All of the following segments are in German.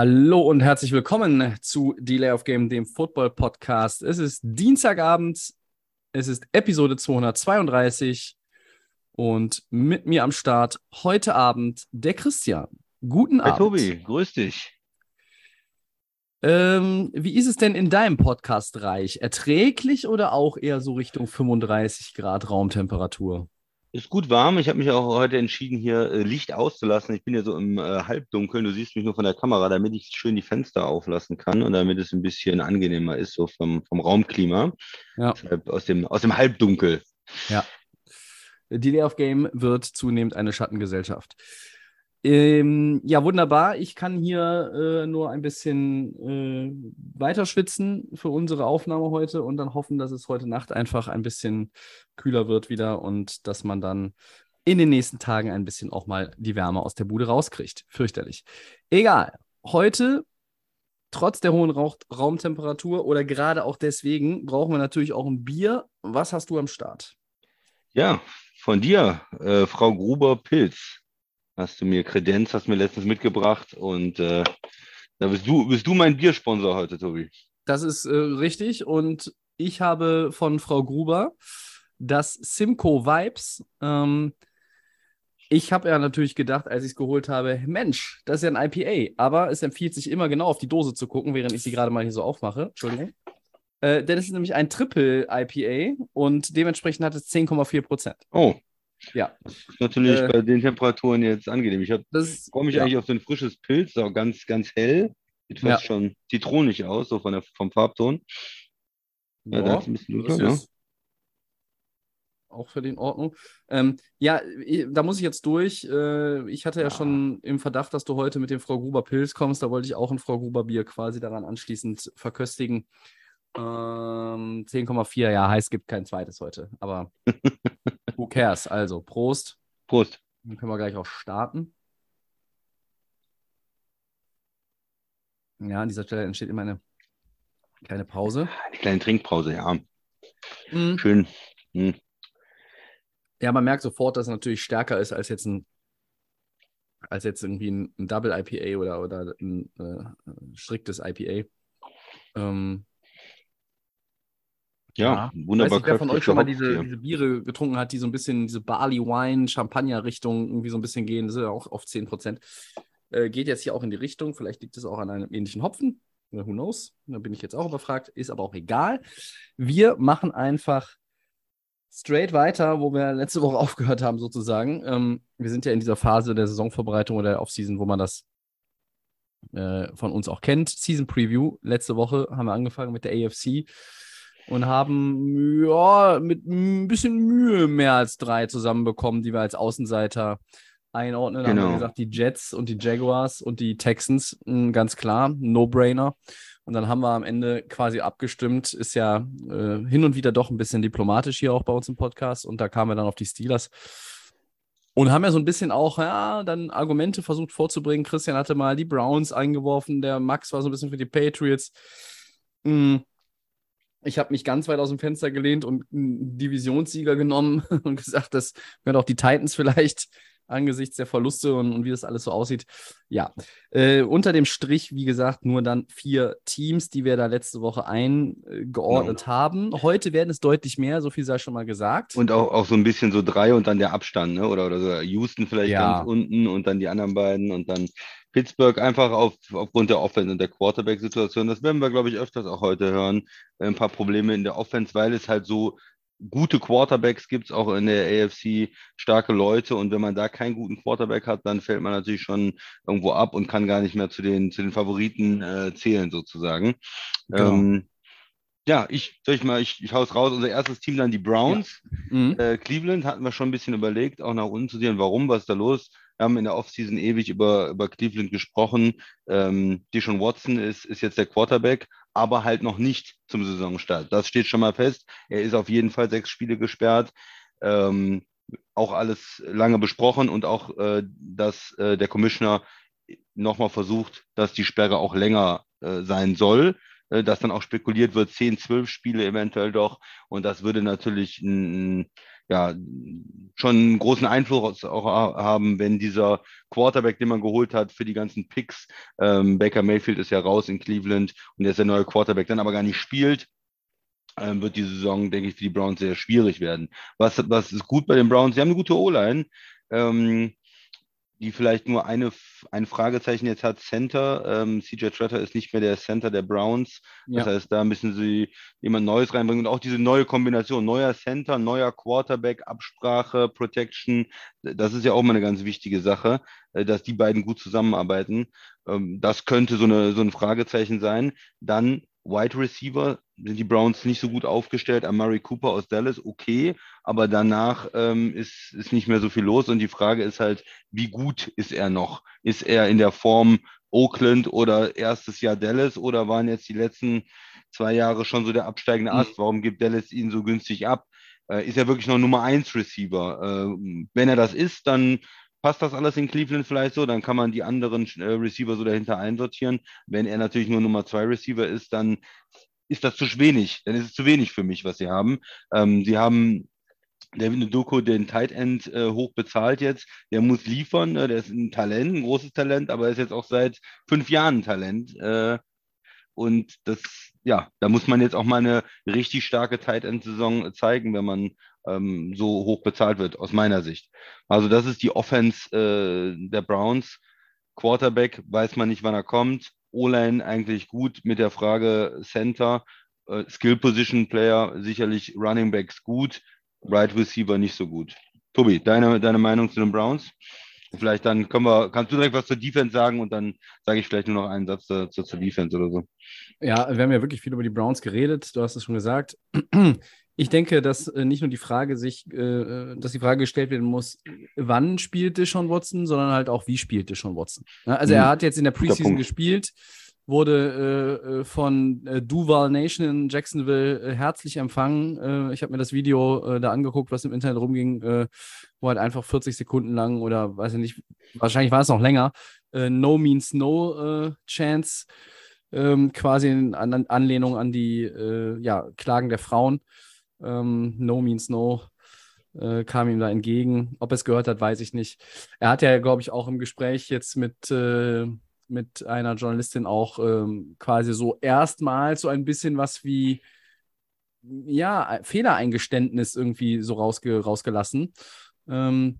Hallo und herzlich willkommen zu Delay of Game, dem Football Podcast. Es ist Dienstagabend, es ist Episode 232 und mit mir am Start heute Abend der Christian. Guten Hi Abend. Tobi, grüß dich. Ähm, wie ist es denn in deinem Podcast-Reich? Erträglich oder auch eher so Richtung 35 Grad Raumtemperatur? Ist gut warm. Ich habe mich auch heute entschieden, hier äh, Licht auszulassen. Ich bin ja so im äh, Halbdunkeln. Du siehst mich nur von der Kamera, damit ich schön die Fenster auflassen kann und damit es ein bisschen angenehmer ist, so vom, vom Raumklima. Ja. Deshalb aus dem, aus dem Halbdunkel. Ja. Delay of Game wird zunehmend eine Schattengesellschaft. Ähm, ja, wunderbar. Ich kann hier äh, nur ein bisschen äh, weiter schwitzen für unsere Aufnahme heute und dann hoffen, dass es heute Nacht einfach ein bisschen kühler wird wieder und dass man dann in den nächsten Tagen ein bisschen auch mal die Wärme aus der Bude rauskriegt. Fürchterlich. Egal. Heute, trotz der hohen Rauch Raumtemperatur oder gerade auch deswegen, brauchen wir natürlich auch ein Bier. Was hast du am Start? Ja, von dir, äh, Frau Gruber-Pilz. Hast du mir Kredenz, hast mir letztens mitgebracht und äh, da bist du, bist du mein Biersponsor heute, Tobi. Das ist äh, richtig. Und ich habe von Frau Gruber das Simco Vibes. Ähm, ich habe ja natürlich gedacht, als ich es geholt habe, Mensch, das ist ja ein IPA. Aber es empfiehlt sich immer genau auf die Dose zu gucken, während ich sie gerade mal hier so aufmache. Entschuldigung. Äh, denn es ist nämlich ein Triple IPA und dementsprechend hat es 10,4 Prozent. Oh, Ja, ist natürlich Äh, bei den Temperaturen jetzt angenehm. Ich das freue mich ja. eigentlich auf so ein frisches Pilz, auch ganz, ganz hell. Sieht fast Ja. schon zitronig aus, so von der, vom Farbton. Ja, da Ja, ist ein bisschen das dunkler, ne? ist auch für den Ordnung. Ähm, ja, da muss ich jetzt durch. Äh, ich hatte ja Ja. schon im Verdacht, dass du heute mit dem Frau Gruber Pilz kommst. Da wollte ich auch ein Frau Gruber Bier quasi daran anschließend verköstigen. Ähm, 10,4, ja, heiß gibt kein zweites heute. Aber who cares? Also, Prost. Prost. Dann können wir gleich auch starten. Ja, an dieser Stelle entsteht immer eine kleine Pause. Eine kleine Trinkpause, ja. Mhm. Schön. Hm. Ja, man merkt sofort, dass es natürlich stärker ist als jetzt ein, als jetzt irgendwie ein, ein Double IPA oder, oder ein äh, striktes IPA. Ähm, Ja, weiß wunderbar nicht, wer von euch schon mal diese, diese Biere getrunken hat, die so ein bisschen diese Barley Wine, Champagner-Richtung irgendwie so ein bisschen gehen. Das ist ja auch auf 10%. Äh, geht jetzt hier auch in die Richtung. Vielleicht liegt es auch an einem ähnlichen Hopfen. Who knows? Da bin ich jetzt auch überfragt. Ist aber auch egal. Wir machen einfach straight weiter, wo wir letzte Woche aufgehört haben, sozusagen. Ähm, wir sind ja in dieser Phase der Saisonvorbereitung oder der Offseason, wo man das äh, von uns auch kennt. Season Preview. Letzte Woche haben wir angefangen mit der AFC und haben ja mit ein bisschen Mühe mehr als drei zusammenbekommen, die wir als Außenseiter einordnen. Da haben wir Genau. gesagt, die Jets und die Jaguars und die Texans, ganz klar, No-Brainer. Und dann haben wir am Ende quasi abgestimmt, ist ja äh, hin und wieder doch ein bisschen diplomatisch hier auch bei uns im Podcast. Und da kamen wir dann auf die Steelers. Und haben ja so ein bisschen auch, ja, dann Argumente versucht vorzubringen. Christian hatte mal die Browns eingeworfen, der Max war so ein bisschen für die Patriots. Mm. Ich habe mich ganz weit aus dem Fenster gelehnt und einen Divisionssieger genommen und gesagt, das werden auch die Titans vielleicht angesichts der Verluste und, und wie das alles so aussieht. Ja, äh, unter dem Strich, wie gesagt, nur dann vier Teams, die wir da letzte Woche eingeordnet haben. Heute werden es deutlich mehr, so viel sei schon mal gesagt. Und auch, auch so ein bisschen so drei und dann der Abstand, ne? Oder, oder so Houston vielleicht Ja. ganz unten und dann die anderen beiden und dann Pittsburgh einfach auf, aufgrund der Offense und der Quarterback-Situation. Das werden wir, glaube ich, öfters auch heute hören. Äh, Ein paar Probleme in der Offense, weil es halt so gute Quarterbacks gibt, auch in der AFC starke Leute. Und wenn man da keinen guten Quarterback hat, dann fällt man natürlich schon irgendwo ab und kann gar nicht mehr zu den, zu den Favoriten äh, zählen, sozusagen. Genau. Ähm, ja, ich, soll ich mal, ich, ich hau's raus. Unser erstes Team dann die Browns. Mhm. Äh, Cleveland hatten wir schon ein bisschen überlegt, auch nach unten zu sehen, warum, was ist da los? Wir haben in der Offseason ewig über, über Cleveland gesprochen. Ähm, Deshaun Watson ist, ist jetzt der Quarterback, aber halt noch nicht zum Saisonstart. Das steht schon mal fest. Er ist auf jeden Fall sechs Spiele gesperrt. Ähm, auch alles lange besprochen und auch, äh, dass äh, der Commissioner nochmal versucht, dass die Sperre auch länger äh, sein soll, äh, dass dann auch spekuliert wird, 10, 12 Spiele eventuell doch. Und das würde natürlich ein, ja, schon einen großen Einfluss auch haben, wenn dieser Quarterback, den man geholt hat für die ganzen Picks, ähm, Baker Mayfield ist ja raus in Cleveland und der ist der neue Quarterback, dann aber gar nicht spielt, ähm, wird die Saison, denke ich, für die Browns sehr schwierig werden. Was, was ist gut bei den Browns? Sie haben eine gute O-Line. Ähm, die vielleicht nur eine, ein Fragezeichen jetzt hat, Center. Ähm, CJ Tretter ist nicht mehr der Center der Browns. Das ja. heißt, da müssen sie jemand Neues reinbringen und auch diese neue Kombination, neuer Center, neuer Quarterback, Absprache, Protection. Das ist ja auch mal eine ganz wichtige Sache, äh, dass die beiden gut zusammenarbeiten. Ähm, das könnte so, eine, so ein Fragezeichen sein. Dann Wide Receiver sind die Browns nicht so gut aufgestellt. Amari Cooper aus Dallas, okay, aber danach ähm, ist, ist nicht mehr so viel los. Und die Frage ist halt, wie gut ist er noch? Ist er in der Form Oakland oder erstes Jahr Dallas oder waren jetzt die letzten zwei Jahre schon so der absteigende Ast? Mhm. Warum gibt Dallas ihn so günstig ab? Äh, ist er wirklich noch Nummer 1 Receiver? Äh, wenn er das ist, dann passt das alles in Cleveland vielleicht so, dann kann man die anderen äh, Receiver so dahinter einsortieren. Wenn er natürlich nur Nummer 2 Receiver ist, dann ist das zu wenig. Dann ist es zu wenig für mich, was sie haben. Ähm, sie haben David Nduko den Tight End äh, hoch bezahlt jetzt. Der muss liefern. Ne? Der ist ein Talent, ein großes Talent, aber er ist jetzt auch seit fünf Jahren ein Talent. Äh, und das, ja, da muss man jetzt auch mal eine richtig starke Tight End-Saison zeigen, wenn man ähm, so hoch bezahlt wird, aus meiner Sicht. Also, das ist die Offense äh, der Browns. Quarterback weiß man nicht, wann er kommt. O-Line eigentlich gut mit der Frage Center, äh, Skill Position Player sicherlich Running Backs gut, Right Receiver nicht so gut. Tobi, deine, deine Meinung zu den Browns? Vielleicht dann können wir, kannst du direkt was zur Defense sagen und dann sage ich vielleicht nur noch einen Satz zur, zur Defense oder so. Ja, wir haben ja wirklich viel über die Browns geredet, du hast es schon gesagt. Ich denke, dass äh, nicht nur die Frage sich, äh, äh, dass die Frage gestellt werden muss, wann spielt Deshaun Watson, sondern halt auch, wie spielt Deshaun Watson. Also mhm. er hat jetzt in der Preseason gespielt, wurde von Duval Nation in Jacksonville herzlich empfangen. ich habe mir das Video da angeguckt, was im Internet rumging, wo halt einfach 40 Sekunden lang oder weiß ich nicht, wahrscheinlich war es noch länger, No means no chance, ähm, quasi in An Anlehnung an die ja, Klagen der Frauen. Ähm, no means no äh, kam ihm da entgegen. Ob er es gehört hat, weiß ich nicht. Er hat ja, glaube ich, auch im Gespräch jetzt mit, äh, mit einer Journalistin auch ähm, quasi so erstmals so ein bisschen was wie ja, Fehlereingeständnis irgendwie so rausge rausgelassen. Ähm,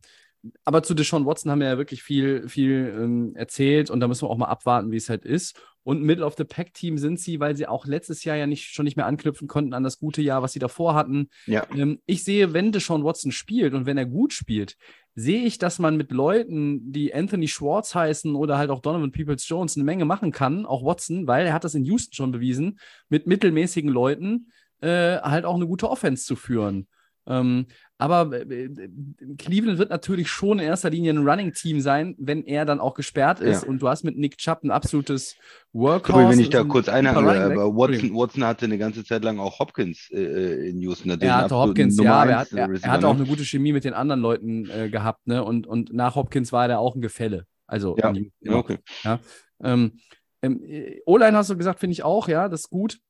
aber zu Deshaun Watson haben wir ja wirklich viel, viel ähm, erzählt und da müssen wir auch mal abwarten, wie es halt ist. Und Middle of the Pack Team sind sie, weil sie auch letztes Jahr ja nicht, schon nicht mehr anknüpfen konnten an das gute Jahr, was sie davor hatten. Ja. Ähm, ich sehe, wenn Deshaun Watson spielt und wenn er gut spielt, sehe ich, dass man mit Leuten, die Anthony Schwartz heißen oder halt auch Donovan Peoples Jones eine Menge machen kann, auch Watson, weil er hat das in Houston schon bewiesen, mit mittelmäßigen Leuten äh, halt auch eine gute Offense zu führen. Ähm, aber äh, äh, Cleveland wird natürlich schon in erster Linie ein Running-Team sein, wenn er dann auch gesperrt ist. Ja. Und du hast mit Nick Chubb ein absolutes Workhorse. Sorry, wenn ich da kurz einhake, aber Watson, Watson, hatte eine ganze Zeit lang auch Hopkins äh, in Houston. Er hatte Hopkins, Nummer ja, er, hat, er, er hatte auch eine gute Chemie mit den anderen Leuten äh, gehabt. Ne? Und, und nach Hopkins war er auch ein Gefälle. Also, ja, die, okay. Ja. Ähm, ähm, O-Line hast du gesagt, finde ich auch, ja, das ist gut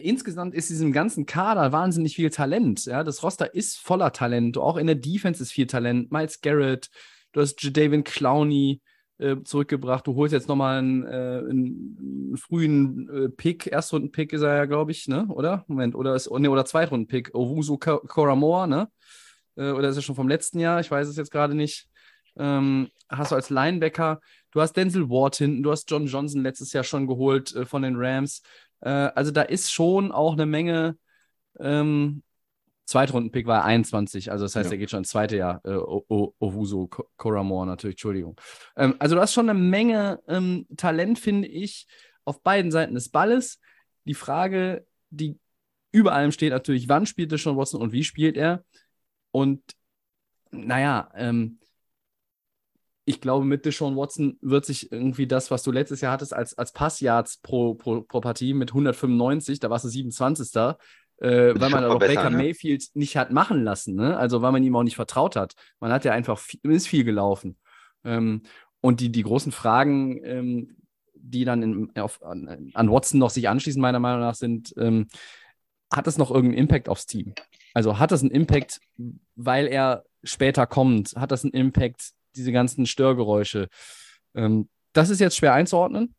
insgesamt ist diesem ganzen Kader wahnsinnig viel Talent. Ja, das Roster ist voller Talent. Auch in der Defense ist viel Talent. Miles Garrett, du hast Jadavion Clowney äh, zurückgebracht. Du holst jetzt nochmal einen, äh, einen frühen äh, Pick, Erstrunden-Pick ist er ja, glaube ich, ne? Oder? Moment, oder ist, nee, oder Zweitrunden-Pick, Owusu Koramoa, ne? Äh, oder ist er schon vom letzten Jahr? Ich weiß es jetzt gerade nicht. Ähm, hast du als Linebacker, du hast Denzel Ward hinten, du hast John Johnson letztes Jahr schon geholt äh, von den Rams. Äh, also da ist schon auch eine Menge. Ähm, Zweitrunden-Pick war 21, also das heißt, ja. er geht schon ins zweite Jahr. Äh, Owusu Koramor natürlich, Entschuldigung. Ähm, also du hast schon eine Menge ähm, Talent, finde ich, auf beiden Seiten des Balles. Die Frage, die über allem steht natürlich, wann spielt er schon Watson und wie spielt er? Und naja, ähm, ich glaube, mit Deshaun Watson wird sich irgendwie das, was du letztes Jahr hattest als, als Passyards pro, pro, pro Partie mit 195, da warst du 27. Äh, weil man auch Baker ne? Mayfield nicht hat machen lassen, ne? Also weil man ihm auch nicht vertraut hat. Man hat ja einfach viel, ist viel gelaufen. Ähm, und die, die großen Fragen, ähm, die dann in, auf, an, an, Watson noch sich anschließen, meiner Meinung nach, sind, ähm, hat es noch irgendeinen Impact aufs Team? Also hat das einen Impact, weil er später kommt? Hat das einen Impact, diese ganzen Störgeräusche? Ähm, das ist jetzt schwer einzuordnen.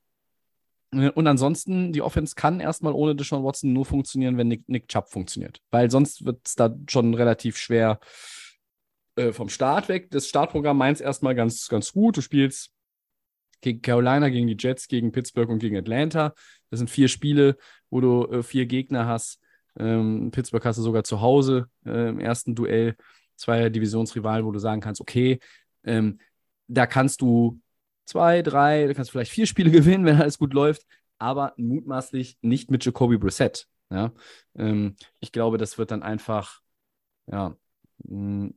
Und ansonsten, die Offense kann erstmal ohne Deshaun Watson nur funktionieren, wenn Nick, Nick Chubb funktioniert. Weil sonst wird es da schon relativ schwer äh, vom Start weg. Das Startprogramm meint erstmal ganz, ganz gut. Du spielst gegen Carolina, gegen die Jets, gegen Pittsburgh und gegen Atlanta. Das sind vier Spiele, wo du äh, vier Gegner hast. Ähm, Pittsburgh hast du sogar zu Hause äh, im ersten Duell. Zwei Divisionsrivalen, wo du sagen kannst, okay, ähm, da kannst du zwei, drei, du kannst vielleicht vier Spiele gewinnen, wenn alles gut läuft, aber mutmaßlich nicht mit Jacoby Brissett. Ja? Ähm, ich glaube, das wird dann einfach ja, mh,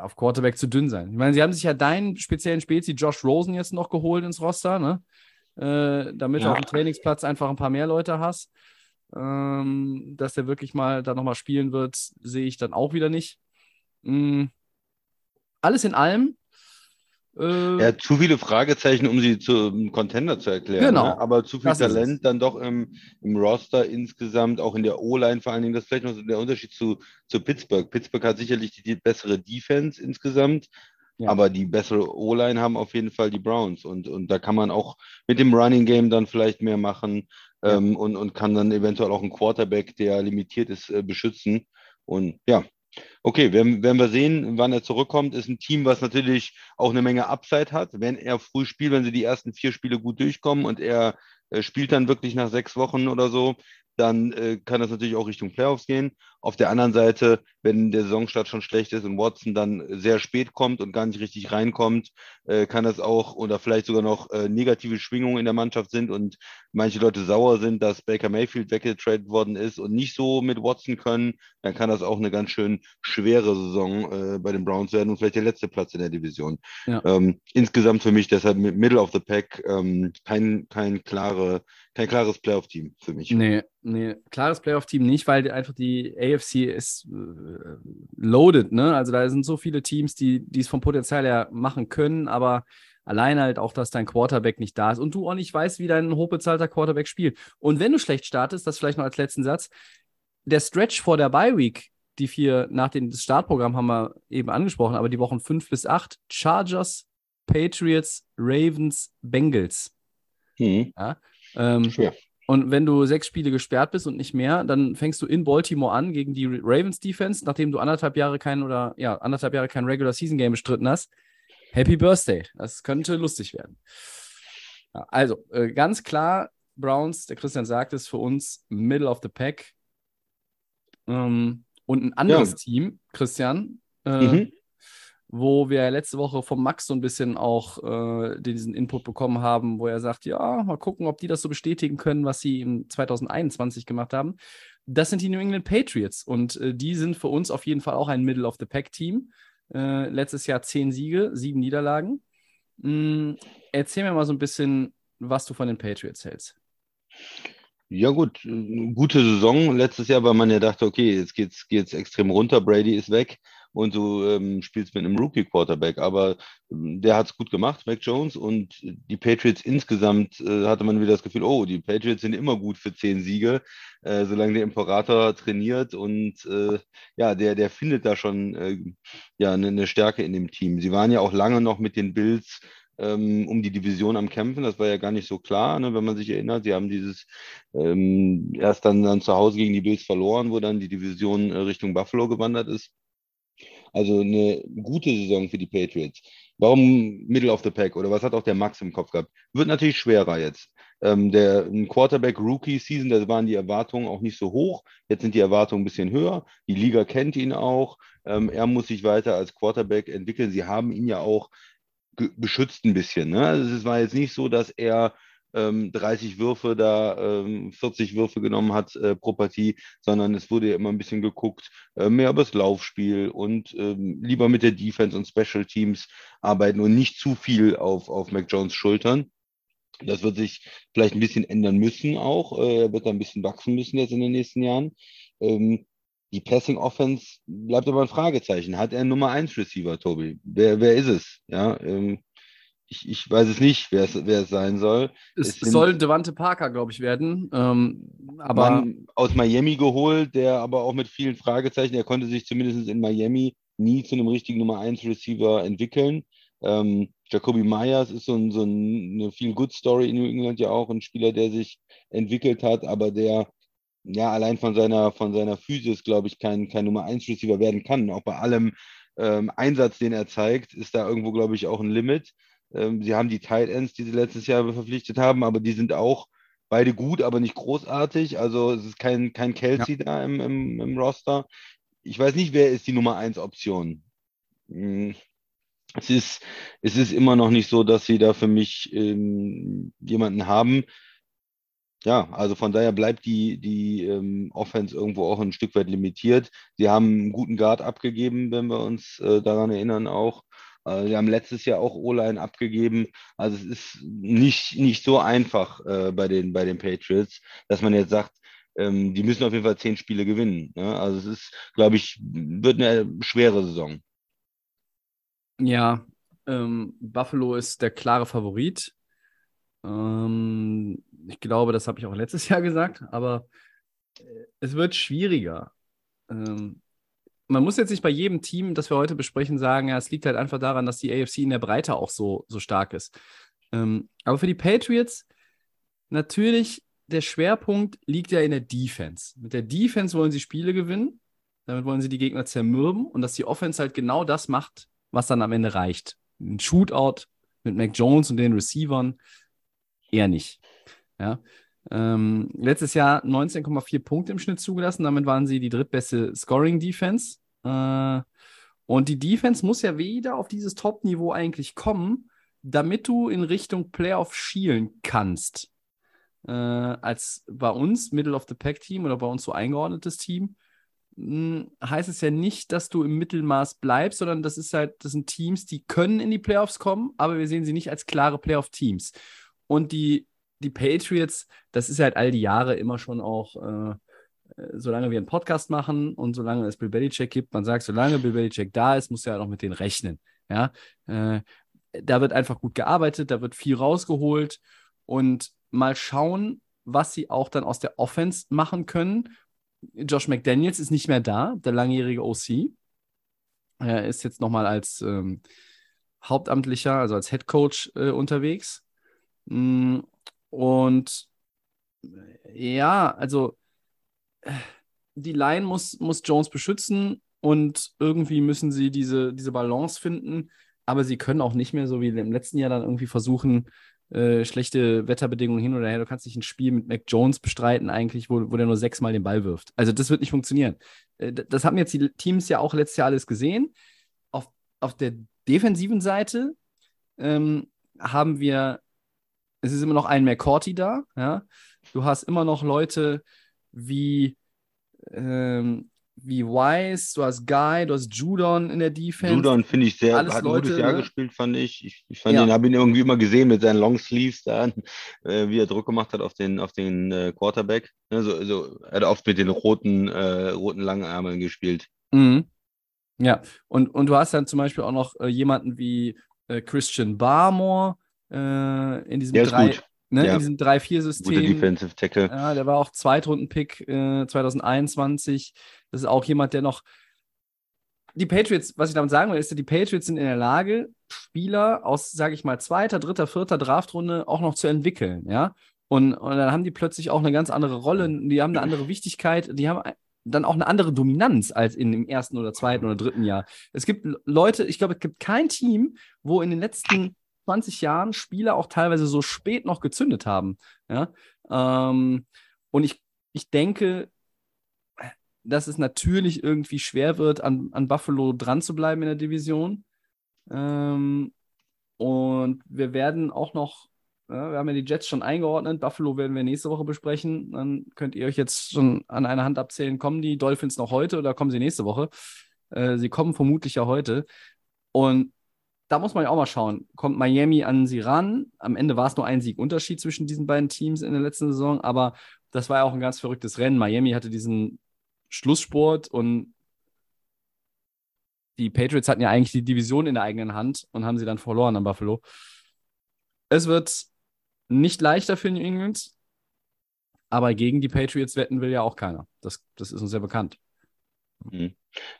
auf Quarterback zu dünn sein. Ich meine, sie haben sich ja deinen speziellen Spezi Josh Rosen jetzt noch geholt ins Roster, ne? Äh, damit ja. du auf dem Trainingsplatz einfach ein paar mehr Leute hast. Ähm, dass der wirklich mal da nochmal spielen wird, sehe ich dann auch wieder nicht. Mhm. Alles in allem. Äh, ja, zu viele Fragezeichen, um sie zum Contender zu erklären. Genau. Ne? Aber zu viel das Talent dann doch im, im Roster insgesamt, auch in der O-Line vor allen Dingen. Das ist vielleicht noch der Unterschied zu, zu Pittsburgh. Pittsburgh hat sicherlich die, die bessere Defense insgesamt. Ja. Aber die bessere O-Line haben auf jeden Fall die Browns. Und, und da kann man auch mit dem Running Game dann vielleicht mehr machen ja. ähm, und, und kann dann eventuell auch einen Quarterback, der limitiert ist, äh, beschützen. Und ja, Okay, werden, werden wir sehen, wann er zurückkommt. Ist ein Team, was natürlich auch eine Menge Upside hat. Wenn er früh spielt, wenn sie die ersten vier Spiele gut durchkommen und er äh, spielt dann wirklich nach sechs Wochen oder so, dann äh, kann das natürlich auch Richtung Playoffs gehen. Auf der anderen Seite, wenn der Saisonstart schon schlecht ist und Watson dann sehr spät kommt und gar nicht richtig reinkommt, äh, kann das auch oder vielleicht sogar noch äh, negative Schwingungen in der Mannschaft sind und manche Leute sauer sind, dass Baker Mayfield weggetradet worden ist und nicht so mit Watson können, dann kann das auch eine ganz schön schwere Saison äh, bei den Browns werden und vielleicht der letzte Platz in der Division. Ja. Ähm, insgesamt für mich deshalb mit Middle of the Pack ähm, kein, kein, klare, kein klares Playoff-Team für mich. Nee, nee, klares Playoff-Team nicht, weil einfach die AFC ist äh, loaded, ne? Also da sind so viele Teams, die, die es vom Potenzial her machen können, aber allein halt auch, dass dein Quarterback nicht da ist und du auch nicht weißt, wie dein hochbezahlter Quarterback spielt. Und wenn du schlecht startest, das vielleicht noch als letzten Satz, der Stretch vor der Bye Week, die vier nach dem Startprogramm haben wir eben angesprochen, aber die Wochen fünf bis acht, Chargers, Patriots, Ravens, Bengals. Mhm. Ja, ähm, Schwer. Und wenn du sechs Spiele gesperrt bist und nicht mehr, dann fängst du in Baltimore an gegen die Ravens Defense, nachdem du anderthalb Jahre kein oder ja, anderthalb Jahre kein Regular Season Game bestritten hast. Happy Birthday. Das könnte lustig werden. Ja, also, äh, ganz klar, Browns, der Christian sagt es, für uns Middle of the Pack. Ähm, und ein anderes ja. Team, Christian, äh, mhm wo wir letzte Woche vom Max so ein bisschen auch äh, diesen Input bekommen haben, wo er sagt, ja, mal gucken, ob die das so bestätigen können, was sie im 2021 gemacht haben. Das sind die New England Patriots und äh, die sind für uns auf jeden Fall auch ein Middle of the Pack Team. Äh, letztes Jahr zehn Siege, sieben Niederlagen. Mhm. Erzähl mir mal so ein bisschen, was du von den Patriots hältst. Ja, gut, gute Saison letztes Jahr, weil man ja dachte, okay, jetzt geht's, geht's extrem runter, Brady ist weg und du ähm, spielst mit einem Rookie-Quarterback. Aber ähm, der hat es gut gemacht, Mac Jones. Und die Patriots insgesamt äh, hatte man wieder das Gefühl, oh, die Patriots sind immer gut für zehn Siege, äh, solange der Imperator trainiert. Und äh, ja, der, der findet da schon äh, ja, eine, eine Stärke in dem Team. Sie waren ja auch lange noch mit den Bills ähm, um die Division am Kämpfen. Das war ja gar nicht so klar, ne, wenn man sich erinnert. Sie haben dieses ähm, erst dann, dann zu Hause gegen die Bills verloren, wo dann die Division äh, Richtung Buffalo gewandert ist. Also eine gute Saison für die Patriots. Warum Middle of the Pack oder was hat auch der Max im Kopf gehabt? Wird natürlich schwerer jetzt. Ähm, der Quarterback Rookie Season, da waren die Erwartungen auch nicht so hoch. Jetzt sind die Erwartungen ein bisschen höher. Die Liga kennt ihn auch. Ähm, er muss sich weiter als Quarterback entwickeln. Sie haben ihn ja auch beschützt ein bisschen. Ne? Also es war jetzt nicht so, dass er ähm, 30 Würfe da, ähm, 40 Würfe genommen hat äh, pro Partie, sondern es wurde ja immer ein bisschen geguckt, äh, mehr über das Laufspiel und ähm, lieber mit der Defense und Special Teams arbeiten und nicht zu viel auf, auf Mac Jones Schultern. Das wird sich vielleicht ein bisschen ändern müssen auch. Äh, er wird da ein bisschen wachsen müssen jetzt in den nächsten Jahren. Ähm, die Passing Offense bleibt aber ein Fragezeichen. Hat er einen Nummer 1 Receiver, Tobi? Wer, wer ist es? Ja, ähm, ich, ich weiß es nicht, wer es, wer es sein soll. Es, Es soll Devante Parker, glaube ich, werden. Ähm, aber Mann aus Miami geholt, der aber auch mit vielen Fragezeichen, er konnte sich zumindest in Miami nie zu einem richtigen Nummer 1 Receiver entwickeln. Ähm, Jacoby Myers ist so, ein, so ein, eine viel Good Story in New England ja auch, ein Spieler, der sich entwickelt hat, aber der ja allein von seiner, von seiner Physis, glaube ich, kein, kein Nummer 1 Receiver werden kann. Auch bei allem ähm, Einsatz, den er zeigt, ist da irgendwo, glaube ich, auch ein Limit. Ähm, sie haben die Tight Ends, die sie letztes Jahr verpflichtet haben, aber die sind auch beide gut, aber nicht großartig. Also es ist kein, kein Kelsey da im, im, im Roster. Ich weiß nicht, wer ist die Nummer 1 Option. Hm. Es ist, es ist immer noch nicht so, dass sie da für mich ähm, jemanden haben. Ja, also von daher bleibt die, die ähm, Offense irgendwo auch ein Stück weit limitiert. Sie haben einen guten Guard abgegeben, wenn wir uns äh, daran erinnern auch. Äh, sie haben letztes Jahr auch O-Line abgegeben. Also es ist nicht, nicht so einfach äh, bei, den, bei den Patriots, dass man jetzt sagt, ähm, die müssen auf jeden Fall zehn Spiele gewinnen. Ne? Also es ist, glaube ich, wird eine schwere Saison. ja, ähm, Buffalo ist der klare Favorit. Ähm, ich glaube, das habe ich auch letztes Jahr gesagt, aber äh, es wird schwieriger. Ähm, man muss jetzt nicht bei jedem Team, das wir heute besprechen, sagen, ja, es liegt halt einfach daran, dass die AFC in der Breite auch so, so stark ist. Ähm, aber für die Patriots natürlich der Schwerpunkt liegt ja in der Defense. Mit der Defense wollen sie Spiele gewinnen, damit wollen sie die Gegner zermürben und dass die Offense halt genau das macht, was dann am Ende reicht. Ein Shootout mit Mac Jones und den Receivern eher nicht. Ja. Ähm, letztes Jahr 19,4 Punkte im Schnitt zugelassen. Damit waren sie die drittbeste Scoring-Defense. Äh, und die Defense muss ja wieder auf dieses Top-Niveau eigentlich kommen, damit du in Richtung Playoff schielen kannst. Äh, als bei uns Middle of the Pack Team oder bei uns so eingeordnetes Team mh, heißt es ja nicht, dass du im Mittelmaß bleibst, sondern das ist halt, das sind Teams, die können in die Playoffs kommen, aber wir sehen sie nicht als klare Playoff-Teams. Und die, die Patriots, das ist halt all die Jahre immer schon auch, äh, äh, solange wir einen Podcast machen und solange es Bill Belichick gibt, man sagt, solange Bill Belichick da ist, muss er halt auch mit denen rechnen. Ja, äh, da wird einfach gut gearbeitet, da wird viel rausgeholt und mal schauen, was sie auch dann aus der Offense machen können. Josh McDaniels ist nicht mehr da, der langjährige OC. Er ist jetzt nochmal als ähm, Hauptamtlicher, also als Head Coach äh, unterwegs. Mm, Und äh, ja, also äh, die Line muss, muss Jones beschützen und irgendwie müssen sie diese, diese Balance finden. Aber sie können auch nicht mehr, so wie im letzten Jahr, dann irgendwie versuchen, äh, schlechte Wetterbedingungen hin oder her. Du kannst nicht ein Spiel mit Mac Jones bestreiten, eigentlich, wo, wo der nur sechsmal den Ball wirft. Also, das wird nicht funktionieren. Äh, das haben jetzt die Teams ja auch letztes Jahr alles gesehen. Auf, auf der defensiven Seite ähm, haben wir, es ist immer noch ein McCourty da, ja. Du hast immer noch Leute wie, ähm, wie Wise, du hast Guy, du hast Judon in der Defense. Judon finde ich sehr, Alles hat ein gutes Leute, Jahr ne? gespielt, fand ich. Ich, ich fand Ja. ihn, habe ihn irgendwie immer gesehen mit seinen Longsleeves da, äh, wie er Druck gemacht hat auf den, auf den äh, Quarterback. Also, also, er hat oft mit den roten, äh, roten Langärmeln gespielt. Mhm. Ja, und, und du hast dann zum Beispiel auch noch äh, jemanden wie äh, Christian Barmore äh, in diesem Der drei, ne, Ja. in diesem Guter 3-4-System. Defensive Tackle. Ja, der war auch Zweitrunden-Pick äh, 2021. Das ist auch jemand, der noch. Die Patriots, was ich damit sagen will, ist, die Patriots sind in der Lage, Spieler aus, sage ich mal, zweiter, dritter, vierter Draftrunde auch noch zu entwickeln, ja. Und, und dann haben die plötzlich auch eine ganz andere Rolle, die haben eine andere Wichtigkeit, die haben dann auch eine andere Dominanz als in dem ersten oder zweiten oder dritten Jahr. Es gibt Leute, ich glaube, es gibt kein Team, wo in den letzten 20 Jahren Spieler auch teilweise so spät noch gezündet haben. Ja? Ähm, und ich, ich denke, dass es natürlich irgendwie schwer wird, an, an Buffalo dran zu bleiben in der Division. Ähm, und wir werden auch noch Ja, wir haben ja die Jets schon eingeordnet. Buffalo werden wir nächste Woche besprechen. Dann könnt ihr euch jetzt schon an einer Hand abzählen, kommen die Dolphins noch heute oder kommen sie nächste Woche? Äh, sie kommen vermutlich ja heute. Und da muss man ja auch mal schauen, kommt Miami an sie ran? Am Ende war es nur ein Siegunterschied zwischen diesen beiden Teams in der letzten Saison, aber das war ja auch ein ganz verrücktes Rennen. Miami hatte diesen Schlusssport und die Patriots hatten ja eigentlich die Division in der eigenen Hand und haben sie dann verloren an Buffalo. Es wird nicht leichter für New England, aber gegen die Patriots wetten will ja auch keiner. Das, das ist uns sehr bekannt. Mhm.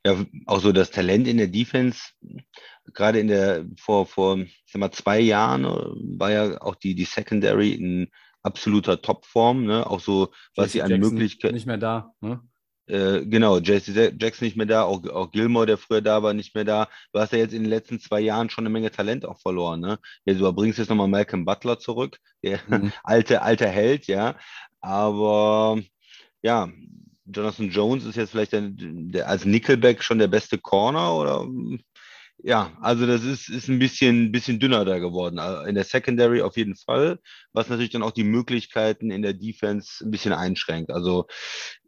Ja, auch so das Talent in der Defense, gerade in der, vor, vor, ich sag mal, zwei Jahren äh, war ja auch die, die Secondary in absoluter Topform, ne? Auch so, was sie an Möglichkeiten. Nicht mehr da, ne? Äh, genau, JC Jackson nicht mehr da, auch, auch Gilmore, der früher da war, nicht mehr da. Du hast ja jetzt in den letzten zwei Jahren schon eine Menge Talent auch verloren. Ne? Ja, du bringst jetzt nochmal Malcolm Butler zurück, der mhm. alte, alter Held, ja. Aber ja, Jonathan Jones ist jetzt vielleicht der, der, als Nickelback schon der beste Corner oder ja, also das ist, ist ein bisschen, bisschen dünner da geworden. Äh, in der Secondary auf jeden Fall, was natürlich dann auch die Möglichkeiten in der Defense ein bisschen einschränkt. Also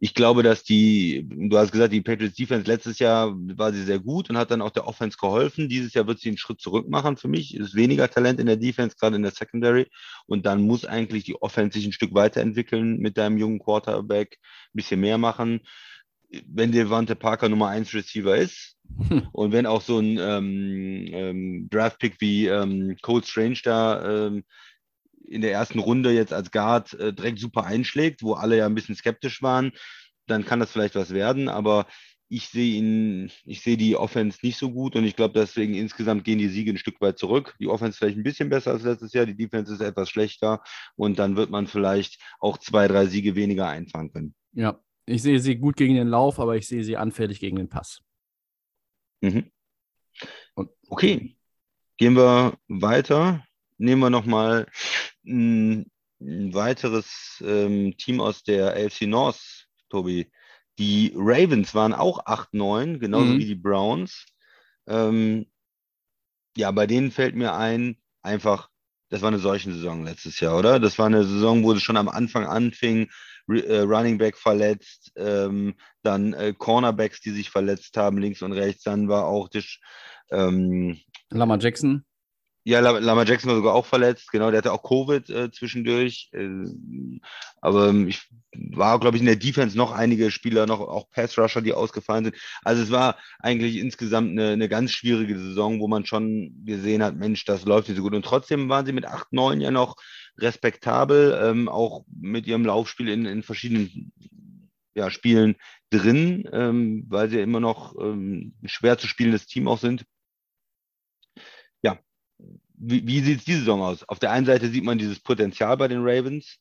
ich glaube, dass die, du hast gesagt, die Patriots Defense letztes Jahr war sie sehr gut und hat dann auch der Offense geholfen. Dieses Jahr wird sie einen Schritt zurück machen für mich. Ist weniger Talent in der Defense, gerade in der Secondary. Und dann muss eigentlich die Offense sich ein Stück weiterentwickeln mit deinem jungen Quarterback, ein bisschen mehr machen wenn Devante Parker Nummer 1 Receiver ist hm. und wenn auch so ein ähm, ähm, Draft-Pick wie ähm, Cole Strange da ähm, in der ersten Runde jetzt als Guard äh, direkt super einschlägt, wo alle ja ein bisschen skeptisch waren, dann kann das vielleicht was werden, aber ich sehe ihn, ich sehe die Offense nicht so gut und ich glaube, deswegen insgesamt gehen die Siege ein Stück weit zurück. Die Offense vielleicht ein bisschen besser als letztes Jahr, die Defense ist etwas schlechter und dann wird man vielleicht auch zwei, drei Siege weniger einfangen können. Ja, ich sehe sie gut gegen den Lauf, aber ich sehe sie anfällig gegen den Pass. Mhm. Okay, gehen wir weiter. Nehmen wir nochmal ein, ein weiteres ähm, Team aus der AFC North, Tobi. Die Ravens waren auch 8-9, genauso mhm. wie die Browns. Ähm, ja, bei denen fällt mir ein, einfach, das war eine solche Saison letztes Jahr, oder? Das war eine Saison, wo es schon am Anfang anfing, äh, Running Back verletzt, ähm, dann äh, Cornerbacks, die sich verletzt haben, links und rechts. Dann war auch das, ähm, Lama Jackson. Ja, Lama Jackson war sogar auch verletzt, genau, der hatte auch Covid äh, zwischendurch. Äh, aber ähm, ich war, glaube ich, in der Defense noch einige Spieler, noch auch Pass-Rusher, die ausgefallen sind. Also es war eigentlich insgesamt eine, eine ganz schwierige Saison, wo man schon gesehen hat, Mensch, das läuft nicht so gut. Und trotzdem waren sie mit 8, 9 ja noch respektabel, ähm, auch mit ihrem Laufspiel in, in verschiedenen ja, Spielen drin, ähm, weil sie immer noch ähm, schwer zu spielendes Team auch sind wie, wie sieht es diese Saison aus? Auf der einen Seite sieht man dieses Potenzial bei den Ravens,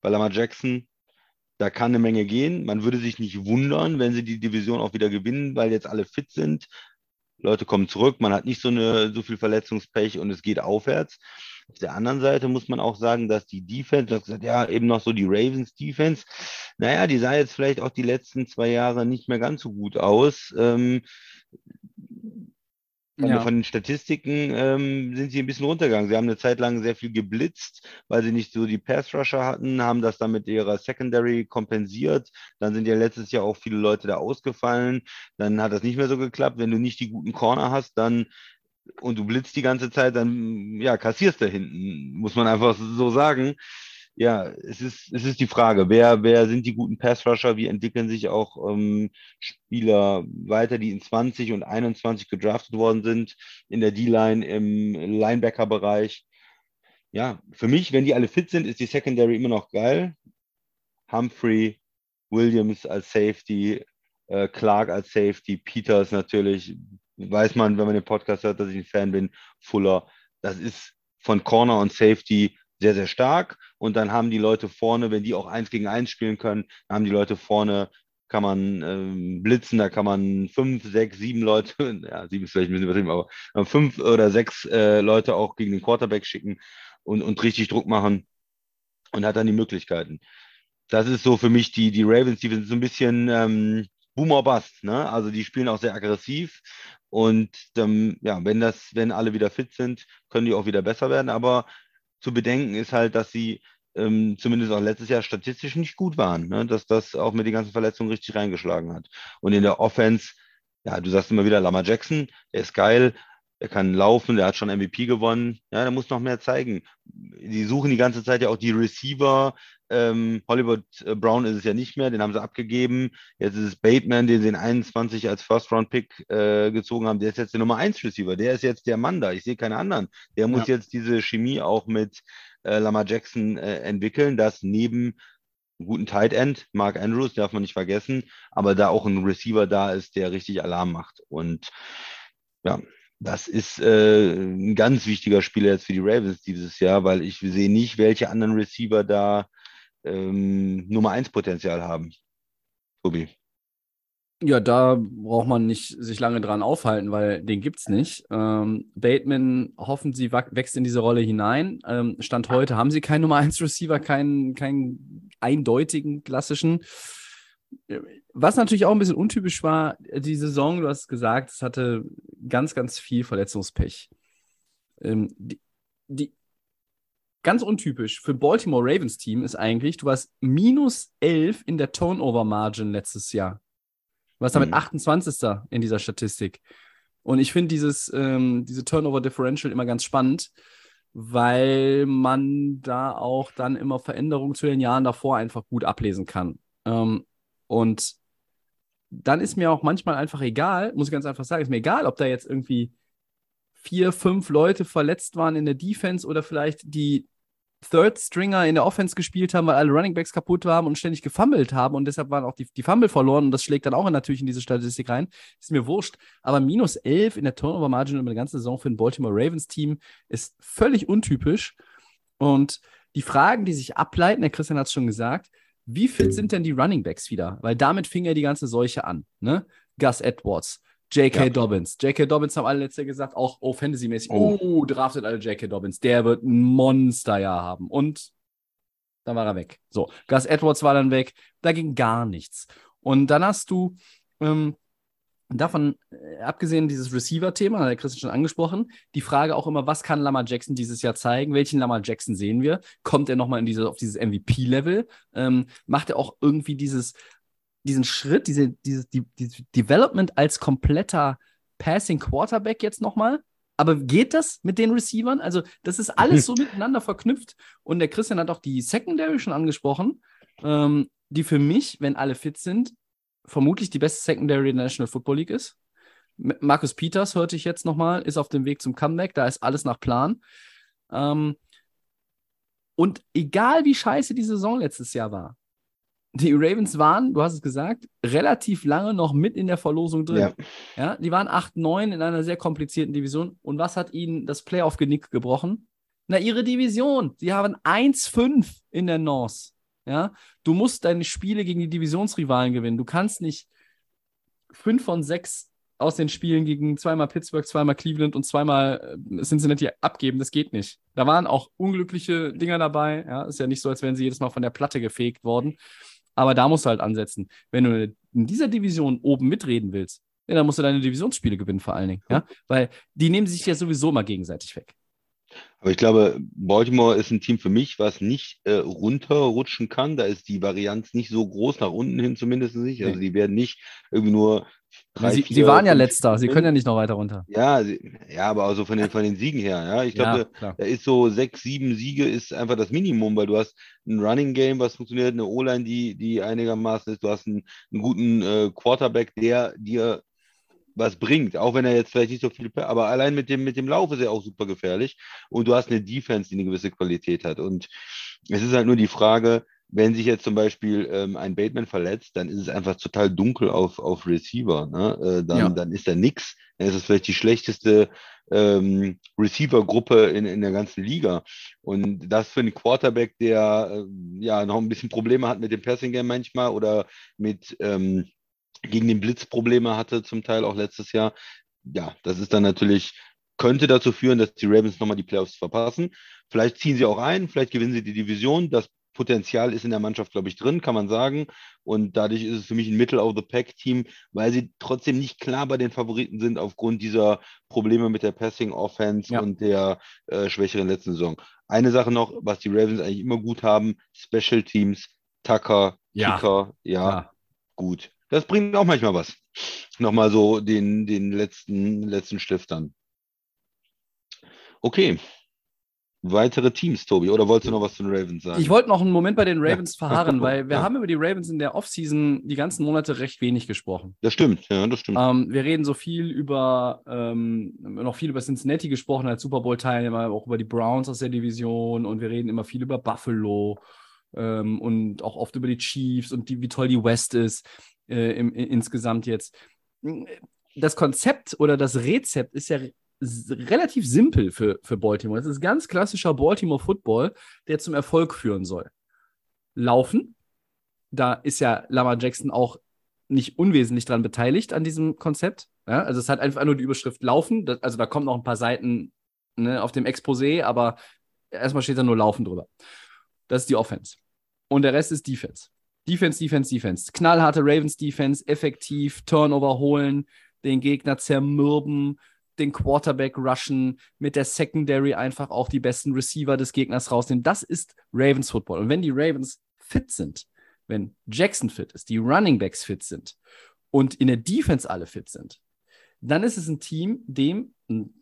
bei Lamar Jackson. Da kann eine Menge gehen. Man würde sich nicht wundern, wenn sie die Division auch wieder gewinnen, weil jetzt alle fit sind. Leute kommen zurück, man hat nicht so, eine, so viel Verletzungspech und es geht aufwärts. Auf der anderen Seite muss man auch sagen, dass die Defense, du hast gesagt, ja, eben noch so die Ravens Defense, naja, die sah jetzt vielleicht auch die letzten zwei Jahre nicht mehr ganz so gut aus. Ähm, ja. Von den Statistiken ähm, sind sie ein bisschen runtergegangen. Sie haben eine Zeit lang sehr viel geblitzt, weil sie nicht so die Pass-Rusher hatten, haben das dann mit ihrer Secondary kompensiert. Dann sind ja letztes Jahr auch viele Leute da ausgefallen. Dann hat das nicht mehr so geklappt. Wenn du nicht die guten Corner hast, dann und du blitzt die ganze Zeit, dann ja, kassierst du hinten, muss man einfach so sagen ja, es ist, es ist die Frage, wer, wer sind die guten Pass-Rusher, wie entwickeln sich auch ähm, Spieler weiter, die in 20 und 21 gedraftet worden sind, in der D-Line, im Linebacker-Bereich. Ja, für mich, wenn die alle fit sind, ist die Secondary immer noch geil. Humphrey, Williams als Safety, äh, Clark als Safety, Peters natürlich, weiß man, wenn man den Podcast hört, dass ich ein Fan bin, Fuller. Das ist von Corner und Safety sehr, sehr stark. Und dann haben die Leute vorne, wenn die auch eins gegen eins spielen können, haben die Leute vorne, kann man ähm, blitzen, da kann man fünf, sechs, sieben Leute, ja, sieben ist vielleicht ein bisschen übertrieben, aber fünf oder sechs äh, Leute auch gegen den Quarterback schicken und, und richtig Druck machen und hat dann die Möglichkeiten. Das ist so für mich die, die Ravens, die sind so ein bisschen ähm, Boomer Bust, ne? Also die spielen auch sehr aggressiv und ähm, ja, wenn das, wenn alle wieder fit sind, können die auch wieder besser werden. Aber zu bedenken ist halt, dass sie ähm, zumindest auch letztes Jahr statistisch nicht gut waren, ne? dass das auch mit den ganzen Verletzungen richtig reingeschlagen hat. Und in der Offense, ja, du sagst immer wieder Lama Jackson, der ist geil, der kann laufen, der hat schon MVP gewonnen. Ja, der muss noch mehr zeigen. Die suchen die ganze Zeit ja auch die Receiver. Ähm, Hollywood äh, Brown ist es ja nicht mehr, den haben sie abgegeben. Jetzt ist es Bateman, den sie in 21 als First-Round-Pick äh, gezogen haben. Der ist jetzt der Nummer 1 Receiver. Der ist jetzt der Mann da. Ich sehe keine anderen. Der muss ja. jetzt diese Chemie auch mit äh, Lama Jackson äh, entwickeln, dass neben einem guten Tight End, Mark Andrews, darf man nicht vergessen, aber da auch ein Receiver da ist, der richtig Alarm macht. Und ja, das ist äh, ein ganz wichtiger Spieler jetzt für die Ravens dieses Jahr, weil ich sehe nicht, welche anderen Receiver da ähm, Nummer 1 Potenzial haben. Tobi. Ja, da braucht man nicht sich lange dran aufhalten, weil den gibt es nicht. Ähm, Bateman hoffen sie wächst in diese Rolle hinein. Ähm, Stand heute haben sie keinen Nummer 1 Receiver, keinen, keinen eindeutigen klassischen. Was natürlich auch ein bisschen untypisch war, die Saison, du hast gesagt, es hatte ganz, ganz viel Verletzungspech. Ähm, die, die, ganz untypisch für Baltimore Ravens Team ist eigentlich, du warst minus 11 in der Turnover Margin letztes Jahr. Du warst damit mhm. 28. in dieser Statistik. Und ich finde dieses, ähm, diese Turnover Differential immer ganz spannend, weil man da auch dann immer Veränderungen zu den Jahren davor einfach gut ablesen kann. Ähm, und dann ist mir auch manchmal einfach egal, muss ich ganz einfach sagen, ist mir egal, ob da jetzt irgendwie vier, fünf Leute verletzt waren in der Defense oder vielleicht die Third Stringer in der Offense gespielt haben, weil alle Running Backs kaputt waren und ständig gefummelt haben und deshalb waren auch die, die Fumble verloren und das schlägt dann auch natürlich in diese Statistik rein. Ist mir wurscht. Aber minus 11 in der Turnover Margin über eine ganze Saison für ein Baltimore Ravens Team ist völlig untypisch. Und die Fragen, die sich ableiten, der Christian hat es schon gesagt, wie fit sind denn die Running Backs wieder? Weil damit fing ja die ganze Seuche an. Ne? Gus Edwards, J.K. Ja. Dobbins. J.K. Dobbins haben alle letztes Jahr gesagt, auch oh, Fantasy-mäßig, oh. oh, draftet alle J.K. Dobbins. Der wird ein Monsterjahr haben. Und dann war er weg. So, Gus Edwards war dann weg. Da ging gar nichts. Und dann hast du ähm, davon äh, abgesehen dieses Receiver-Thema, hat der Christian schon angesprochen, die Frage auch immer, was kann Lamar Jackson dieses Jahr zeigen? Welchen Lamar Jackson sehen wir? Kommt er nochmal diese, auf dieses MVP-Level? Ähm, macht er auch irgendwie dieses, diesen Schritt, diese, dieses die, die Development als kompletter Passing Quarterback jetzt nochmal? Aber geht das mit den Receivern? Also, das ist alles so miteinander verknüpft. Und der Christian hat auch die Secondary schon angesprochen, ähm, die für mich, wenn alle fit sind, vermutlich die beste Secondary in der National Football League ist. Markus Peters hörte ich jetzt nochmal, ist auf dem Weg zum Comeback, da ist alles nach Plan. Ähm, und egal wie scheiße die Saison letztes Jahr war, die Ravens waren, du hast es gesagt, relativ lange noch mit in der Verlosung drin. Ja. ja die waren 8-9 in einer sehr komplizierten Division. Und was hat ihnen das Playoff-Genick gebrochen? Na, ihre Division. Sie haben 1-5 in der North. Ja, du musst deine Spiele gegen die Divisionsrivalen gewinnen. Du kannst nicht fünf von sechs aus den Spielen gegen zweimal Pittsburgh, zweimal Cleveland und zweimal äh, Cincinnati abgeben. Das geht nicht. Da waren auch unglückliche Dinger dabei. Ja, ist ja nicht so, als wären sie jedes Mal von der Platte gefegt worden. Aber da musst du halt ansetzen. Wenn du in dieser Division oben mitreden willst, dann musst du deine Divisionsspiele gewinnen, vor allen Dingen. Ja? Weil die nehmen sich ja sowieso mal gegenseitig weg. Aber ich glaube, Baltimore ist ein Team für mich, was nicht äh, runterrutschen kann. Da ist die Varianz nicht so groß, nach unten hin zumindest nicht. Also die werden nicht irgendwie nur drei, sie, vier, sie waren ja letzter, sie können ja nicht noch weiter runter. Ja, ja, aber also von den, von den Siegen her, ja. Ich glaube, ja, da ist so sechs, sieben Siege ist einfach das Minimum, weil du hast ein Running Game, was funktioniert, eine O-Line, die, die einigermaßen ist, du hast einen, einen guten äh, Quarterback, der dir was bringt, auch wenn er jetzt vielleicht nicht so viel, aber allein mit dem, mit dem Lauf ist er auch super gefährlich und du hast eine Defense, die eine gewisse Qualität hat und es ist halt nur die Frage, wenn sich jetzt zum Beispiel ähm, ein Bateman verletzt, dann ist es einfach total dunkel auf, auf Receiver. Ne? Äh, dann, ja. dann ist da nix. Dann ist es vielleicht die schlechteste ähm, Receiver-Gruppe in, in der ganzen Liga. Und das für einen Quarterback, der äh, ja noch ein bisschen Probleme hat mit dem Passing-Game manchmal oder mit ähm, gegen den Blitz Probleme hatte, zum Teil auch letztes Jahr. Ja, das ist dann natürlich, könnte dazu führen, dass die Ravens nochmal die Playoffs verpassen. Vielleicht ziehen sie auch ein, vielleicht gewinnen sie die Division. Das Potenzial ist in der Mannschaft, glaube ich, drin, kann man sagen. Und dadurch ist es für mich ein Middle-of-the-Pack-Team, weil sie trotzdem nicht klar bei den Favoriten sind aufgrund dieser Probleme mit der Passing-Offense Ja. und der äh, schwächeren letzten Saison. Eine Sache noch, was die Ravens eigentlich immer gut haben, Special Teams, Tucker, Ja. Kicker, ja, Ja. gut. Das bringt auch manchmal was. Nochmal so den, den letzten, letzten Stift dann. Okay. Weitere Teams, Tobi, oder wolltest du noch was zu den Ravens sagen? Ich wollte noch einen Moment bei den Ravens verharren, Ja. weil wir Ja. haben über die Ravens in der Offseason die ganzen Monate recht wenig gesprochen. das stimmt, ja, das stimmt. Ähm, wir reden so viel über, ähm, noch viel über Cincinnati gesprochen als Super Bowl-Teilnehmer, auch über die Browns aus der Division und wir reden immer viel über Buffalo ähm, und auch oft über die Chiefs und die, wie toll die West ist äh, im, insgesamt jetzt. Das Konzept oder das Rezept ist ja relativ simpel für, für Baltimore. Es ist ganz klassischer Baltimore Football, der zum Erfolg führen soll. Laufen, da ist ja Lamar Jackson auch nicht unwesentlich dran beteiligt an diesem Konzept. Ja, also es hat einfach nur die Überschrift Laufen. Das, also da kommen noch ein paar Seiten ne, auf dem Exposé, aber erstmal steht da nur Laufen drüber. Das ist die Offense. Und der Rest ist Defense. Defense, Defense, Defense. Knallharte Ravens Defense, effektiv, Turnover holen, den Gegner zermürben, den Quarterback rushen, mit der Secondary einfach auch die besten Receiver des Gegners rausnehmen. Das ist Ravens Football. Und wenn die Ravens fit sind, wenn Jackson fit ist, die Running Backs fit sind und in der Defense alle fit sind, dann ist es ein Team, dem,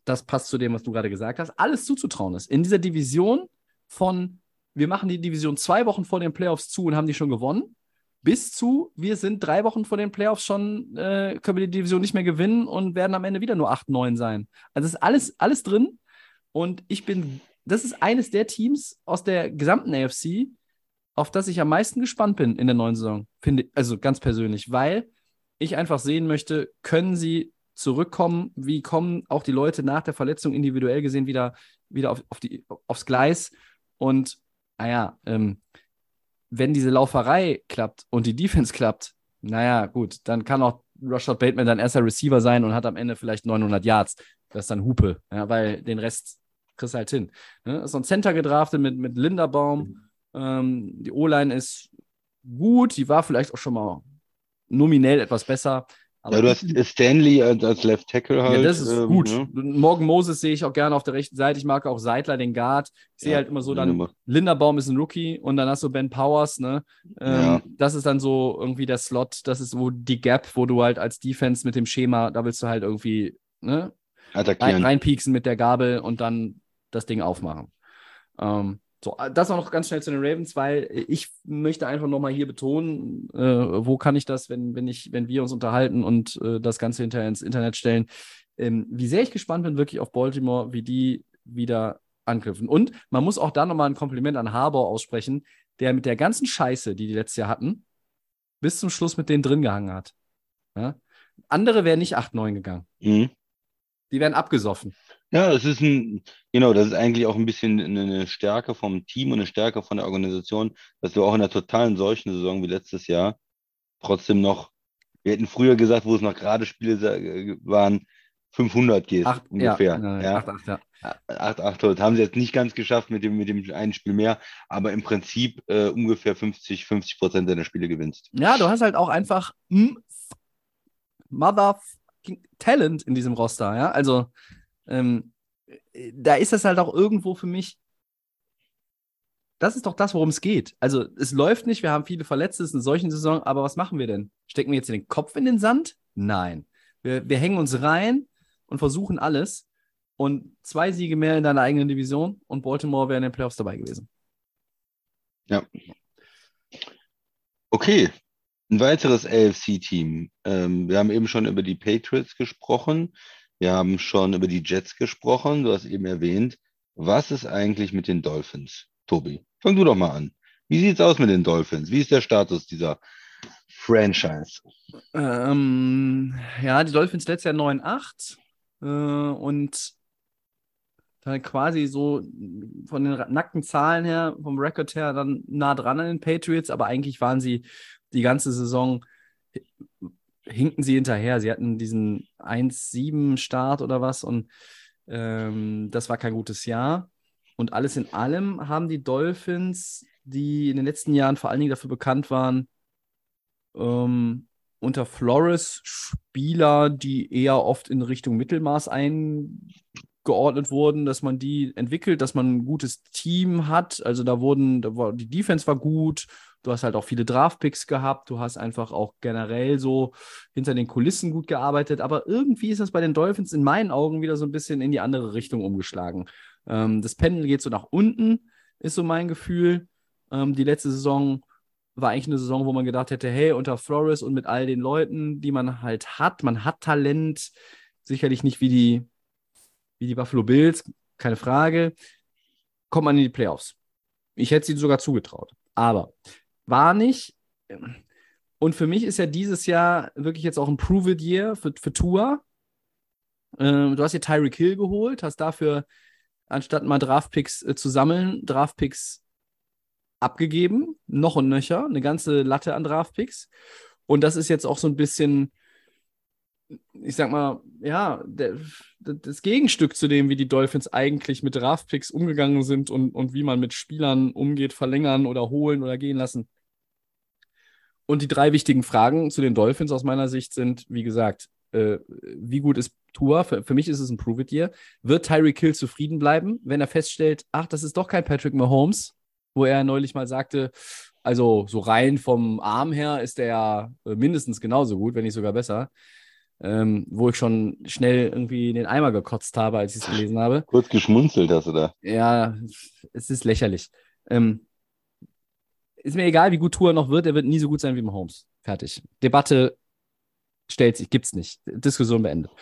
das passt zu dem, was du gerade gesagt hast, alles zuzutrauen ist. In dieser Division von, wir machen die Division zwei Wochen vor den Playoffs zu und haben die schon gewonnen, bis zu, wir sind drei Wochen vor den Playoffs schon, äh, können wir die Division nicht mehr gewinnen und werden am Ende wieder nur 8, 9 sein. Also ist alles, alles drin. Und ich bin, das ist eines der Teams aus der gesamten AFC, auf das ich am meisten gespannt bin in der neuen Saison. Finde, also ganz persönlich, weil ich einfach sehen möchte, können sie zurückkommen, wie kommen auch die Leute nach der Verletzung individuell gesehen wieder, wieder auf, auf die, aufs Gleis. Und naja, ähm, wenn diese Lauferei klappt und die Defense klappt, naja, gut, dann kann auch Rashad Bateman dein erster Receiver sein und hat am Ende vielleicht 900 Yards. Das ist dann Hupe, ja, weil den Rest kriegst du halt hin. Ne? Ist so ein Center gedraftet mit, mit Linderbaum. Ähm, die O-Line ist gut, die war vielleicht auch schon mal nominell etwas besser. Aber ja, du hast Stanley als, als Left Tackle halt. ja, das ist ähm, gut. ne? Morgan Moses sehe ich auch gerne auf der rechten Seite. Ich mag auch Seidler, den Guard. Ich sehe Ja, halt immer so dann. Linderbaum ist ein Rookie und dann hast du Ben Powers, ne? Ähm, Ja. Das ist dann so irgendwie der Slot, das ist wo die Gap, wo du halt als Defense mit dem Schema, da willst du halt irgendwie, ne? Rein, Attackieren. reinpieksen mit der Gabel und dann das Ding aufmachen. Ähm, so, das auch noch ganz schnell zu den Ravens, weil ich möchte einfach nochmal hier betonen, äh, wo kann ich das, wenn, wenn, ich, wenn wir uns unterhalten und äh, das Ganze hinterher ins Internet stellen, ähm, wie sehr ich gespannt bin wirklich auf Baltimore, wie die wieder angriffen. Und man muss auch da nochmal ein Kompliment an Harbour aussprechen, der mit der ganzen Scheiße, die die letztes Jahr hatten, bis zum Schluss mit denen drin gehangen hat. Ja? Andere wären nicht 8-9 gegangen. Mhm. Die wären abgesoffen. Ja, es ist ein, genau, das ist eigentlich auch ein bisschen eine Stärke vom Team und eine Stärke von der Organisation, dass wir auch in einer totalen solchen Saison wie letztes Jahr trotzdem noch, wir hätten früher gesagt, wo es noch gerade Spiele waren, 500 gehst Acht, ungefähr. Ja, Ja, Acht, acht, ja. 8, 8, haben sie jetzt nicht ganz geschafft mit dem, mit dem einen Spiel mehr, aber im Prinzip äh, ungefähr 50, 50 Prozent deiner Spiele gewinnst. ja, du hast halt auch einfach Mother Talent in diesem Roster, ja. Also, ähm, da ist das halt auch irgendwo für mich. Das ist doch das, worum es geht. Also, es läuft nicht, wir haben viele Verletzte, es ist eine solchen Saison, aber was machen wir denn? Stecken wir jetzt den Kopf in den Sand? Nein. Wir, wir hängen uns rein und versuchen alles. Und zwei Siege mehr in deiner eigenen Division und Baltimore wäre in den Playoffs dabei gewesen. Okay, ein weiteres AFC-Team. Ähm, wir haben eben schon über die Patriots gesprochen. Wir haben schon über die Jets gesprochen. Du hast eben erwähnt, was ist eigentlich mit den Dolphins? Tobi, fang du doch mal an. Wie sieht's aus mit den Dolphins? Wie ist der Status dieser Franchise? Ähm, ja, die Dolphins letztes Jahr 9-8 äh, und dann quasi so von den nackten Zahlen her, vom Rekord her, dann nah dran an den Patriots, aber eigentlich waren sie die ganze Saison, hinkten sie hinterher. Sie hatten diesen 1-7-Start oder was und ähm, das war kein gutes Jahr. Und alles in allem haben die Dolphins die in den letzten Jahren vor allen Dingen dafür bekannt waren, ähm, unter Flores Spieler, die eher oft in Richtung Mittelmaß eingeordnet wurden, dass man die entwickelt, dass man ein gutes Team hat. Also da wurden, da war, die Defense war gut, du hast halt auch viele Draftpicks gehabt, du hast einfach auch generell so hinter den Kulissen gut gearbeitet, aber irgendwie ist das bei den Dolphins in meinen Augen wieder so ein bisschen in die andere Richtung umgeschlagen. Ähm, das Pendel geht so nach unten, ist so mein Gefühl. Ähm, die letzte Saison war eigentlich eine Saison, wo man gedacht hätte, hey, unter Flores und mit all den Leuten, die man halt hat, man hat Talent, sicherlich nicht wie die, wie die Buffalo Bills, keine Frage, kommt man in die Playoffs. Ich hätte sie sogar zugetraut. Aber war nicht. Und für mich ist ja dieses Jahr wirklich jetzt auch ein Prove-It-Year für, für Tour. Ähm, du hast hier Tyreek Hill geholt, hast dafür, anstatt mal Draftpicks äh, zu sammeln, Draftpicks abgegeben, noch und nöcher, eine ganze Latte an Draftpicks. Und das ist jetzt auch so ein bisschen, ich sag mal, ja, der, das Gegenstück zu dem, wie die Dolphins eigentlich mit Draftpicks umgegangen sind und, und wie man mit Spielern umgeht, verlängern oder holen oder gehen lassen. Und die drei wichtigen Fragen zu den Dolphins aus meiner Sicht sind, wie gesagt, äh, wie gut ist Tour? Für, für, mich ist es ein Prove-It-Year. Wird Tyreek Hill zufrieden bleiben, wenn er feststellt, ach, das ist doch kein Patrick Mahomes, wo er neulich mal sagte, also so rein vom Arm her ist er ja äh, mindestens genauso gut, wenn nicht sogar besser. Ähm, wo ich schon schnell irgendwie in den Eimer gekotzt habe, als ich es gelesen habe. Kurz geschmunzelt hast du da. Ja, es ist lächerlich. Ähm, ist mir egal, wie gut Tour noch wird, er wird nie so gut sein wie Mahomes. Fertig. Debatte stellt sich, gibt's nicht. Diskussion beendet.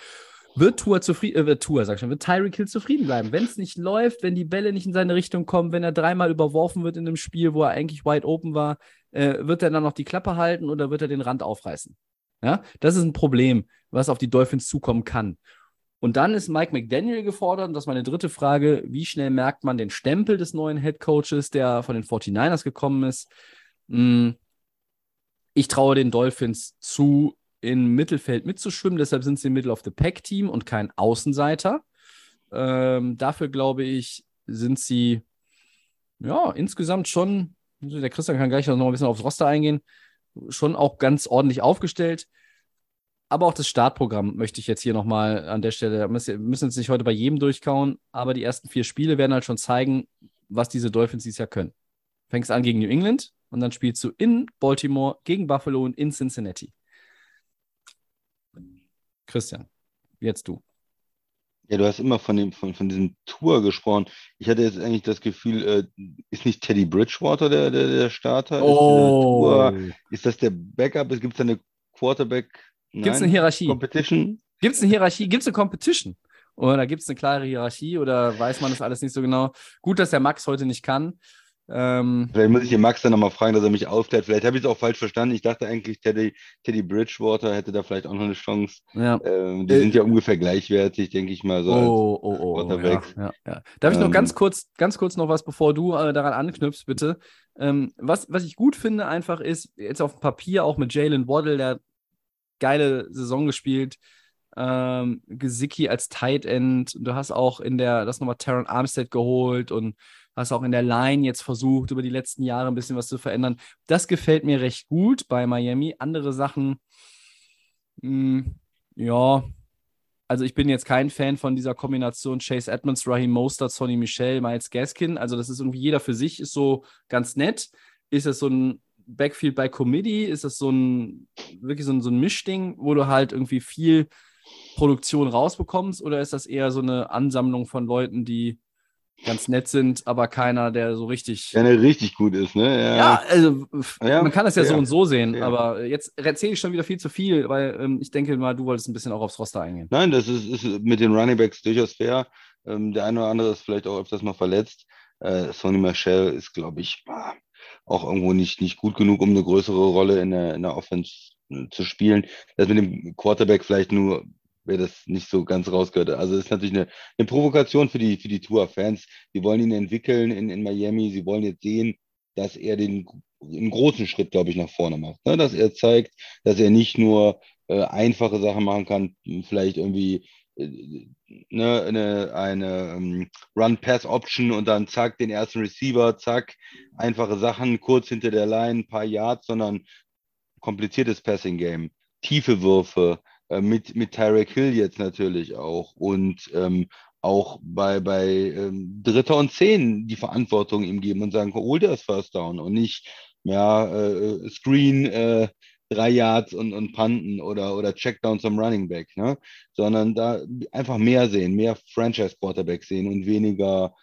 Wird Tour zufrieden, äh, wird Tour, sag ich schon, wird Tyreek Hill zufrieden bleiben? Wenn es nicht läuft, wenn die Bälle nicht in seine Richtung kommen, wenn er dreimal überworfen wird in einem Spiel, wo er eigentlich wide open war, äh, wird er dann noch die Klappe halten oder wird er den Rand aufreißen? Ja, das ist ein Problem, was auf die Dolphins zukommen kann. Und dann ist Mike McDaniel gefordert, und das ist meine dritte Frage, wie schnell merkt man den Stempel des neuen Head Coaches, der von den 49ers gekommen ist? Hm, ich traue den Dolphins zu, im Mittelfeld mitzuschwimmen. Deshalb sind sie ein Middle of the Pack Team und kein Außenseiter. Ähm, dafür glaube ich, sind sie ja insgesamt schon, der Christian kann gleich noch ein bisschen aufs Roster eingehen, schon auch ganz ordentlich aufgestellt. Aber auch das Startprogramm möchte ich jetzt hier nochmal an der Stelle, wir müssen jetzt nicht heute bei jedem durchkauen, aber die ersten vier Spiele werden halt schon zeigen, was diese Dolphins dieses Jahr können. Fängst an gegen New England und dann spielst du in Baltimore, gegen Buffalo und in Cincinnati. Christian, jetzt du. Ja, du hast immer von, dem, von, von diesem Tour gesprochen. Ich hatte jetzt eigentlich das Gefühl, äh, ist nicht Teddy Bridgewater der, der, der Starter? Oh. Ist, ist das der Backup? Gibt es eine Quarterback? Gibt es eine Hierarchie? Competition? Gibt es eine Hierarchie? Gibt es eine Competition? Oder gibt es eine klare Hierarchie? Oder weiß man das alles nicht so genau? Gut, dass der Max heute nicht kann. Ähm, Vielleicht muss ich den Max dann nochmal fragen, dass er mich aufklärt. Vielleicht habe ich es auch falsch verstanden. Ich dachte eigentlich, Teddy, Teddy Bridgewater hätte da vielleicht auch noch eine Chance. Ja. Ähm, die sind ja ungefähr gleichwertig, denke ich mal. So oh, oh, oh, ja, ja, ja. Darf ich noch ähm, ganz kurz, ganz kurz noch was, bevor du äh, daran anknüpfst, bitte? Ähm, was, was ich gut finde, einfach ist, jetzt auf dem Papier auch mit Jalen Waddle, der geile Saison gespielt. Ähm, Gesicki als Tight End. Du hast auch in der, das nochmal Taron Armstead geholt und hast auch in der Line jetzt versucht, über die letzten Jahre ein bisschen was zu verändern. Das gefällt mir recht gut bei Miami. Andere Sachen, mh, hm, ja, also ich bin jetzt kein Fan von dieser Kombination Chase Edmonds, Raheem Mostert, Sonny Michel, Miles Gaskin. Also das ist irgendwie jeder für sich, ist so ganz nett. Ist es so ein Backfield by Committee? Ist das so ein wirklich so ein, so ein Mischding, wo du halt irgendwie viel Produktion rausbekommst? Oder ist das eher so eine Ansammlung von Leuten, die ganz nett sind, aber keiner, der so richtig. Der richtig gut ist, ne? Ja, ja also ja, man kann das ja, ja, so und so sehen, aber jetzt erzähle ich schon wieder viel zu viel, weil ähm, ich denke mal, du wolltest ein bisschen auch aufs Roster eingehen. Nein, das ist, ist mit den Running Backs durchaus fair. Ähm, der eine oder andere ist vielleicht auch öfters mal verletzt. Äh, Sonny Michel ist, glaube ich, auch irgendwo nicht, nicht gut genug, um eine größere Rolle in der, in der Offense äh, zu spielen. Das mit dem Quarterback vielleicht nur wer das nicht so ganz rausgehört. Also das ist natürlich eine, eine Provokation für die, für die Tour-Fans. Die wollen ihn entwickeln in, in Miami. Sie wollen jetzt sehen, dass er den einen großen Schritt, glaube ich, nach vorne macht. Ne? Dass er zeigt, dass er nicht nur äh, einfache Sachen machen kann, vielleicht irgendwie ne, eine, eine ähm, Run-Pass-Option und dann zack, den ersten Receiver, zack, einfache Sachen, kurz hinter der Line, ein paar Yards, sondern kompliziertes Passing-Game, tiefe Würfe, äh, mit, mit Tyreek Hill jetzt natürlich auch und ähm, auch bei, bei ähm, Dritter und Zehn die Verantwortung ihm geben und sagen, hol dir das First Down und nicht ja, äh, Screen, äh, drei Yards und, und Panten oder, oder Checkdown zum Running Back, ne? sondern da einfach mehr sehen, mehr Franchise-Quarterback sehen und weniger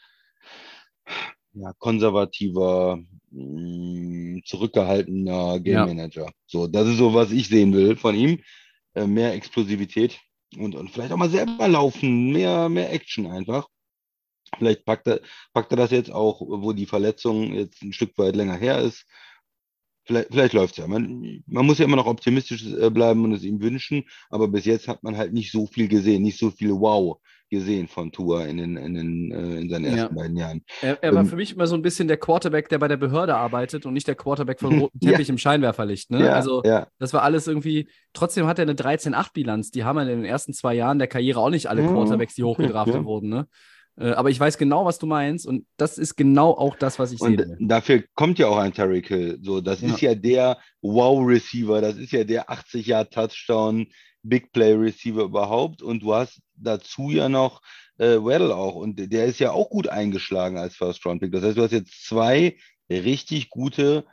ja, konservativer, mh, mm, zurückgehaltener Game Manager. Ja. So, das ist so, was ich sehen will von ihm. Äh, mehr Explosivität und, und vielleicht auch mal selber laufen, mehr, mehr Action einfach. Vielleicht packt er, packt er das jetzt auch, wo die Verletzung jetzt ein Stück weit länger her ist. Vielleicht, vielleicht läuft es ja. Man, man muss ja immer noch optimistisch äh, bleiben und es ihm wünschen, aber bis jetzt hat man halt nicht so viel gesehen, nicht so viel Wow gesehen von Tour in, den, in, den, äh, in seinen ersten ja. beiden Jahren. Er, er war ähm, für mich immer so ein bisschen der Quarterback, der bei der Behörde arbeitet und nicht der Quarterback von rotem Teppich ja. im Scheinwerferlicht. Ne? Ja, also das war alles irgendwie, trotzdem hat er eine 13-8-Bilanz. Die haben in den ersten zwei Jahren der Karriere auch nicht alle Quarterbacks, die hochgedraftet wurden. Ne? Äh, aber ich weiß genau, was du meinst und das ist genau auch das, was ich und sehe. Dafür kommt ja auch ein Terry Hill. So, das ist ja der Wow-Receiver, das ist ja der 80 Jahr Touchdown Big Play Receiver überhaupt. Und du hast dazu ja noch äh, Weddle auch. Und der ist ja auch gut eingeschlagen als First Round Pick. Das heißt, du hast jetzt zwei richtig gute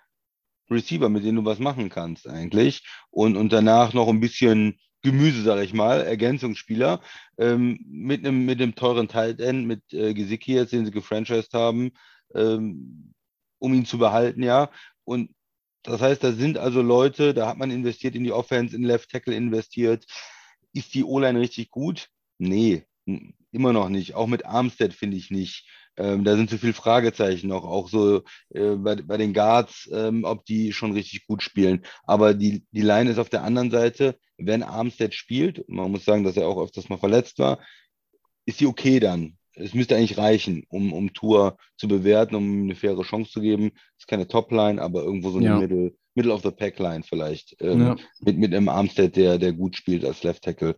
Receiver, mit denen du was machen kannst eigentlich. Und, und danach noch ein bisschen Gemüse, sage ich mal, Ergänzungsspieler ähm, mit einem mit teuren Tight End, mit äh, Gesicki jetzt, den sie gefranchised haben, ähm, um ihn zu behalten, ja. Und das heißt, da sind also Leute, da hat man investiert in die Offense, in Left Tackle investiert. Ist die O-Line richtig gut? Nee, immer noch nicht. Auch mit Armstead finde ich nicht. Ähm, da sind zu viele Fragezeichen noch, auch so äh, bei, bei den Guards, ähm, ob die schon richtig gut spielen. Aber die, die Line ist auf der anderen Seite, wenn Armstead spielt, man muss sagen, dass er auch öfters mal verletzt war, ist die okay dann es müsste eigentlich reichen, um, um Tour zu bewerten, um eine faire Chance zu geben. Ist keine Top-Line, aber irgendwo so eine ja. Middle, Middle of the Pack-Line vielleicht. Ähm, ja. mit, mit einem Armstead, der, der gut spielt als Left Tackle.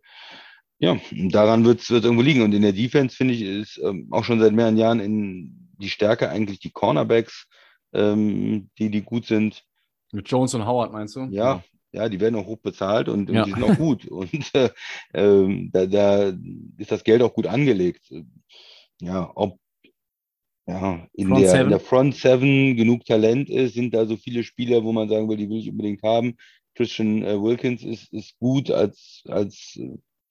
Ja, daran wird es irgendwo liegen. Und in der Defense, finde ich, ist ähm, auch schon seit mehreren Jahren in die Stärke eigentlich die Cornerbacks, ähm, die, die gut sind. Mit Jones und Howard meinst du? Ja, ja, die werden auch hoch bezahlt und, und ja. die sind auch gut. Und äh, ähm, da, da ist das Geld auch gut angelegt ja, ob ja, in, der, in der Front Seven genug Talent ist, sind da so viele Spieler, wo man sagen will, die will ich unbedingt haben. Christian äh, Wilkins ist, ist gut als, als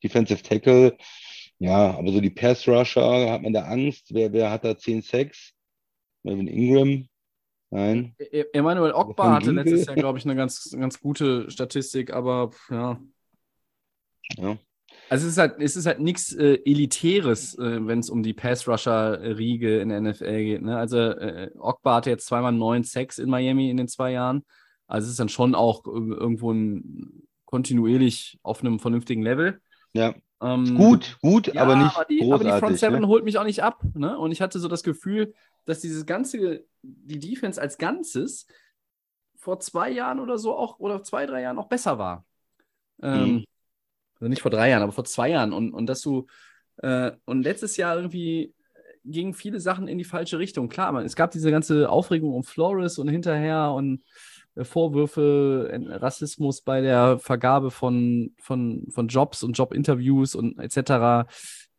Defensive Tackle. Ja, aber so die Pass Rusher, hat man da Angst? Wer, wer hat da 10 Sacks? Melvin Ingram? Nein. E-, e-, Emmanuel Ogba hatte letztes Jahr, glaube ich, eine ganz, ganz gute Statistik, aber ja. Ja. Also es ist halt, es ist halt nichts äh, Elitäres, äh, wenn es um die Pass-Rusher-Riege in der NFL geht. Ne? Also äh, Ogba hatte jetzt zweimal neun Sex in Miami in den zwei Jahren. Also es ist dann schon auch äh, irgendwo ein, kontinuierlich auf einem vernünftigen Level. Ja. Ähm, gut, gut, ja, aber nicht aber die, großartig. Aber die Front Seven ne? holt mich auch nicht ab. Ne? Und ich hatte so das Gefühl, dass dieses ganze, die Defense als Ganzes vor zwei Jahren oder so auch, oder zwei, drei Jahren auch besser war. Ähm, mhm. Also nicht vor drei Jahren, aber vor zwei Jahren. Und, und dass du, äh, und letztes Jahr irgendwie gingen viele Sachen in die falsche Richtung. Klar, man, es gab diese ganze Aufregung um Flores und hinterher und Vorwürfe, äh, Rassismus bei der Vergabe von, von, von Jobs und Jobinterviews und etc.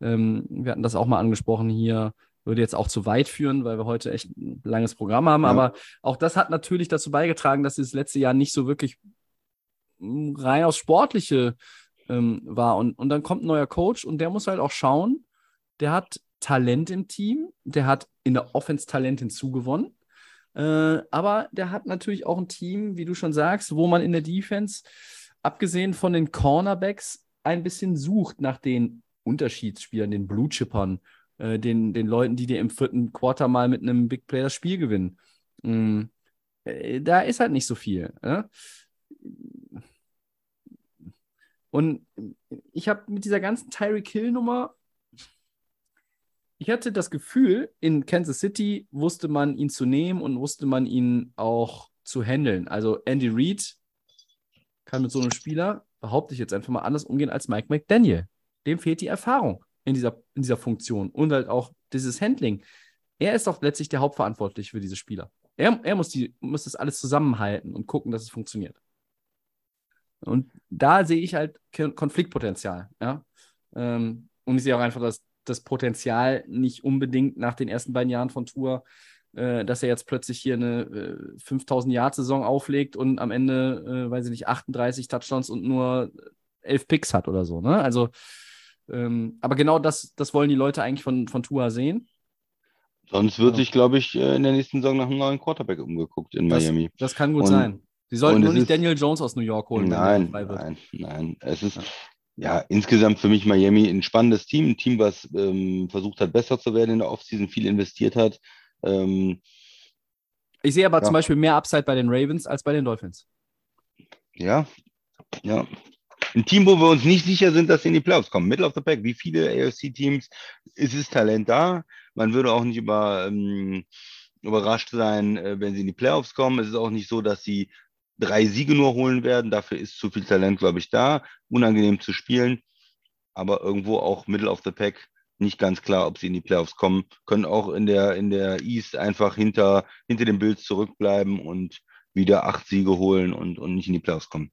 Ähm, wir hatten das auch mal angesprochen hier. Würde jetzt auch zu weit führen, weil wir heute echt ein langes Programm haben. Ja. Aber auch das hat natürlich dazu beigetragen, dass das letzte Jahr nicht so wirklich rein aus sportliche ähm, war. Und, und dann kommt ein neuer Coach und der muss halt auch schauen, der hat Talent im Team, der hat in der Offense Talent hinzugewonnen. Äh, aber der hat natürlich auch ein Team, wie du schon sagst, wo man in der Defense, abgesehen von den Cornerbacks, ein bisschen sucht nach den Unterschiedsspielern, den Blue Chippern, äh, den, den Leuten, die dir im vierten Quarter mal mit einem Big Player das Spiel gewinnen. Mhm. Da ist halt nicht so viel. Äh? Und ich habe mit dieser ganzen Tyreek Hill-Nummer, ich hatte das Gefühl, in Kansas City wusste man ihn zu nehmen und wusste man ihn auch zu handeln. Also Andy Reid kann mit so einem Spieler, behaupte ich jetzt einfach mal, anders umgehen als Mike McDaniel. dem fehlt die Erfahrung in dieser, in dieser Funktion und halt auch dieses Handling. Er ist doch letztlich der Hauptverantwortliche für diese Spieler. Er, er muss, die, muss das alles zusammenhalten und gucken, dass es funktioniert. Und da sehe ich halt Konfliktpotenzial. Ja? Ähm, und ich sehe auch einfach das, das Potenzial nicht unbedingt nach den ersten beiden Jahren von Tour, äh, dass er jetzt plötzlich hier eine äh, 5000 Yard Saison auflegt und am Ende, äh, weiß ich nicht, 38 Touchdowns und nur 11 Picks hat oder so. Ne? Also, ähm, aber genau das, das wollen die Leute eigentlich von, von Tua sehen. Sonst wird ja. sich, glaube ich, äh, in der nächsten Saison nach einem neuen Quarterback umgeguckt in das, Miami. Das kann gut und, sein. Sie sollten nur nicht ist, Daniel Jones aus New York holen. Nein, nein, nein. Es ist ja. Ja. insgesamt für mich Miami ein spannendes Team. Ein Team, was ähm, versucht hat, besser zu werden in der Offseason, viel investiert hat. Ähm, ich sehe aber ja. zum Beispiel mehr Upside bei den Ravens als bei den Dolphins. Ja, ja. Ein Team, wo wir uns nicht sicher sind, dass sie in die Playoffs kommen. Middle of the Pack, wie viele AFC-Teams, ist es Talent da? Man würde auch nicht über, ähm, überrascht sein, äh, wenn sie in die Playoffs kommen. Es ist auch nicht so, dass sie drei Siege nur holen werden. Dafür ist zu viel Talent, glaube ich, da. Unangenehm zu spielen, aber irgendwo auch Middle of the Pack. Nicht ganz klar, ob sie in die Playoffs kommen. Können auch in der, in der East einfach hinter, hinter dem Bild zurückbleiben und wieder acht Siege holen und, und nicht in die Playoffs kommen.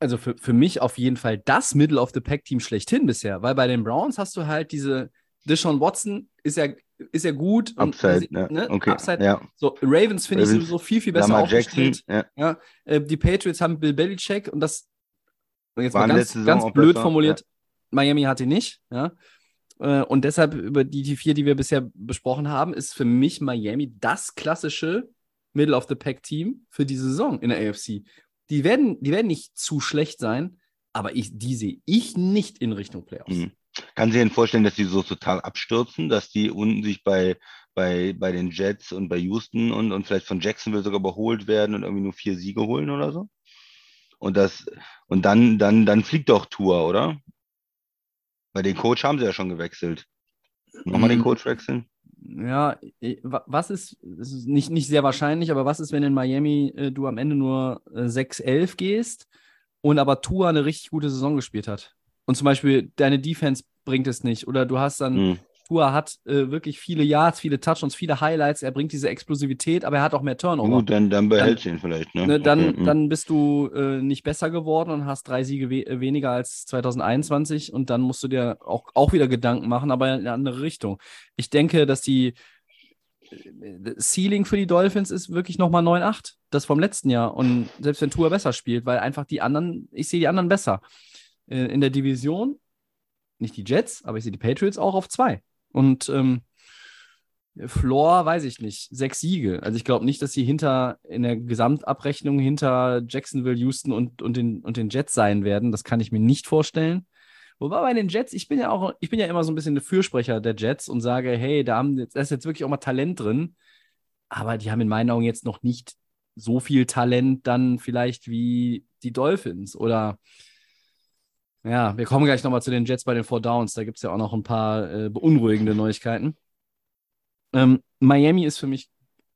Also für, für mich auf jeden Fall das Middle of the Pack Team schlechthin bisher, weil bei den Browns hast du halt diese, Deshaun Watson ist ja, ist ja gut. Upside, und, ne? Okay. Upside. Ja. So, Ravens finde ich sowieso viel, viel besser Lamar aufgestellt. Jackson, ja. ja. Äh, die Patriots haben Bill Belichick und das, jetzt mal ganz, ganz blöd besser, formuliert. Miami hat ihn nicht. Ja. Äh, und deshalb über die, die vier, die wir bisher besprochen haben, ist für mich Miami das klassische Middle of the Pack Team für die Saison in der AFC. Die werden, die werden nicht zu schlecht sein, aber ich, die sehe ich nicht in Richtung Playoffs. Mhm. Kann sich denn vorstellen, dass die so total abstürzen, dass die unten sich bei, bei, bei den Jets und bei Houston und, und vielleicht von Jacksonville sogar überholt werden und irgendwie nur vier Siege holen oder so? Und das, und dann, dann, dann fliegt doch Tour, oder? Bei den Coach haben sie ja schon gewechselt. Nochmal den mhm. Coach wechseln? Ja, was ist, ist nicht, nicht sehr wahrscheinlich, aber was ist, wenn in Miami äh, du am Ende nur äh, 6-11 gehst und aber Tua eine richtig gute Saison gespielt hat? Und zum Beispiel deine Defense bringt es nicht oder du hast dann, mhm. Tua hat äh, wirklich viele Yards, viele Touchdowns, viele Highlights, er bringt diese Explosivität, aber er hat auch mehr Turnover. Gut, dann, dann behältst du ihn vielleicht. Ne? ne dann, okay. dann bist du äh, nicht besser geworden und hast drei Siege we äh, weniger als 2021 und dann musst du dir auch, auch wieder Gedanken machen, aber in eine andere Richtung. Ich denke, dass die äh, Ceiling für die Dolphins ist wirklich nochmal 9-8, das vom letzten Jahr. Und selbst wenn Tua besser spielt, weil einfach die anderen, ich sehe die anderen besser äh, in der Division, nicht die Jets, aber ich sehe die Patriots auch auf zwei. Und ähm, Floor, weiß ich nicht, sechs Siege. Also ich glaube nicht, dass sie hinter in der Gesamtabrechnung hinter Jacksonville, Houston und, und, den, und den Jets sein werden. Das kann ich mir nicht vorstellen. Wobei bei den Jets, ich bin ja auch, ich bin ja immer so ein bisschen der Fürsprecher der Jets und sage, hey, da, haben, da ist jetzt wirklich auch mal Talent drin. Aber die haben in meinen Augen jetzt noch nicht so viel Talent dann vielleicht wie die Dolphins oder ja, wir kommen gleich nochmal zu den Jets bei den Four Downs. Da gibt es ja auch noch ein paar äh, beunruhigende Neuigkeiten. Ähm, Miami ist für mich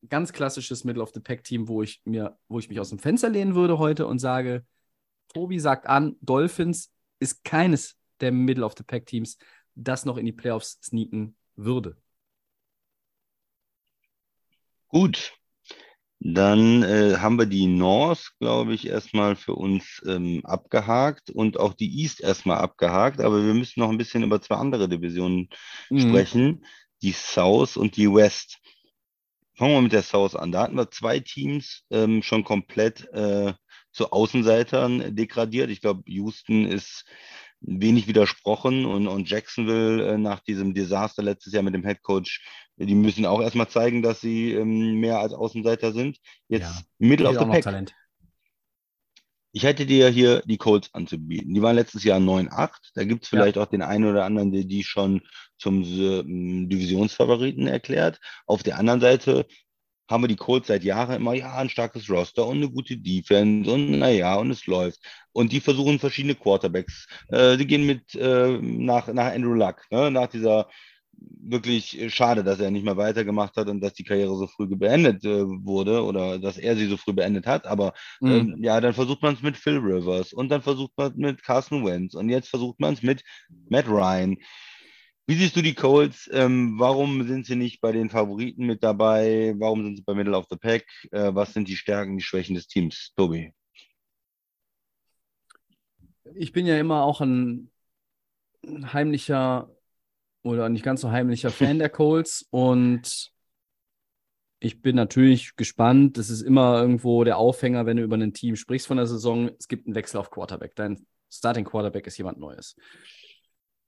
ganz klassisches Middle of the Pack Team, wo ich mir, wo ich mich aus dem Fenster lehnen würde heute und sage, Tobi sagt an, Dolphins ist keines der Middle of the Pack Teams, das noch in die Playoffs sneaken würde. Gut, dann äh, haben wir die North, glaube ich, erstmal für uns ähm, abgehakt und auch die East erstmal abgehakt. Aber wir müssen noch ein bisschen über zwei andere Divisionen mhm. sprechen, die South und die West. Fangen wir mit der South an. Da hatten wir zwei Teams ähm, schon komplett äh, zu Außenseitern degradiert. Ich glaube, Houston ist wenig widersprochen und, und Jacksonville äh, nach diesem Desaster letztes Jahr mit dem Head Coach, die müssen auch erstmal zeigen, dass sie ähm, mehr als Außenseiter sind. Jetzt ja, Middle of the Pack. Talent. Ich hätte dir hier die Colts anzubieten. Die waren letztes Jahr 9-8. Da gibt es vielleicht ja. auch den einen oder anderen, der die schon zum äh, Divisionsfavoriten erklärt. Auf der anderen Seite haben wir die Colts seit Jahren immer, ja, ein starkes Roster und eine gute Defense und naja, und es läuft. Und die versuchen verschiedene Quarterbacks. Äh, die gehen mit äh, nach, nach Andrew Luck, ne? nach dieser wirklich äh, schade, dass er nicht mehr weitergemacht hat und dass die Karriere so früh beendet äh, wurde oder dass er sie so früh beendet hat. Aber Mhm. ähm, ja, dann versucht man es mit Phil Rivers und dann versucht man es mit Carson Wentz und jetzt versucht man es mit Matt Ryan. Wie siehst du die Colts? Ähm, warum sind sie nicht bei den Favoriten mit dabei? Warum sind sie bei Middle of the Pack? Äh, was sind die Stärken, die Schwächen des Teams? Tobi. Ich bin ja immer auch ein heimlicher oder nicht ganz so heimlicher Fan der Colts und ich bin natürlich gespannt. Das ist immer irgendwo der Aufhänger, wenn du über ein Team sprichst von der Saison. Es gibt einen Wechsel auf Quarterback. Dein Starting Quarterback ist jemand Neues.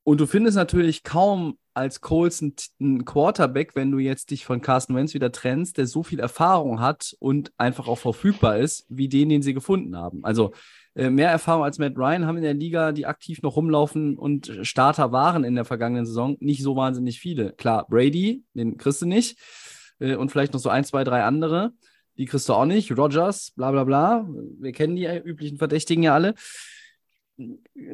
Und du findest natürlich kaum als Colts einen, Quarterback, wenn du jetzt dich von Carson Wentz wieder trennst, der so viel Erfahrung hat und einfach auch verfügbar ist, wie den, den sie gefunden haben. Also äh, mehr Erfahrung als Matt Ryan haben in der Liga, die aktiv noch rumlaufen und Starter waren in der vergangenen Saison, nicht so wahnsinnig viele. Klar, Brady, den kriegst du nicht. Äh, und vielleicht noch so ein, zwei, drei andere. Die kriegst du auch nicht. Rogers, bla bla bla. Wir kennen die üblichen Verdächtigen ja alle.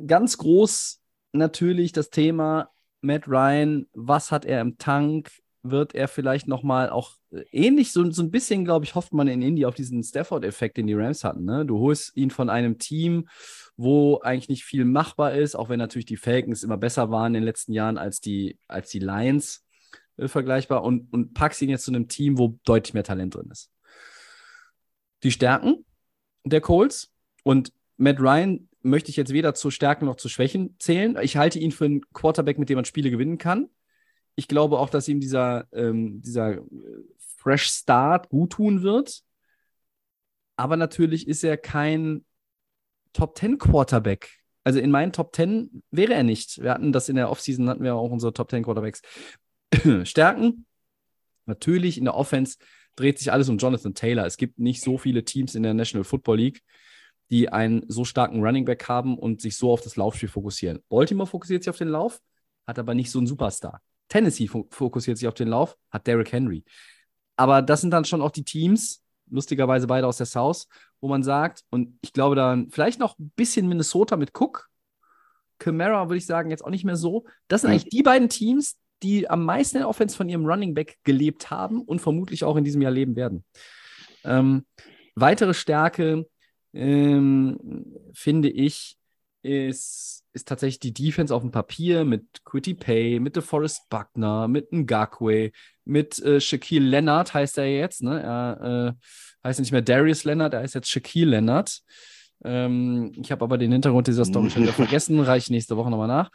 Ganz groß natürlich das Thema Matt Ryan. Was hat er im Tank? Wird er vielleicht nochmal auch äh, ähnlich, so, so ein bisschen, glaube ich, hofft man in Indy auf diesen Stafford-Effekt, den die Rams hatten. Ne? Du holst ihn von einem Team, wo eigentlich nicht viel machbar ist, auch wenn natürlich die Falcons immer besser waren in den letzten Jahren als die, als die Lions äh, vergleichbar und, und packst ihn jetzt zu einem Team, wo deutlich mehr Talent drin ist. Die Stärken der Colts und Matt Ryan möchte ich jetzt weder zu Stärken noch zu Schwächen zählen. Ich halte ihn für einen Quarterback, mit dem man Spiele gewinnen kann. Ich glaube auch, dass ihm dieser, ähm, dieser Fresh Start gut tun wird. Aber natürlich ist er kein Top 10 Quarterback. Also in meinen Top 10 wäre er nicht. Wir hatten das in der Offseason, hatten wir auch unsere Top 10 Quarterbacks. Stärken. Natürlich in der Offense dreht sich alles um Jonathan Taylor. Es gibt nicht so viele Teams in der National Football League, die einen so starken Running Back haben und sich so auf das Laufspiel fokussieren. Baltimore fokussiert sich auf den Lauf, hat aber nicht so einen Superstar. Tennessee fokussiert sich auf den Lauf, hat Derrick Henry. Aber das sind dann schon auch die Teams, lustigerweise beide aus der South, wo man sagt, und ich glaube dann vielleicht noch ein bisschen Minnesota mit Cook, Camara würde ich sagen, jetzt auch nicht mehr so. Das sind eigentlich die beiden Teams, die am meisten in der Offense von ihrem Running Back gelebt haben und vermutlich auch in diesem Jahr leben werden. Ähm, weitere Stärke, ähm, finde ich, ist, ist tatsächlich die Defense auf dem Papier mit Quitty Pay, mit DeForest Buckner, mit Ngakwe, mit äh, Shaquille Leonard heißt er jetzt, ne? Er äh, heißt nicht mehr Darius Leonard, er heißt jetzt Shaquille Leonard. Ähm, ich habe aber den Hintergrund dieser Story schon wieder vergessen, reiche nächste Woche nochmal nach.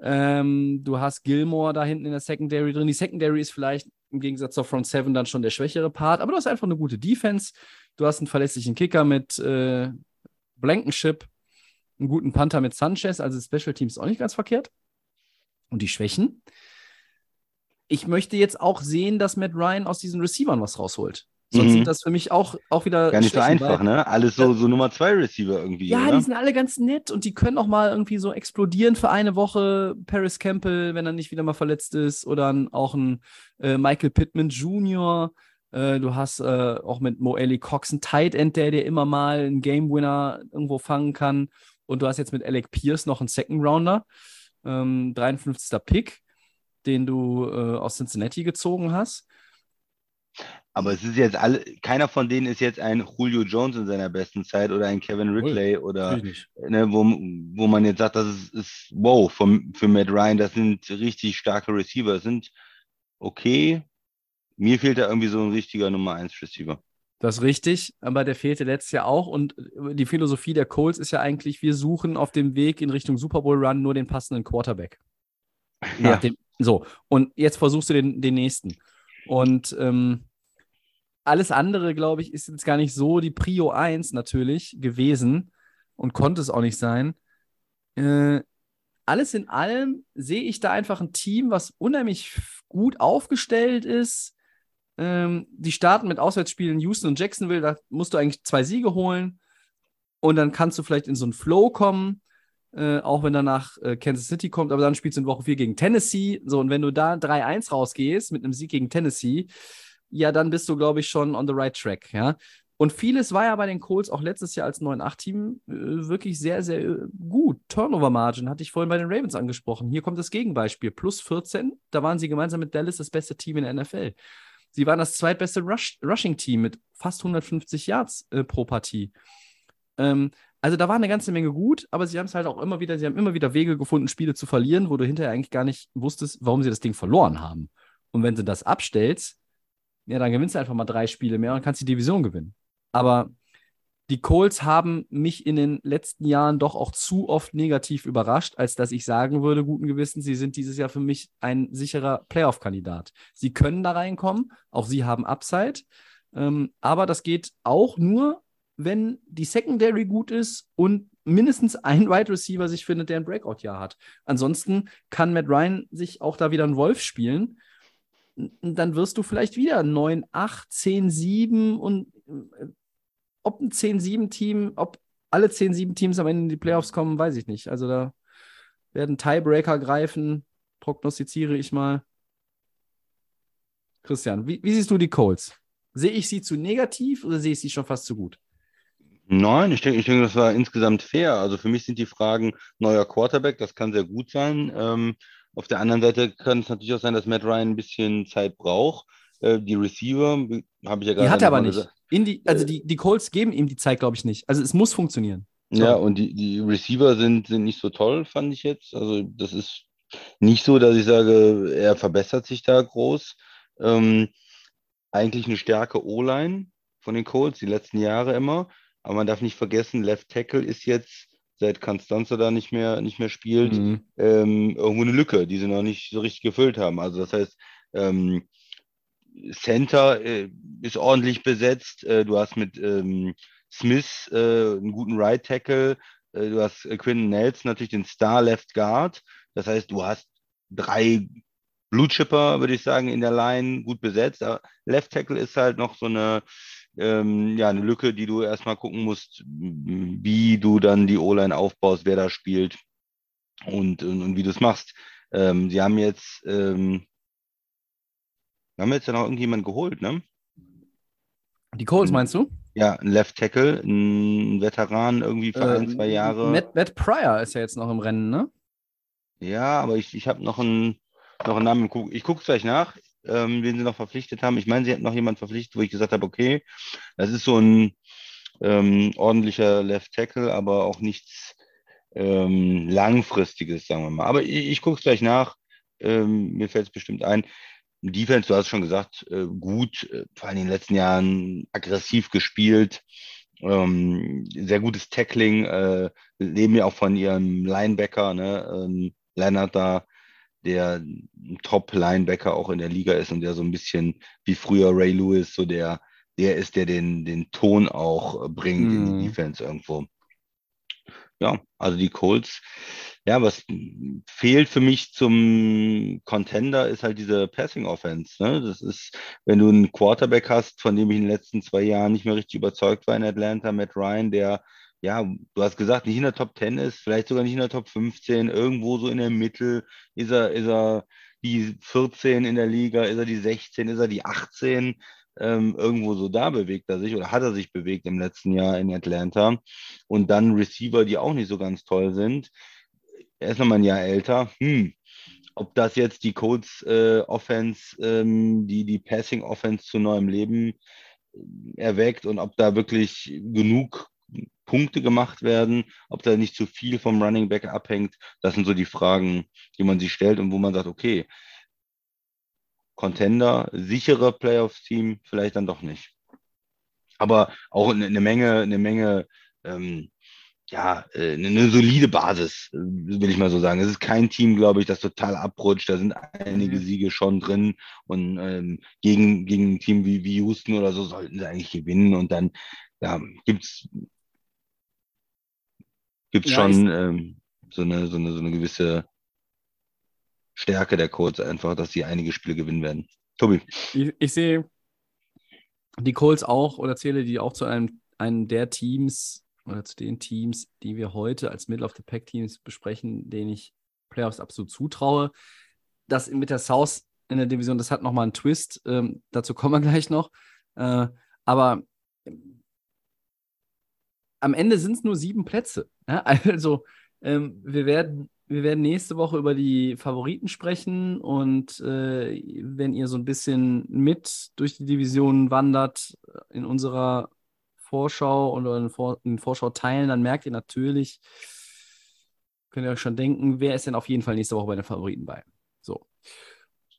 Ähm, du hast Gilmore da hinten in der Secondary drin. Die Secondary ist vielleicht im Gegensatz zur Front Seven dann schon der schwächere Part, aber du hast einfach eine gute Defense. Du hast einen verlässlichen Kicker mit äh, Blankenship, einen guten Panther mit Sanchez, also Special Teams auch nicht ganz verkehrt. Und die Schwächen. Ich möchte jetzt auch sehen, dass Matt Ryan aus diesen Receivern was rausholt. Sonst Mhm. sind das für mich auch, auch wieder. Gar nicht so einfach, ne? Alles so, so Nummer zwei Receiver irgendwie. Ja, oder? die sind alle ganz nett und die können auch mal irgendwie so explodieren für eine Woche. Paris Campbell, wenn er nicht wieder mal verletzt ist, oder auch ein äh, Michael Pittman Jr. Äh, du hast äh, auch mit Mo Eli Cox einen Tight End, der dir immer mal einen Game Winner irgendwo fangen kann. Und du hast jetzt mit Alec Pierce noch einen Second Rounder, ähm, 53. Pick, den du äh, aus Cincinnati gezogen hast. Aber es ist jetzt alle, keiner von denen ist jetzt ein Julio Jones in seiner besten Zeit oder ein Kevin Ridley oder Natürlich nicht. ne, wo, wo man jetzt sagt, das ist, ist wow vom, für Matt Ryan, das sind richtig starke Receiver, das sind okay. Mir fehlt da irgendwie so ein richtiger Nummer 1 Receiver. Das ist richtig, aber der fehlte letztes Jahr auch. Und die Philosophie der Colts ist ja eigentlich, wir suchen auf dem Weg in Richtung Super Bowl Run nur den passenden Quarterback. Ja. dem, so, und jetzt versuchst du den, den nächsten. Und ähm, alles andere, glaube ich, ist jetzt gar nicht so die Prio 1 natürlich gewesen und konnte es auch nicht sein. Äh, alles in allem sehe ich da einfach ein Team, was unheimlich gut aufgestellt ist. Ähm, die starten mit Auswärtsspielen Houston und Jacksonville, da musst du eigentlich zwei Siege holen und dann kannst du vielleicht in so einen Flow kommen, äh, auch wenn danach äh, Kansas City kommt, aber dann spielst du in Woche 4 gegen Tennessee. So, und wenn du da 3-1 rausgehst mit einem Sieg gegen Tennessee, ja, dann bist du, glaube ich, schon on the right track, ja. Und vieles war ja bei den Colts auch letztes Jahr als 9-8-Team äh, wirklich sehr, sehr äh, gut. Turnover-Margin hatte ich vorhin bei den Ravens angesprochen. Hier kommt das Gegenbeispiel. Plus 14, da waren sie gemeinsam mit Dallas das beste Team in der NFL. Sie waren das zweitbeste Rush Rushing-Team mit fast 150 Yards äh, pro Partie. Ähm, also da war eine ganze Menge gut, aber sie haben es halt auch immer wieder, sie haben immer wieder Wege gefunden, Spiele zu verlieren, wo du hinterher eigentlich gar nicht wusstest, warum sie das Ding verloren haben. Und wenn du das abstellst, ja, dann gewinnst du einfach mal drei Spiele mehr und kannst die Division gewinnen. Aber die Colts haben mich in den letzten Jahren doch auch zu oft negativ überrascht, als dass ich sagen würde, guten Gewissens, sie sind dieses Jahr für mich ein sicherer Playoff-Kandidat. Sie können da reinkommen, auch sie haben Upside, ähm, aber das geht auch nur, wenn die Secondary gut ist und mindestens ein Wide Receiver sich findet, der ein Breakout-Jahr hat. Ansonsten kann Matt Ryan sich auch da wieder einen Wolf spielen. Dann wirst du vielleicht wieder 9, 8, 10, 7 und äh, ob ein 10-7-Team, ob alle 10-7-Teams am Ende in die Playoffs kommen, weiß ich nicht. Also da werden Tiebreaker greifen, prognostiziere ich mal. Christian, wie, wie siehst du die Colts? Sehe ich sie zu negativ oder sehe ich sie schon fast zu gut? Nein, ich denke, ich denke, das war insgesamt fair. Also für mich sind die Fragen neuer Quarterback, das kann sehr gut sein. Ähm, auf der anderen Seite kann es natürlich auch sein, dass Matt Ryan ein bisschen Zeit braucht. Äh, die Receiver, habe ich ja gerade. Die hat er aber nicht. Die, also die, die Colts geben ihm die Zeit, glaube ich, nicht. Also es muss funktionieren. So. Ja, und die, die Receiver sind, sind nicht so toll, fand ich jetzt. Also das ist nicht so, dass ich sage, er verbessert sich da groß. Ähm, eigentlich eine Stärke O-Line von den Colts, die letzten Jahre immer. Aber man darf nicht vergessen, Left Tackle ist jetzt, seit Constanza da nicht mehr, nicht mehr spielt, mhm. ähm, irgendwo eine Lücke, die sie noch nicht so richtig gefüllt haben. Also das heißt, ähm, Center äh, ist ordentlich besetzt. Äh, du hast mit ähm, Smith äh, einen guten Right Tackle. Äh, du hast äh, Quinn Nelson natürlich den Star Left Guard. Das heißt, du hast drei Blue Chipper, würde ich sagen, in der Line gut besetzt. Aber Left Tackle ist halt noch so eine ähm, ja, eine Lücke, die du erstmal gucken musst, wie du dann die O-Line aufbaust, wer da spielt und, und, und wie du es machst. Ähm, sie haben jetzt, ähm, haben jetzt ja noch irgendjemand geholt, ne? Die Coles meinst du? Ja, ein Left Tackle, ein Veteran irgendwie für äh, ein, zwei Jahre. Matt, Matt Pryor ist ja jetzt noch im Rennen, ne? Ja, aber ich, ich habe noch einen, noch einen Namen. Ich gucke es gleich nach ähm, wen sie noch verpflichtet haben. Ich meine, sie hätten noch jemanden verpflichtet, wo ich gesagt habe, okay, das ist so ein ähm, ordentlicher Left Tackle, aber auch nichts ähm, langfristiges, sagen wir mal. Aber ich, ich gucke es gleich nach. Ähm, mir fällt es bestimmt ein. Defense, du hast schon gesagt, äh, gut, äh, vor allem in den letzten Jahren aggressiv gespielt. Ähm, sehr gutes Tackling, äh, leben ja auch von ihrem Linebacker, ne, ähm, Leonard da, der Top-Linebacker auch in der Liga ist und der so ein bisschen wie früher Ray Lewis, so der, der ist, der den, den Ton auch bringt mm. in die mhm. Defense irgendwo. Ja, also die Colts. Ja, was fehlt für mich zum Contender ist halt diese Passing Offense. Ne? Das ist, wenn du einen Quarterback hast, von dem ich in den letzten zwei Jahren nicht mehr richtig überzeugt war in Atlanta, Matt Ryan, der ja, du hast gesagt, nicht in der Top 10 ist, vielleicht sogar nicht in der Top 15, irgendwo so in der Mitte ist er, ist er die 14 in der Liga, ist er die 16, ist er die 18, ähm, irgendwo so da bewegt er sich oder hat er sich bewegt im letzten Jahr in Atlanta. Und dann Receiver, die auch nicht so ganz toll sind. Er ist nochmal ein Jahr älter. Hm. Ob das jetzt die Codes äh, Offense, ähm, die, die Passing Offense zu neuem Leben äh, erweckt und ob da wirklich genug Punkte gemacht werden, ob da nicht zu viel vom Running Back abhängt. Das sind so die Fragen, die man sich stellt und wo man sagt, okay, Contender, sichere Playoffs-Team, vielleicht dann doch nicht. Aber auch eine Menge, eine Menge, ähm, ja, äh, eine solide Basis, äh, will ich mal so sagen. Es ist kein Team, glaube ich, das total abrutscht. Da sind einige mhm. Siege schon drin und ähm, gegen, gegen ein Team wie, wie Houston oder so sollten sie eigentlich gewinnen und dann ja, gibt es gibt es ja, schon ähm, so, eine, so, eine, so eine gewisse Stärke der Colts einfach, dass sie einige Spiele gewinnen werden. Tobi. Ich, ich sehe die Colts auch oder zähle die auch zu einem, einem der Teams oder zu den Teams, die wir heute als Middle of the Pack Teams besprechen, denen ich Playoffs absolut zutraue. Das mit der South in der Division, das hat nochmal einen Twist. Ähm, dazu kommen wir gleich noch. Äh, aber am Ende sind es nur sieben Plätze. Ja? Also ähm, wir, werden, wir werden nächste Woche über die Favoriten sprechen und äh, wenn ihr so ein bisschen mit durch die Divisionen wandert in unserer Vorschau oder in, Vor in Vorschau teilen, dann merkt ihr natürlich, könnt ihr euch schon denken, wer ist denn auf jeden Fall nächste Woche bei den Favoriten bei. So.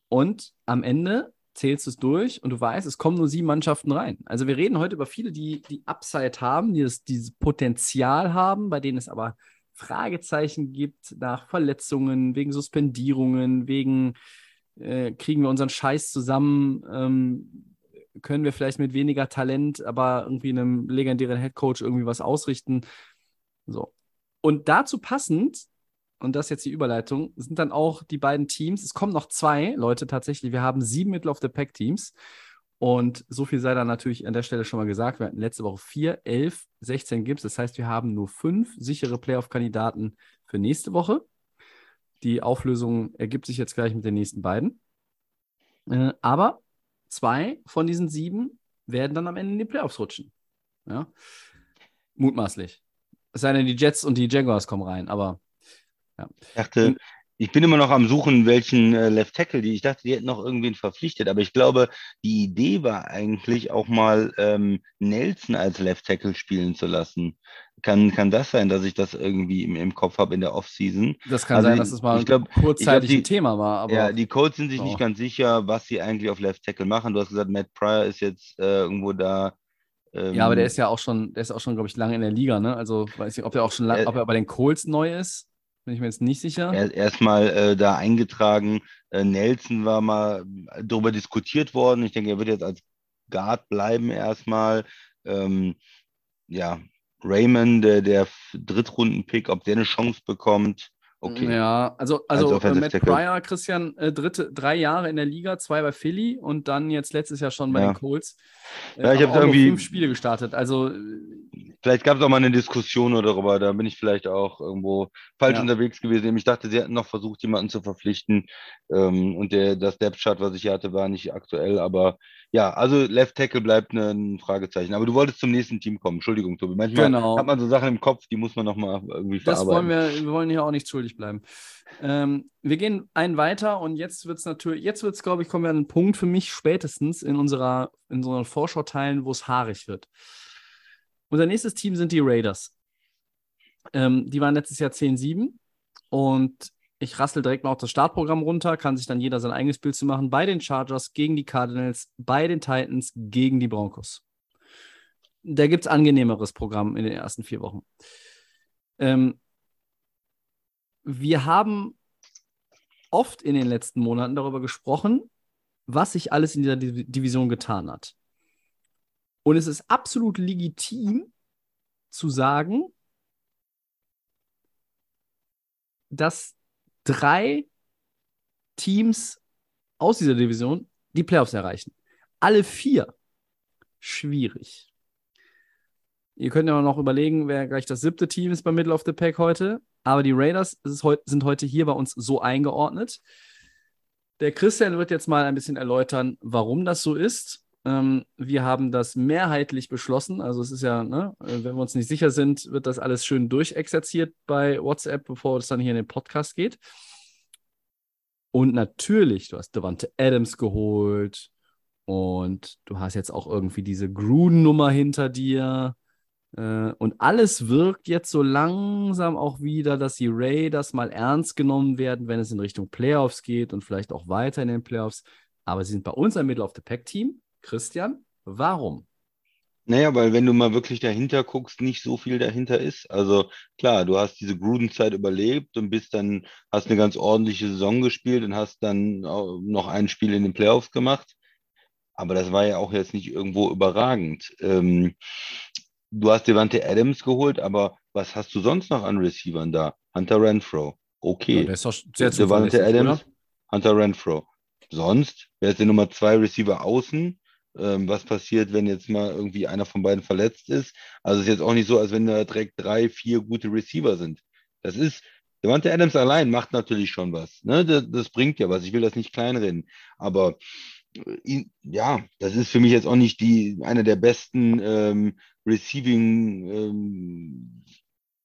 Und am Ende zählst du es durch und du weißt, es kommen nur sieben Mannschaften rein. Also wir reden heute über viele, die die Upside haben, die das, dieses Potenzial haben, bei denen es aber Fragezeichen gibt nach Verletzungen, wegen Suspendierungen, wegen äh, kriegen wir unseren Scheiß zusammen, ähm, können wir vielleicht mit weniger Talent, aber irgendwie einem legendären Headcoach irgendwie was ausrichten. So. Und dazu passend und das ist jetzt die Überleitung, sind dann auch die beiden Teams. Es kommen noch zwei Leute tatsächlich. Wir haben sieben Middle of the Pack Teams. Und so viel sei dann natürlich an der Stelle schon mal gesagt. Wir hatten letzte Woche vier, elf, 16 Gips. Das heißt, wir haben nur fünf sichere Playoff-Kandidaten für nächste Woche. Die Auflösung ergibt sich jetzt gleich mit den nächsten beiden. Äh, aber zwei von diesen sieben werden dann am Ende in die Playoffs rutschen. Ja? Mutmaßlich. Es sei denn, die Jets und die Jaguars kommen rein, aber ja. Ich dachte, ich bin immer noch am Suchen, welchen äh, Left Tackle die. Ich dachte, die hätten noch irgendwen verpflichtet, aber ich glaube, die Idee war eigentlich auch mal ähm, Nelson als Left Tackle spielen zu lassen. Kann, kann das sein, dass ich das irgendwie im, im Kopf habe in der Offseason? Das kann also sein, dass es mal ich glaub, kurzzeitig ich glaub, ein Thema war. Ja, die Codes sind sich oh. nicht ganz sicher, was sie eigentlich auf Left Tackle machen. Du hast gesagt, Matt Pryor ist jetzt äh, irgendwo da. Ähm, ja, aber der ist ja auch schon, der ist auch schon, glaube ich, lange in der Liga, ne? Also weiß nicht, ob er auch schon lang, ob er bei den Colts neu ist. Bin ich mir jetzt nicht sicher. Erstmal äh, da eingetragen. Äh, Nelson war mal darüber diskutiert worden. Ich denke, er wird jetzt als Guard bleiben erstmal. Ähm, ja, Raymond, der, der Drittrunden-Pick, ob der eine Chance bekommt. Okay. Ja, also, also, also Matt Pryor, Christian, äh, dritte, drei Jahre in der Liga, zwei bei Philly und dann jetzt letztes Jahr schon bei ja. den Colts. Äh, ja, ich habe irgendwie fünf Spiele gestartet. Also vielleicht gab es auch mal eine Diskussion darüber. Da bin ich vielleicht auch irgendwo falsch ja. unterwegs gewesen. Ich dachte, sie hätten noch versucht, jemanden zu verpflichten. Ähm, und der, das Depth Chart, was ich hier hatte, war nicht aktuell. Aber ja, also Left Tackle bleibt ein Fragezeichen. Aber du wolltest zum nächsten Team kommen. Entschuldigung, Tobi. Manchmal genau. hat man so Sachen im Kopf, die muss man nochmal irgendwie verarbeiten. Das wollen wir, wir wollen hier auch nicht schuldig bleiben. Ähm, wir gehen einen weiter und jetzt wird es natürlich, jetzt wird es, glaube ich, kommen wir an einen Punkt für mich spätestens in unserer, in unseren Vorschauteilen, wo es haarig wird. Unser nächstes Team sind die Raiders. Ähm, die waren letztes Jahr 10-7 und ich rassel direkt mal auch das Startprogramm runter, kann sich dann jeder sein eigenes Bild zu machen. Bei den Chargers gegen die Cardinals, bei den Titans gegen die Broncos. Da gibt es angenehmeres Programm in den ersten vier Wochen. Ähm, wir haben oft in den letzten Monaten darüber gesprochen, was sich alles in dieser Division getan hat. Und es ist absolut legitim zu sagen, dass drei Teams aus dieser Division die Playoffs erreichen. Alle vier. Schwierig. Ihr könnt ja noch überlegen, wer gleich das siebte Team ist bei Middle of the Pack heute. Aber die Raiders sind heute hier bei uns so eingeordnet. Der Christian wird jetzt mal ein bisschen erläutern, warum das so ist. Ähm, wir haben das mehrheitlich beschlossen. Also es ist ja, ne, wenn wir uns nicht sicher sind, wird das alles schön durchexerziert bei WhatsApp, bevor es dann hier in den Podcast geht. Und natürlich, du hast Devante Adams geholt und du hast jetzt auch irgendwie diese Gruden-Nummer hinter dir. Äh, und alles wirkt jetzt so langsam auch wieder, dass die Raiders mal ernst genommen werden, wenn es in Richtung Playoffs geht und vielleicht auch weiter in den Playoffs. Aber sie sind bei uns ein Middle of the Pack Team. Christian, warum? Naja, weil wenn du mal wirklich dahinter guckst, nicht so viel dahinter ist. Also klar, du hast diese Gruden-Zeit überlebt und bist dann, hast eine ganz ordentliche Saison gespielt und hast dann noch ein Spiel in den Playoffs gemacht. Aber das war ja auch jetzt nicht irgendwo überragend. Ähm, du hast Devante Adams geholt, aber was hast du sonst noch an Receivern da? Hunter Renfro. Okay. Ja, der ist doch sehr Devante Adams, oder? Hunter Renfro. Sonst, wer ist der Nummer zwei Receiver außen? Ähm, was passiert, wenn jetzt mal irgendwie einer von beiden verletzt ist? Also es ist jetzt auch nicht so, als wenn da direkt drei, vier gute Receiver sind. Das ist, Devante Adams allein macht natürlich schon was. Ne? Das, das bringt ja was. Ich will das nicht kleinreden. Aber ja, das ist für mich jetzt auch nicht die, einer der besten ähm, Receiving ähm,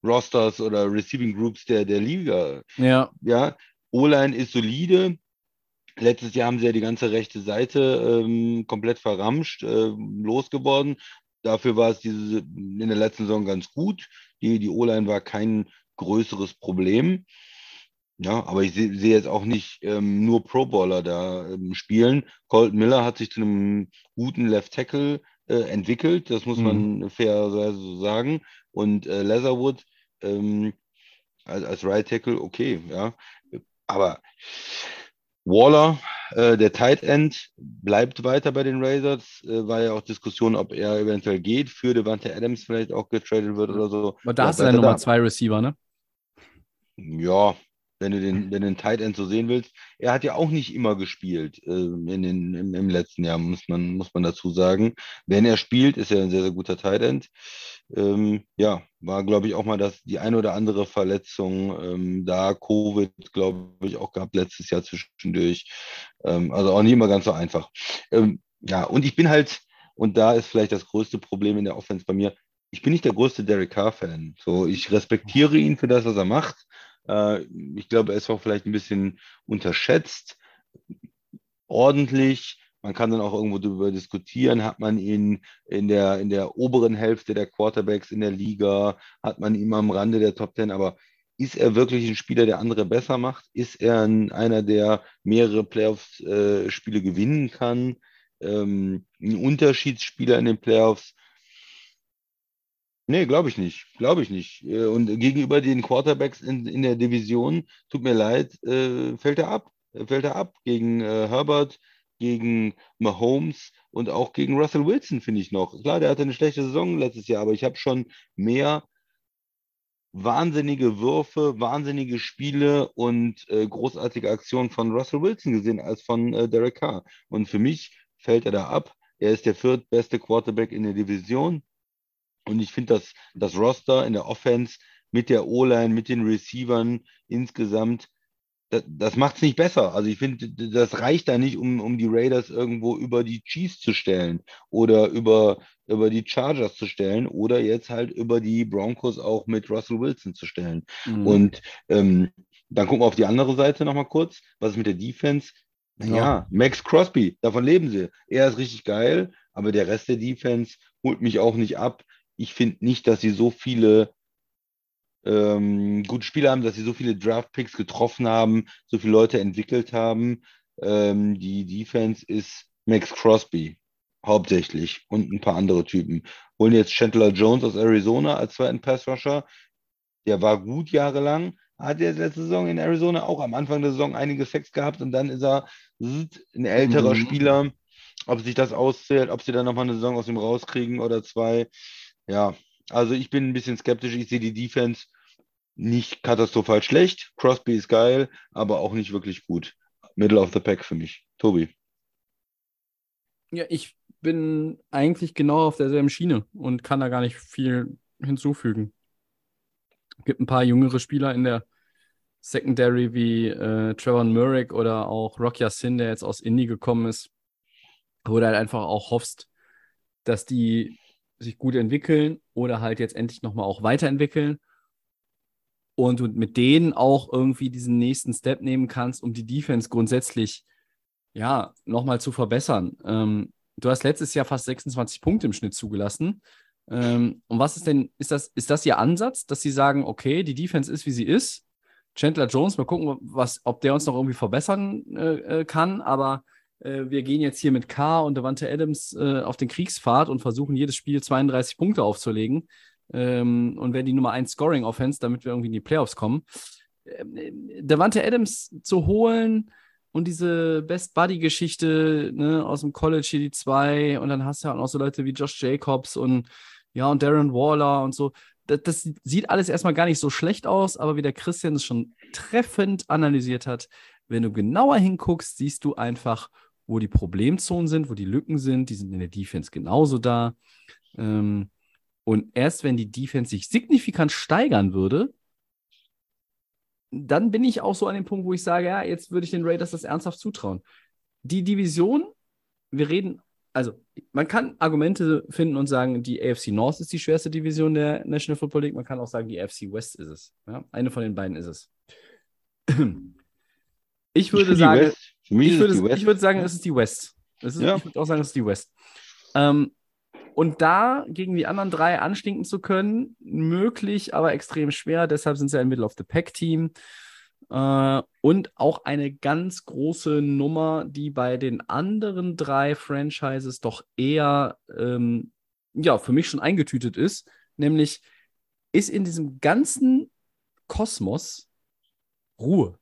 Rosters oder Receiving Groups der, der Liga. Ja. Ja, O-Line ist solide. Letztes Jahr haben sie ja die ganze rechte Seite ähm, komplett verramscht, äh, losgeworden. Dafür war es diese, in der letzten Saison ganz gut. Die, die O-Line war kein größeres Problem. Ja, aber ich sehe seh jetzt auch nicht ähm, nur Pro Bowler da ähm, spielen. Colton Miller hat sich zu einem guten Left Tackle äh, entwickelt, das muss man fairerweise so sagen. Und äh, Leatherwood ähm, als, als Right Tackle, okay, ja. Aber Waller, äh, der Tight End, bleibt weiter bei den Raiders. Äh, war ja auch Diskussion, ob er eventuell geht, für Devante Adams vielleicht auch getradet wird oder so. Aber da Ja, hast du dann er Nummer zwei Receiver, ne? Ja, wenn du den, wenn du den Tight End so sehen willst. Er hat ja auch nicht immer gespielt äh, in den, im, im letzten Jahr, muss man, muss man dazu sagen. Wenn er spielt, ist er ein sehr, sehr guter Tight End. Ähm, ja, war, glaube ich, auch mal das, die eine oder andere Verletzung ähm, da. Covid, glaube ich, auch gehabt letztes Jahr zwischendurch. Ähm, also auch nicht immer ganz so einfach. Ähm, ja, und ich bin halt, und da ist vielleicht das größte Problem in der Offense bei mir, ich bin nicht der größte Derek Carr-Fan. So, ich respektiere ihn für das, was er macht. Äh, ich glaube, er ist auch vielleicht ein bisschen unterschätzt. Ordentlich. Man kann dann auch irgendwo darüber diskutieren. Hat man ihn in der, in der oberen Hälfte der Quarterbacks in der Liga? Hat man ihn am Rande der Top Ten? Aber ist er wirklich ein Spieler, der andere besser macht? Ist er ein, einer, der mehrere Playoffs-Spiele gewinnen kann? Ähm, ein Unterschiedsspieler in den Playoffs? Nee, glaube ich nicht. Glaube ich nicht. Äh, Und gegenüber den Quarterbacks in, in der Division, tut mir leid, äh, fällt er ab. Fällt er ab gegen äh, Herbert, gegen Mahomes und auch gegen Russell Wilson, finde ich noch. Klar, der hatte eine schlechte Saison letztes Jahr, aber ich habe schon mehr wahnsinnige Würfe, wahnsinnige Spiele und äh, großartige Aktionen von Russell Wilson gesehen als von äh, Derek Carr. Und für mich fällt er da ab. Er ist der viertbeste Quarterback in der Division. Und ich finde, dass das Roster in der Offense mit der O-Line, mit den Receivern insgesamt, das, das macht es nicht besser. Also ich finde, das reicht da nicht, um, um die Raiders irgendwo über die Chiefs zu stellen oder über, über die Chargers zu stellen oder jetzt halt über die Broncos auch mit Russell Wilson zu stellen. Mhm. Und ähm, dann gucken wir auf die andere Seite nochmal kurz. Was ist mit der Defense? Naja, Ja. Max Crosby, davon leben sie. Er ist richtig geil, aber der Rest der Defense holt mich auch nicht ab. Ich finde nicht, dass sie so viele ähm, gute Spieler haben, dass sie so viele Draft-Picks getroffen haben, so viele Leute entwickelt haben. Ähm, die Defense ist Max Crosby hauptsächlich und ein paar andere Typen. Holen jetzt Chandler Jones aus Arizona als zweiten Pass-Rusher. Der war gut jahrelang, hat jetzt letzte Saison in Arizona auch am Anfang der Saison einige Sex gehabt und dann ist er ein älterer Mhm. Spieler. Ob sich das auszählt, ob sie dann nochmal eine Saison aus ihm rauskriegen oder zwei. Ja, also ich bin ein bisschen skeptisch. Ich sehe die Defense nicht katastrophal schlecht. Crosby ist geil, aber auch nicht wirklich gut. Middle of the Pack für mich. Tobi. Ja, ich bin eigentlich genau auf derselben Schiene und kann da gar nicht viel hinzufügen. Es gibt ein paar jüngere Spieler in der Secondary wie äh, Trevor Murray oder auch Rock Yassin, der jetzt aus Indy gekommen ist, wo du halt einfach auch hoffst, dass die sich gut entwickeln oder halt jetzt endlich nochmal auch weiterentwickeln und du mit denen auch irgendwie diesen nächsten Step nehmen kannst, um die Defense grundsätzlich ja, nochmal zu verbessern. Ähm, du hast letztes Jahr fast 26 Punkte im Schnitt zugelassen. Ähm, und was ist denn, ist das, ist das Ihr Ansatz, dass Sie sagen, okay, die Defense ist, wie sie ist? Chandler Jones, mal gucken, was, ob der uns noch irgendwie verbessern äh, äh, kann, aber äh, wir gehen jetzt hier mit K und Devante Adams äh, auf den Kriegspfad und versuchen jedes Spiel 32 Punkte aufzulegen ähm, und werden die Nummer 1 Scoring Offense, damit wir irgendwie in die Playoffs kommen. Ähm, Devante Adams zu holen, und diese Best Buddy-Geschichte ne, aus dem College hier die zwei und dann hast du ja auch noch so Leute wie Josh Jacobs und ja und Darren Waller und so. Das, das sieht alles erstmal gar nicht so schlecht aus, aber wie der Christian es schon treffend analysiert hat, wenn du genauer hinguckst, siehst du einfach, wo die Problemzonen sind, wo die Lücken sind. Die sind in der Defense genauso da. Ähm, und erst wenn die Defense sich signifikant steigern würde, dann bin ich auch so an dem Punkt, wo ich sage, ja, jetzt würde ich den Raiders das ernsthaft zutrauen. Die Division, wir reden also man kann Argumente finden und sagen, die AFC North ist die schwerste Division der National Football League. Man kann auch sagen, die AFC West ist es. Ja? Eine von den beiden ist es. Ich würde die sagen, West- ich würde, würde sagen, es ist die West. Es ist, Ja. Ich würde auch sagen, es ist die West. Ähm, und da gegen die anderen drei anstinken zu können, möglich, aber extrem schwer. Deshalb sind sie ein Middle of the Pack Team. Äh, und auch eine ganz große Nummer, die bei den anderen drei Franchises doch eher, ähm, ja, für mich schon eingetütet ist. Nämlich ist in diesem ganzen Kosmos Ruhe.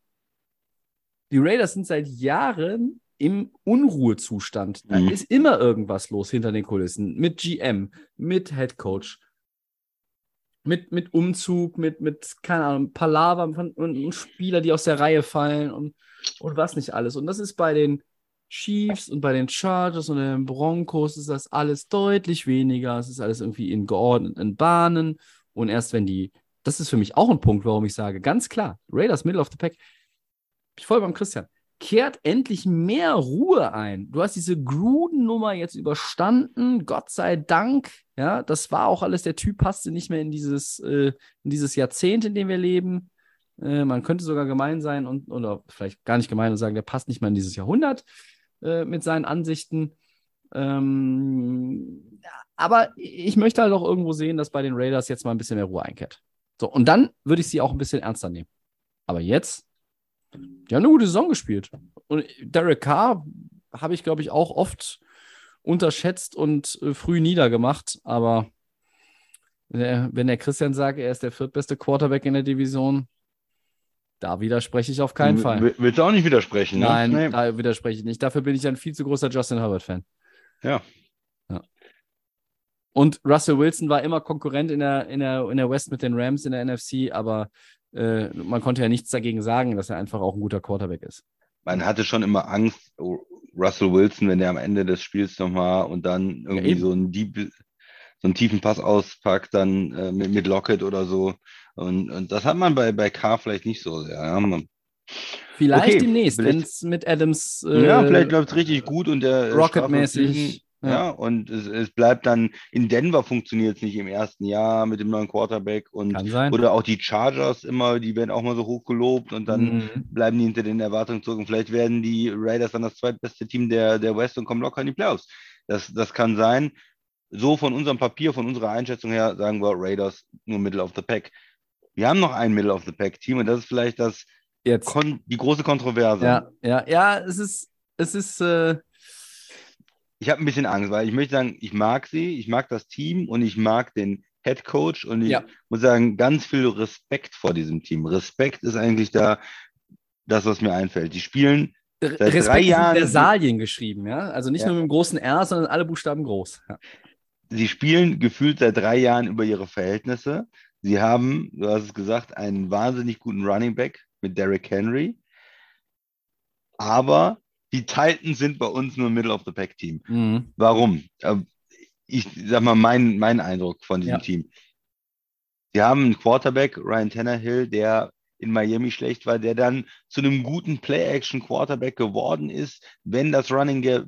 Die Raiders sind seit Jahren im Unruhezustand. Da Mhm. ist immer irgendwas los hinter den Kulissen. Mit GM, mit Head Coach, mit, mit Umzug, mit, mit, keine Ahnung, Palaver von, und, und Spieler, die aus der Reihe fallen und, und was nicht alles. Und das ist bei den Chiefs und bei den Chargers und den Broncos ist das alles deutlich weniger. Es ist alles irgendwie in geordneten Bahnen. Und erst wenn die, das ist für mich auch ein Punkt, warum ich sage, ganz klar, Raiders Middle of the Pack, ich voll beim Christian, kehrt endlich mehr Ruhe ein. Du hast diese Gruden-Nummer jetzt überstanden, Gott sei Dank. Ja, das war auch alles, der Typ passte nicht mehr in dieses, äh, in dieses Jahrzehnt, in dem wir leben. Äh, man könnte sogar gemein sein und, oder vielleicht gar nicht gemein und sagen, der passt nicht mehr in dieses Jahrhundert äh, mit seinen Ansichten. Ähm, aber ich möchte halt auch irgendwo sehen, dass bei den Raiders jetzt mal ein bisschen mehr Ruhe einkehrt. So, und dann würde ich sie auch ein bisschen ernster nehmen. Aber jetzt, die haben eine gute Saison gespielt. Und Derek Carr habe ich, glaube ich, auch oft unterschätzt und äh, früh niedergemacht. Aber äh, wenn der Christian sagt, er ist der viertbeste Quarterback in der Division, da widerspreche ich auf keinen Fall. Will- Willst du auch nicht widersprechen? Ne? Nein, Nee. da widerspreche ich nicht. Dafür bin ich ein viel zu großer Justin Herbert-Fan. Ja. ja. Und Russell Wilson war immer Konkurrent in der, in, der, in der West mit den Rams in der NFC, aber äh, man konnte ja nichts dagegen sagen, dass er einfach auch ein guter Quarterback ist. Man hatte schon immer Angst, oh, Russell Wilson, wenn er am Ende des Spiels nochmal und dann irgendwie eben. so einen, Deep, so einen tiefen Pass auspackt, dann äh, mit, mit Lockett oder so. Und, und das hat man bei, bei Carr vielleicht nicht so sehr. Ja, man, Vielleicht Okay, demnächst, wenn es mit Adams äh, ja vielleicht läuft es richtig gut und der äh, Rocket-mäßig. Ja, ja, und es, es bleibt dann, in Denver funktioniert es nicht im ersten Jahr mit dem neuen Quarterback und oder auch die Chargers immer, die werden auch mal so hoch gelobt und dann Mhm. bleiben die hinter den Erwartungen zurück und vielleicht werden die Raiders dann das zweitbeste Team der, der West und kommen locker in die Playoffs. Das, das kann sein. So von unserem Papier, von unserer Einschätzung her, sagen wir Raiders nur Middle of the Pack. Wir haben noch ein Middle of the Pack Team und das ist vielleicht das Jetzt. Die große Kontroverse. Ja, ja, ja, es ist, es ist, äh, Ich habe ein bisschen Angst, weil ich möchte sagen, ich mag sie, ich mag das Team und ich mag den Head Coach und ich Ja. muss sagen, ganz viel Respekt vor diesem Team. Respekt ist eigentlich da das, was mir einfällt. Die spielen drei Respekt in Jahren- Versalien geschrieben, ja. Also nicht Ja. nur mit dem großen R, sondern alle Buchstaben groß. Ja. Sie spielen gefühlt seit drei Jahren über ihre Verhältnisse. Sie haben, du hast es gesagt, einen wahnsinnig guten Running Back mit Derrick Henry. Aber die Titans sind bei uns nur ein Middle of the Pack Team. Mhm. Warum? Ähm, Ich sag mal, mein, mein Eindruck von diesem Ja. Team. Sie haben einen Quarterback, Ryan Tannehill, der in Miami schlecht war, der dann zu einem guten Play-Action-Quarterback geworden ist, wenn das Running, Ga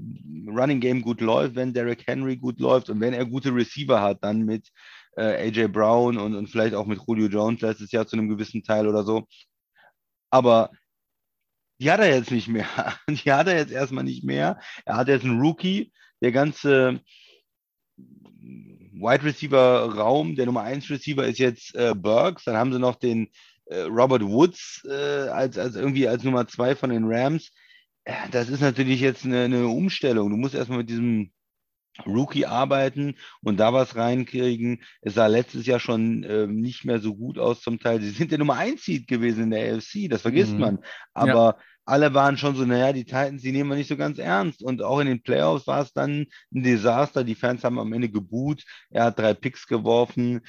Running Game gut läuft, wenn Derrick Henry gut läuft und wenn er gute Receiver hat, dann mit äh, AJ Brown und, und vielleicht auch mit Julio Jones letztes Jahr zu einem gewissen Teil oder so. Aber die hat er jetzt nicht mehr. Die hat er jetzt erstmal nicht mehr. Er hat jetzt einen Rookie, der ganze Wide Receiver Raum, der Nummer 1 Receiver ist jetzt äh, Burks, dann haben sie noch den äh, Robert Woods äh, als, als irgendwie als Nummer 2 von den Rams. Ja, Das ist natürlich jetzt eine, eine Umstellung. Du musst erstmal mit diesem Rookie arbeiten und da was reinkriegen. Es sah letztes Jahr schon ähm, nicht mehr so gut aus zum Teil. Sie sind der Nummer 1 Seed gewesen in der AFC, das vergisst Mhm. man. Aber alle waren schon so, naja, die Titans, die nehmen wir nicht so ganz ernst. Und auch in den Playoffs war es dann ein Desaster. Die Fans haben am Ende geboot. Er hat drei Picks geworfen.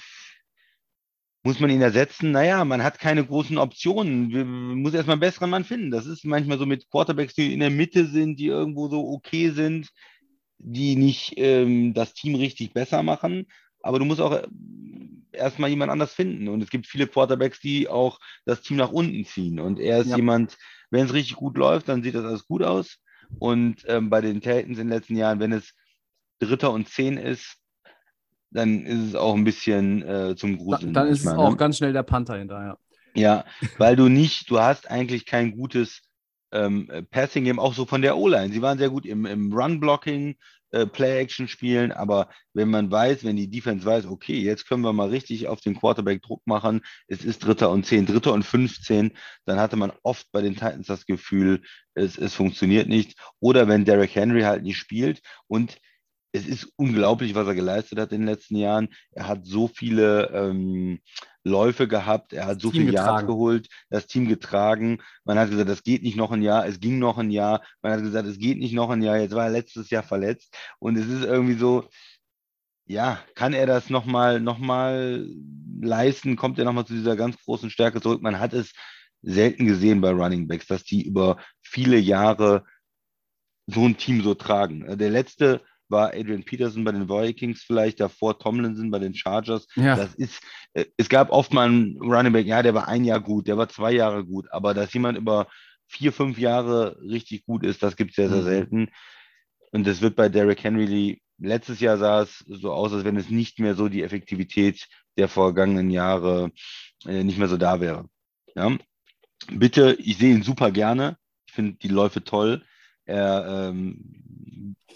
Muss man ihn ersetzen? Naja, man hat keine großen Optionen. Man muss erstmal einen besseren Mann finden. Das ist manchmal so mit Quarterbacks, die in der Mitte sind, die irgendwo so okay sind, die nicht ähm, das Team richtig besser machen. Aber du musst auch äh, erstmal jemand anders finden. Und es gibt viele Quarterbacks, die auch das Team nach unten ziehen. Und er ist Ja. jemand, wenn es richtig gut läuft, dann sieht das alles gut aus. Und ähm, bei den Titans in den letzten Jahren, wenn es Dritter und Zehn ist, dann ist es auch ein bisschen äh, zum Da, Gruseln. dann ist es manchmal, auch ne? ganz schnell der Panther hinterher. Ja, weil du nicht, du hast eigentlich kein gutes ähm, äh, Passing-Game, auch so von der O-Line. Sie waren sehr gut im, im Run-Blocking, äh, Play-Action spielen, aber wenn man weiß, wenn die Defense weiß, okay, jetzt können wir mal richtig auf den Quarterback Druck machen, es ist Dritter und Zehn, Dritter und 15, dann hatte man oft bei den Titans das Gefühl, es, es funktioniert nicht. Oder wenn Derrick Henry halt nicht spielt und es ist unglaublich, was er geleistet hat in den letzten Jahren. Er hat so viele ähm, Läufe gehabt, er hat so viele Yards geholt, das Team getragen. Man hat gesagt, das geht nicht noch ein Jahr, es ging noch ein Jahr. Man hat gesagt, es geht nicht noch ein Jahr, jetzt war er letztes Jahr verletzt. Und es ist irgendwie so, ja, kann er das nochmal noch mal leisten? Kommt er nochmal zu dieser ganz großen Stärke zurück? Man hat es selten gesehen bei Running Backs, dass die über viele Jahre so ein Team so tragen. Der letzte war Adrian Peterson bei den Vikings vielleicht, davor Tomlinson bei den Chargers. Ja. Das ist, äh, es gab oft mal einen Running Back, ja, der war ein Jahr gut, der war zwei Jahre gut, aber dass jemand über vier, fünf Jahre richtig gut ist, das gibt es sehr, sehr Mhm. selten. Und das wird bei Derrick Henry, letztes Jahr sah es so aus, als wenn es nicht mehr so die Effektivität der vergangenen Jahre äh, nicht mehr so da wäre. Ja? Bitte, ich sehe ihn super gerne. Ich finde die Läufe toll. Er, ähm,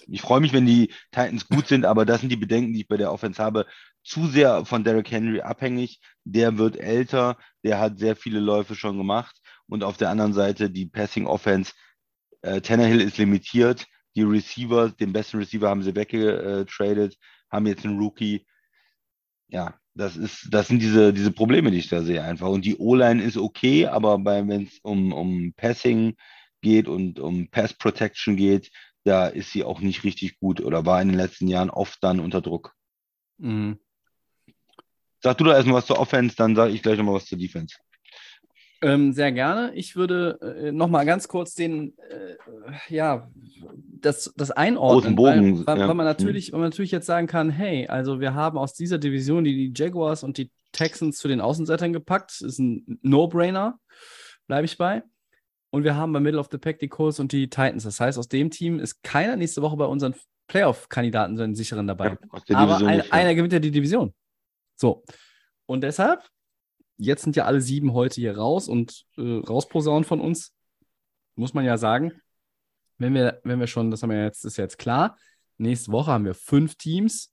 ich freue mich, wenn die Titans gut sind, aber das sind die Bedenken, die ich bei der Offense habe. Zu sehr von Derrick Henry abhängig. Der wird älter, der hat sehr viele Läufe schon gemacht. Und auf der anderen Seite die Passing Offense. Äh, Tannehill ist limitiert. Die Receiver, den besten Receiver haben sie weggetradet, haben jetzt einen Rookie. Ja, das ist, das sind diese, diese Probleme, die ich da sehe einfach. Und die O-Line ist okay, aber wenn es um, um Passing geht und um Pass Protection geht, da ist sie auch nicht richtig gut oder war in den letzten Jahren oft dann unter Druck. Mhm. Sag du da erstmal was zur Offense, dann sage ich gleich nochmal was zur Defense. Ähm, sehr gerne. Ich würde äh, noch mal ganz kurz den, äh, ja, das, das einordnen, Großen Bogen, weil, weil, ja. weil, man natürlich, weil man natürlich jetzt sagen kann, hey, also wir haben aus dieser Division die, die Jaguars und die Texans zu den Außenseitern gepackt. Ist ein No-Brainer, bleibe ich bei. Und wir haben bei Middle of the Pack die Colts und die Titans. Das heißt, aus dem Team ist keiner nächste Woche bei unseren Playoff-Kandidaten, so einen sicheren dabei. Ja, Aber ein, einer gewinnt ja die Division. So. Und deshalb, jetzt sind ja alle sieben heute hier raus und äh, rausposaunen von uns, muss man ja sagen, wenn wir, wenn wir schon, das haben wir jetzt, ist jetzt klar, nächste Woche haben wir fünf Teams.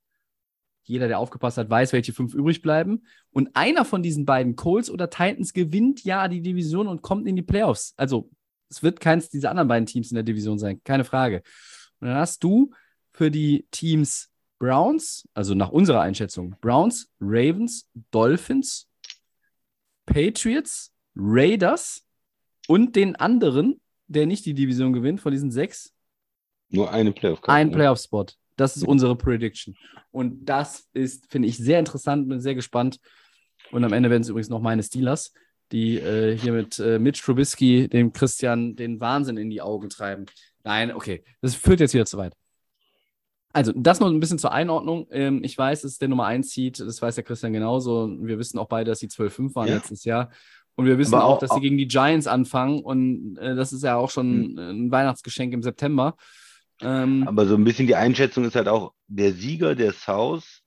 Jeder, der aufgepasst hat, weiß, welche fünf übrig bleiben. Und einer von diesen beiden, Colts oder Titans, gewinnt ja die Division und kommt in die Playoffs. Also, es wird keins dieser anderen beiden Teams in der Division sein, keine Frage. Und dann hast du für die Teams Browns, also nach unserer Einschätzung, Browns, Ravens, Dolphins, Patriots, Raiders und den anderen, der nicht die Division gewinnt, von diesen sechs, Nur eine playoff ein Playoff-Spot. Das ist unsere Prediction. Und das ist, finde ich, sehr interessant, bin sehr gespannt. Und am Ende werden es übrigens noch meine Steelers, die äh, hier mit äh, Mitch Trubisky, dem Christian, den Wahnsinn in die Augen treiben. Nein, okay, das führt jetzt wieder zu weit. Also, das noch ein bisschen zur Einordnung. Ähm, ich weiß, es ist der Nummer 1 Seed, das weiß der Christian genauso. Wir wissen auch beide, dass sie 12-5 waren Ja. letztes Jahr. Und wir wissen auch, auch- dass sie gegen die Giants anfangen. Und äh, das ist ja auch schon äh, ein Weihnachtsgeschenk im September. Ähm, Aber so ein bisschen die Einschätzung ist halt auch, der Sieger der South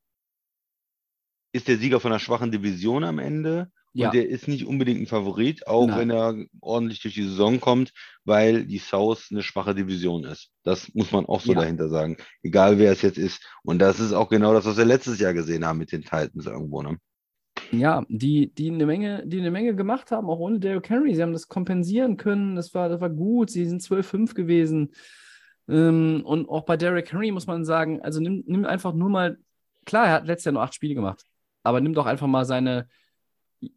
ist der Sieger von einer schwachen Division am Ende. Und ja, der ist nicht unbedingt ein Favorit, auch Nein. wenn er ordentlich durch die Saison kommt, weil die South eine schwache Division ist. Das muss man auch so Ja. dahinter sagen. Egal wer es jetzt ist. Und das ist auch genau das, was wir letztes Jahr gesehen haben mit den Titans irgendwo. Ne? ja, die, die eine Menge, die eine Menge gemacht haben, auch ohne Derrick Henry. Sie haben das kompensieren können. Das war, das war gut. Sie sind 12-5 gewesen. Ähm, und auch bei Derrick Henry muss man sagen, also nimm, nimm einfach nur mal, klar, er hat letztes Jahr nur acht Spiele gemacht, aber nimm doch einfach mal seine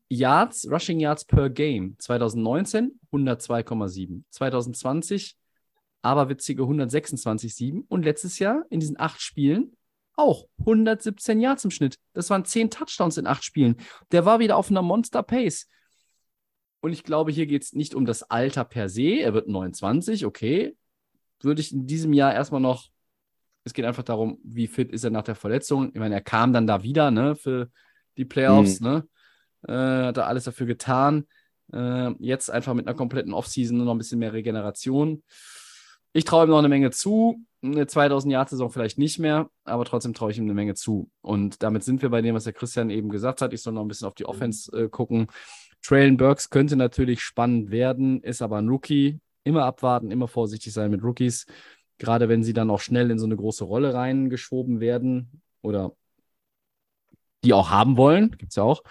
Yards, Rushing Yards per Game. 2019 102,7. 2020 aberwitzige 126,7. Und letztes Jahr in diesen acht Spielen auch 117 Yards im Schnitt. Das waren zehn Touchdowns in acht Spielen. Der war wieder auf einer Monster-Pace. Und ich glaube, hier geht es nicht um das Alter per se. Er wird 29, okay. Würde ich in diesem Jahr erstmal noch, es geht einfach darum, wie fit ist er nach der Verletzung. Ich meine, er kam dann da wieder, ne, für die Playoffs, ne? Äh, hat er alles dafür getan. Äh, jetzt einfach mit einer kompletten Offseason nur noch ein bisschen mehr Regeneration. Ich traue ihm noch eine Menge zu. eine 2000 Jahr Saison vielleicht nicht mehr, aber trotzdem traue ich ihm eine Menge zu. Und damit sind wir bei dem, was der Christian eben gesagt hat. Ich soll noch ein bisschen auf die Offense äh, gucken. Traylon Burks könnte natürlich spannend werden, ist aber ein Rookie. Immer abwarten, immer vorsichtig sein mit Rookies. Gerade wenn sie dann auch schnell in so eine große Rolle reingeschoben werden oder die auch haben wollen, gibt es ja auch.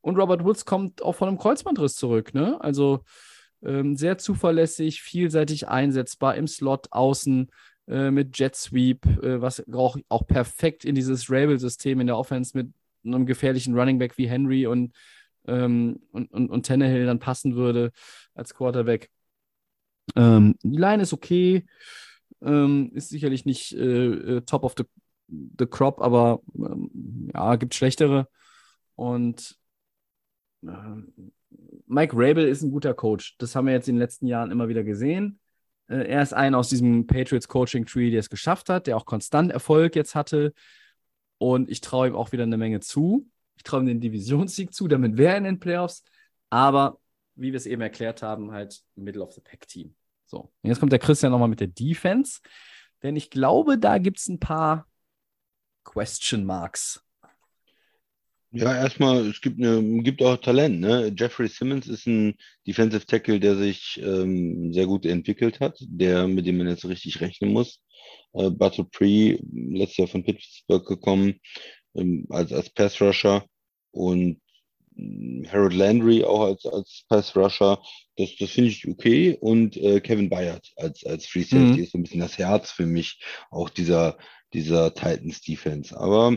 Und Robert Woods kommt auch von einem Kreuzbandriss zurück, ne? Also ähm, sehr zuverlässig, vielseitig einsetzbar im Slot außen äh, mit Jet Sweep, äh, was auch, auch perfekt in dieses Rabel-System in der Offense mit einem gefährlichen Running Back wie Henry und, ähm, und, und, und Tannehill dann passen würde als Quarterback. Ähm, die Line ist okay, ähm, ist sicherlich nicht äh, äh top of the, the crop, aber ähm, ja, gibt schlechtere. Und ähm, Mike Rabel ist ein guter Coach. Das haben wir jetzt in den letzten Jahren immer wieder gesehen. Äh, er ist ein aus diesem Patriots Coaching Tree, der es geschafft hat, der auch konstant Erfolg jetzt hatte. Und ich traue ihm auch wieder eine Menge zu. Ich traue ihm den Divisionssieg zu, damit wäre er in den Playoffs. Aber wie wir es eben erklärt haben, halt Middle of the Pack Team. So, und jetzt kommt der Christian nochmal mit der Defense. Denn ich glaube, da gibt es ein paar Question Marks. Ja, erstmal, es gibt, eine, gibt auch Talent. Ne? Jeffrey Simmons ist ein Defensive Tackle, der sich ähm, sehr gut entwickelt hat, der, mit dem man jetzt richtig rechnen muss. Äh, Battle Pre, letztes Jahr von Pittsburgh gekommen, ähm, als, als Pass Rusher und Harold Landry auch als, als Pass Rusher. Das, das finde ich okay. Und äh, Kevin Bayard als, als Free Safety mhm. ist so ein bisschen das Herz für mich, auch dieser, dieser Titans Defense. Aber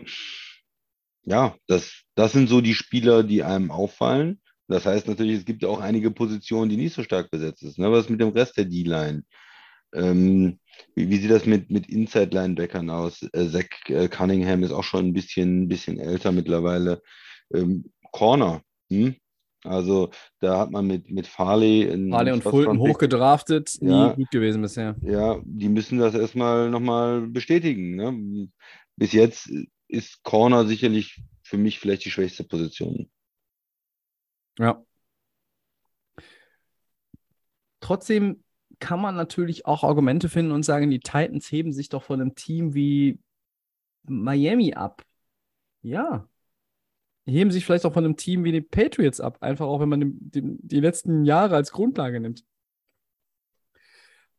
ja, das, das sind so die Spieler, die einem auffallen. Das heißt natürlich, es gibt auch einige Positionen, die nicht so stark besetzt sind. Ne? Was ist mit dem Rest der D-Line? Ähm, wie, wie, sieht das mit, mit Inside-Linebackern aus? Äh, Zach äh, Cunningham ist auch schon ein bisschen, ein bisschen älter mittlerweile. Ähm, Corner. Hm? Also da hat man mit, mit Farley. Farley und Fulton hochgedraftet, ja, nie gut gewesen bisher. Ja, die müssen das erstmal nochmal bestätigen. Ne? Bis jetzt ist Corner sicherlich für mich vielleicht die schwächste Position. Ja. Trotzdem kann man natürlich auch Argumente finden und sagen, die Titans heben sich doch von einem Team wie Miami ab. Ja. Heben sich vielleicht auch von einem Team wie die Patriots ab, einfach auch wenn man die, die, die letzten Jahre als Grundlage nimmt.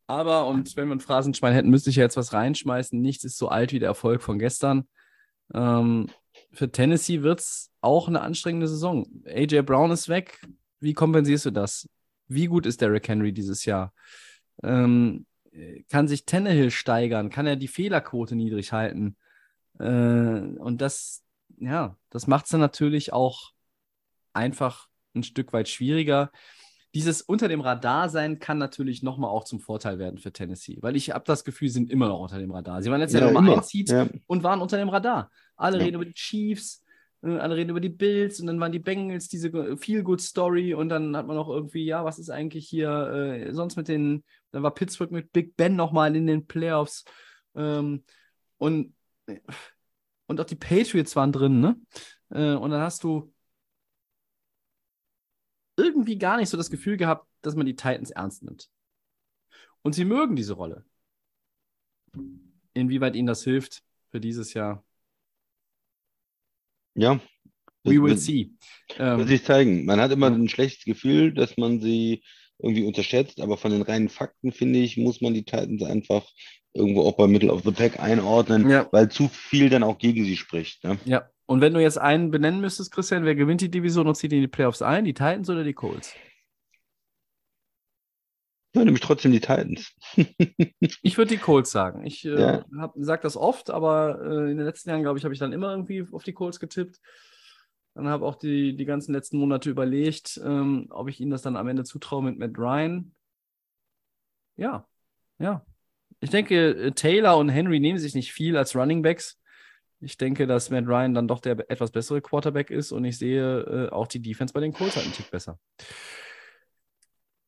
Aber, und wenn wir ein Phrasenschwein hätten, müsste ich ja jetzt was reinschmeißen. Nichts ist so alt wie der Erfolg von gestern. Ähm, für Tennessee wird es auch eine anstrengende Saison. AJ Brown ist weg. Wie kompensierst du das? Wie gut ist Derrick Henry dieses Jahr? Ähm, kann sich Tannehill steigern? Kann er die Fehlerquote niedrig halten? Äh, und das, ja, das macht es dann natürlich auch einfach ein Stück weit schwieriger dieses unter dem Radar sein kann natürlich nochmal auch zum Vorteil werden für Tennessee, weil ich habe das Gefühl, sie sind immer noch unter dem Radar. Sie waren letztes Jahr Nummer 1 Seed ja. und waren unter dem Radar. Alle ja. reden über die Chiefs, äh, alle reden über die Bills und dann waren die Bengals diese Feel-Good-Story und dann hat man auch irgendwie, ja, was ist eigentlich hier äh, sonst mit den, dann war Pittsburgh mit Big Ben nochmal in den Playoffs ähm, und, und auch die Patriots waren drin, ne? Äh, und dann hast du irgendwie gar nicht so das Gefühl gehabt, dass man die Titans ernst nimmt. Und sie mögen diese Rolle. Inwieweit ihnen das hilft für dieses Jahr? Ja. We will see. Ähm, wird sich zeigen. Man hat immer ein schlechtes Gefühl, dass man sie irgendwie unterschätzt, aber von den reinen Fakten, finde ich, muss man die Titans einfach irgendwo auch bei Middle of the Pack einordnen, ja. weil zu viel dann auch gegen sie spricht. Ne? Ja, und wenn du jetzt einen benennen müsstest, Christian, wer gewinnt die Division und zieht in die Playoffs ein? Die Titans oder die Colts? Ja, nämlich trotzdem die Titans. ich würde die Colts sagen. Ich äh, ja. sage das oft, aber äh, in den letzten Jahren, glaube ich, habe ich dann immer irgendwie auf die Colts getippt. Dann habe auch die, die ganzen letzten Monate überlegt, ähm, ob ich ihnen das dann am Ende zutraue mit Matt Ryan. Ja, ja. Ich denke, äh, Taylor und Henry nehmen sich nicht viel als Running Backs. Ich denke, dass Matt Ryan dann doch der etwas bessere Quarterback ist und ich sehe äh, auch die Defense bei den Colts halt einen Tick besser.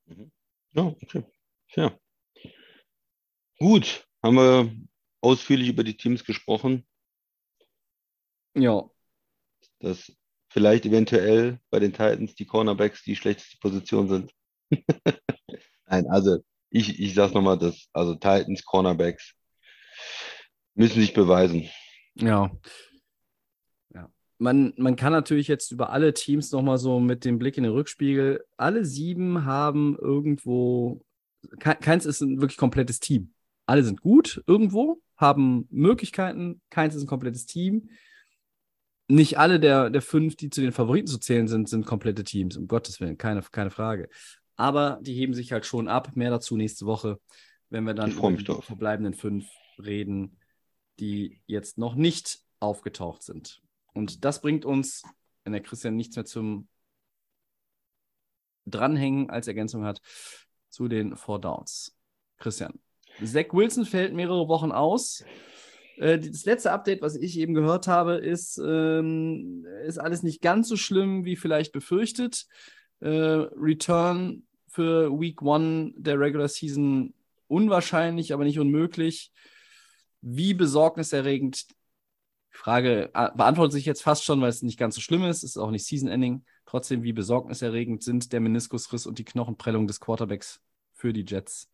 Mhm. Ja, okay. Ja. Gut, haben wir ausführlich über die Teams gesprochen. Ja. Dass vielleicht eventuell bei den Titans die Cornerbacks die schlechteste Position sind. Nein, also ich, ich sag's nochmal, dass also Titans, Cornerbacks Müssen sich beweisen. Ja. ja. Man, man kann natürlich jetzt über alle Teams nochmal so mit dem Blick in den Rückspiegel, alle sieben haben irgendwo, keins ist ein wirklich komplettes Team. Alle sind gut irgendwo, haben Möglichkeiten, keins ist ein komplettes Team. Nicht alle der, der fünf, die zu den Favoriten zu zählen sind, sind komplette Teams, um Gottes Willen, keine, keine Frage. Aber die heben sich halt schon ab. Mehr dazu nächste Woche, wenn wir dann über die drauf. verbleibenden fünf reden, die jetzt noch nicht aufgetaucht sind. Und das bringt uns, wenn der Christian nichts mehr zum Dranhängen als Ergänzung hat, zu den Four Downs. Christian, Zach Wilson fällt mehrere Wochen aus. Äh, das letzte Update, was ich eben gehört habe, ist, ähm, ist alles nicht ganz so schlimm wie vielleicht befürchtet. Äh, Return für Week One der Regular Season unwahrscheinlich, aber nicht unmöglich. Wie besorgniserregend? Frage beantwortet sich jetzt fast schon, weil es nicht ganz so schlimm ist. Es ist auch nicht Season-Ending. Trotzdem, wie besorgniserregend sind der Meniskusriss und die Knochenprellung des Quarterbacks für die Jets?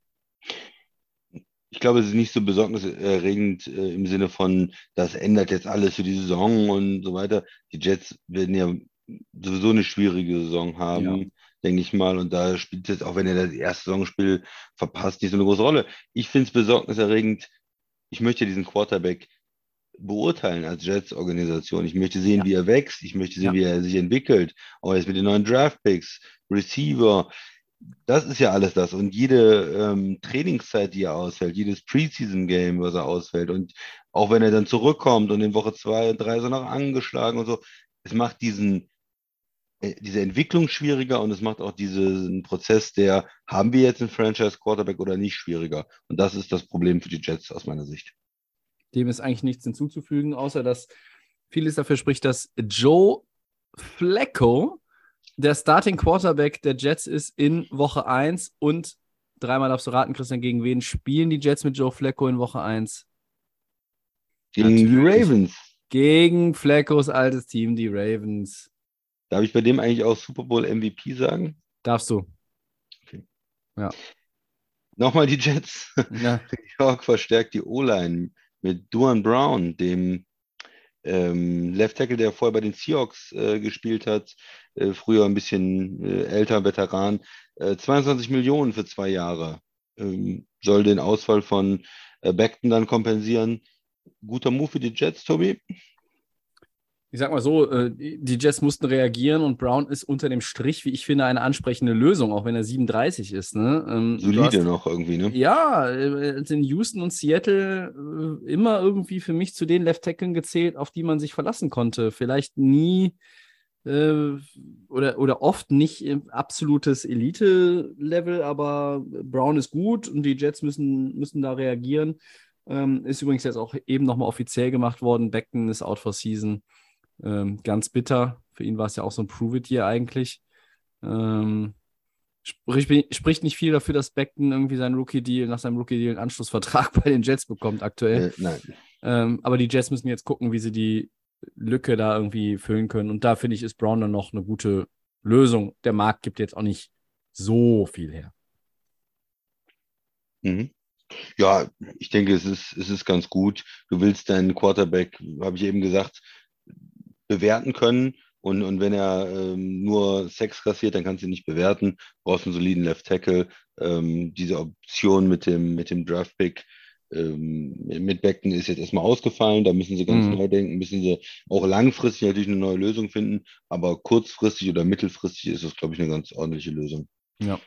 Ich glaube, es ist nicht so besorgniserregend äh, im Sinne von, das ändert jetzt alles für die Saison und so weiter. Die Jets werden ja sowieso eine schwierige Saison haben, ja. denke ich mal. Und da spielt es, auch wenn er das erste Saisonspiel verpasst, nicht so eine große Rolle. Ich finde es besorgniserregend. Ich möchte diesen Quarterback beurteilen als Jets-Organisation. Ich möchte sehen, ja. wie er wächst. Ich möchte sehen, ja. wie er sich entwickelt. Auch jetzt mit den neuen Draftpicks, Receiver das ist ja alles das. Und jede ähm, Trainingszeit, die er ausfällt, jedes Preseason-Game, was er ausfällt, und auch wenn er dann zurückkommt und in Woche zwei, drei so noch angeschlagen und so, es macht diesen, äh, diese Entwicklung schwieriger und es macht auch diesen Prozess der, haben wir jetzt einen Franchise-Quarterback oder nicht, schwieriger. Und das ist das Problem für die Jets aus meiner Sicht. Dem ist eigentlich nichts hinzuzufügen, außer dass vieles dafür spricht, dass Joe Flacco der Starting Quarterback der Jets ist in Woche 1 und dreimal darfst du raten, Christian, gegen wen spielen die Jets mit Joe Flacco in Woche 1? Gegen Natürlich. die Ravens. Gegen Flaccos altes Team, die Ravens. Darf ich bei dem eigentlich auch Super Bowl MVP sagen? Darfst du. Okay. Ja. Nochmal die Jets. Ja. York verstärkt die O-Line mit Duan Brown, dem ähm, Left Tackle, der vorher bei den Seahawks äh, gespielt hat, äh, früher ein bisschen äh, älter, Veteran, 22 äh, Millionen für zwei Jahre. Ähm, soll den Ausfall von äh, Beckton dann kompensieren. Guter Move für die Jets, Tobi? ich sag mal so, äh, die Jets mussten reagieren und Brown ist unter dem Strich, wie ich finde, eine ansprechende Lösung, auch wenn er 37 ist. Ne? Ähm, Solide hast, noch irgendwie, ne? Ja, äh, in Houston und Seattle immer irgendwie für mich zu den Left Tacklen gezählt, auf die man sich verlassen konnte. Vielleicht nie äh, oder, oder oft nicht absolutes Elite-Level, aber Brown ist gut und die Jets müssen, müssen da reagieren. Ähm, ist übrigens jetzt auch eben nochmal offiziell gemacht worden. Beckton ist out for season. Ähm, ganz bitter. Für ihn war es ja auch so ein Prove-It-Year eigentlich. Ähm, spricht, spricht nicht viel dafür, dass Beckton irgendwie seinen Rookie-Deal, nach seinem Rookie-Deal einen Anschlussvertrag bei den Jets bekommt aktuell. Äh, nein. Ähm, aber die Jets müssen jetzt gucken, wie sie die Lücke da irgendwie füllen können. Und da finde ich, ist Brown dann noch eine gute Lösung. Der Markt gibt jetzt auch nicht so viel her. Mhm. Ja, ich denke, es ist, es ist ganz gut. Du willst deinen Quarterback, habe ich eben gesagt, bewerten können. Und, und wenn er ähm, nur Sex kassiert, dann kannst du ihn nicht bewerten. Du brauchst einen soliden Left Tackle. Ähm, diese Option mit dem, mit dem Draft Pick ähm, mit Beckton ist jetzt erstmal ausgefallen. Da müssen sie ganz mhm. neu denken, müssen sie auch langfristig natürlich eine neue Lösung finden. Aber kurzfristig oder mittelfristig ist das, glaube ich, eine ganz ordentliche Lösung. Ja.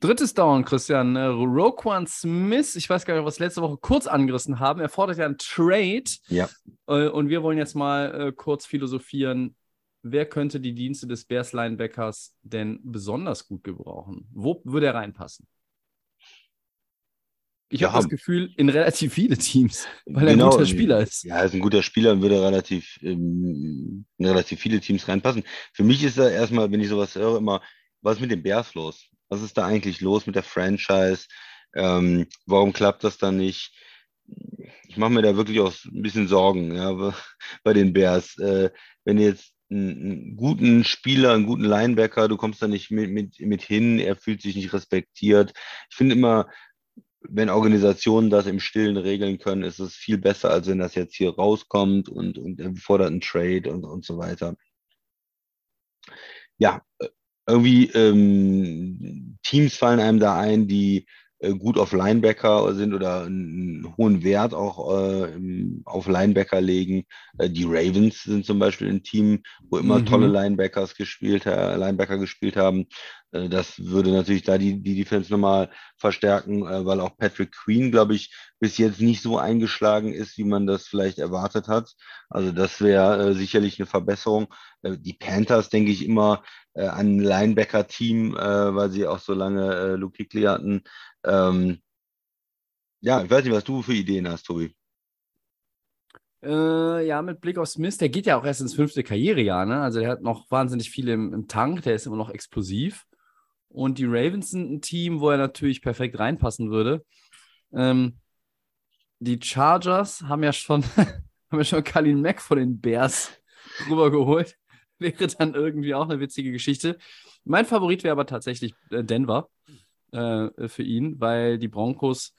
Drittes Down, Christian. Äh, Roquan Smith, ich weiß gar nicht, was wir letzte Woche kurz angerissen haben. Er fordert ja einen Trade. Ja. Äh, und wir wollen jetzt mal äh, kurz philosophieren. Wer könnte die Dienste des Bears Linebackers denn besonders gut gebrauchen? Wo würde er reinpassen? Ich ja, habe das Gefühl, in relativ viele Teams, weil er genau, ein guter Spieler ist. Ja, er ist ein guter Spieler und würde relativ, ähm, in relativ viele Teams reinpassen. Für mich ist er erstmal, wenn ich sowas höre, immer, was ist mit den Bears los? Was ist da eigentlich los mit der Franchise? Ähm, warum klappt das dann nicht? Ich mache mir da wirklich auch ein bisschen Sorgen ja, bei den Bears. Äh, wenn jetzt einen guten Spieler, einen guten Linebacker, du kommst da nicht mit, mit, mit hin, er fühlt sich nicht respektiert. Ich finde immer, wenn Organisationen das im Stillen regeln können, ist es viel besser, als wenn das jetzt hier rauskommt und, und fordert einen Trade und, und so weiter. Ja, irgendwie ähm, Teams fallen einem da ein, die äh, gut auf Linebacker sind oder einen hohen Wert auch äh, auf Linebacker legen. Äh, die Ravens sind zum Beispiel ein Team, wo immer mhm. tolle Linebackers gespielt, äh, Linebacker gespielt haben. Äh, das würde natürlich da die, die Defense nochmal verstärken, äh, weil auch Patrick Queen, glaube ich, bis jetzt nicht so eingeschlagen ist, wie man das vielleicht erwartet hat. Also das wäre sicherlich eine Verbesserung. die Panthers denke ich immer an ein Linebacker-Team, weil sie auch so lange Luke Kuechly hatten. Ähm, ja, ich weiß nicht, was du für Ideen hast, Tobi. Äh, ja, mit Blick auf Smith, der geht ja auch erst ins fünfte Karrierejahr, ne? Also der hat noch wahnsinnig viel im, im Tank, der ist immer noch explosiv. Und die Ravens sind ein Team, wo er natürlich perfekt reinpassen würde. Ähm, die Chargers haben ja schon, haben ja schon Kalin Mack von den Bears rübergeholt. Wäre dann irgendwie auch eine witzige Geschichte. Mein Favorit wäre aber tatsächlich äh, Denver äh, für ihn, weil die Broncos,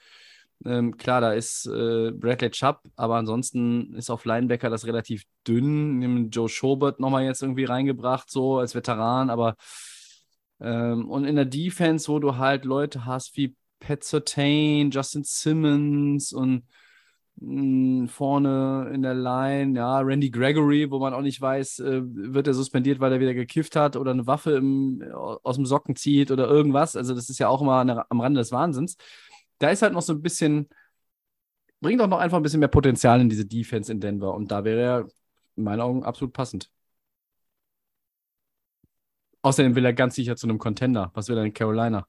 ähm, klar, da ist äh, Bradley Chubb, aber ansonsten ist auf Linebacker das relativ dünn. Nehmen Joe Schobert nochmal jetzt irgendwie reingebracht, so als Veteran, aber ähm, und in der Defense, wo du halt Leute hast wie Pat Sertain, Justin Simmons und hm, vorne in der Line, ja, Randy Gregory, wo man auch nicht weiß, äh, wird er suspendiert, weil er wieder gekifft hat oder eine Waffe im, aus dem Socken zieht oder irgendwas. Also, das ist ja auch immer eine, am Rande des Wahnsinns. Da ist halt noch so ein bisschen, bringt auch noch einfach ein bisschen mehr Potenzial in diese Defense in Denver und da wäre er in meinen Augen absolut passend. Außerdem will er ganz sicher zu einem Contender. Was will er in Carolina?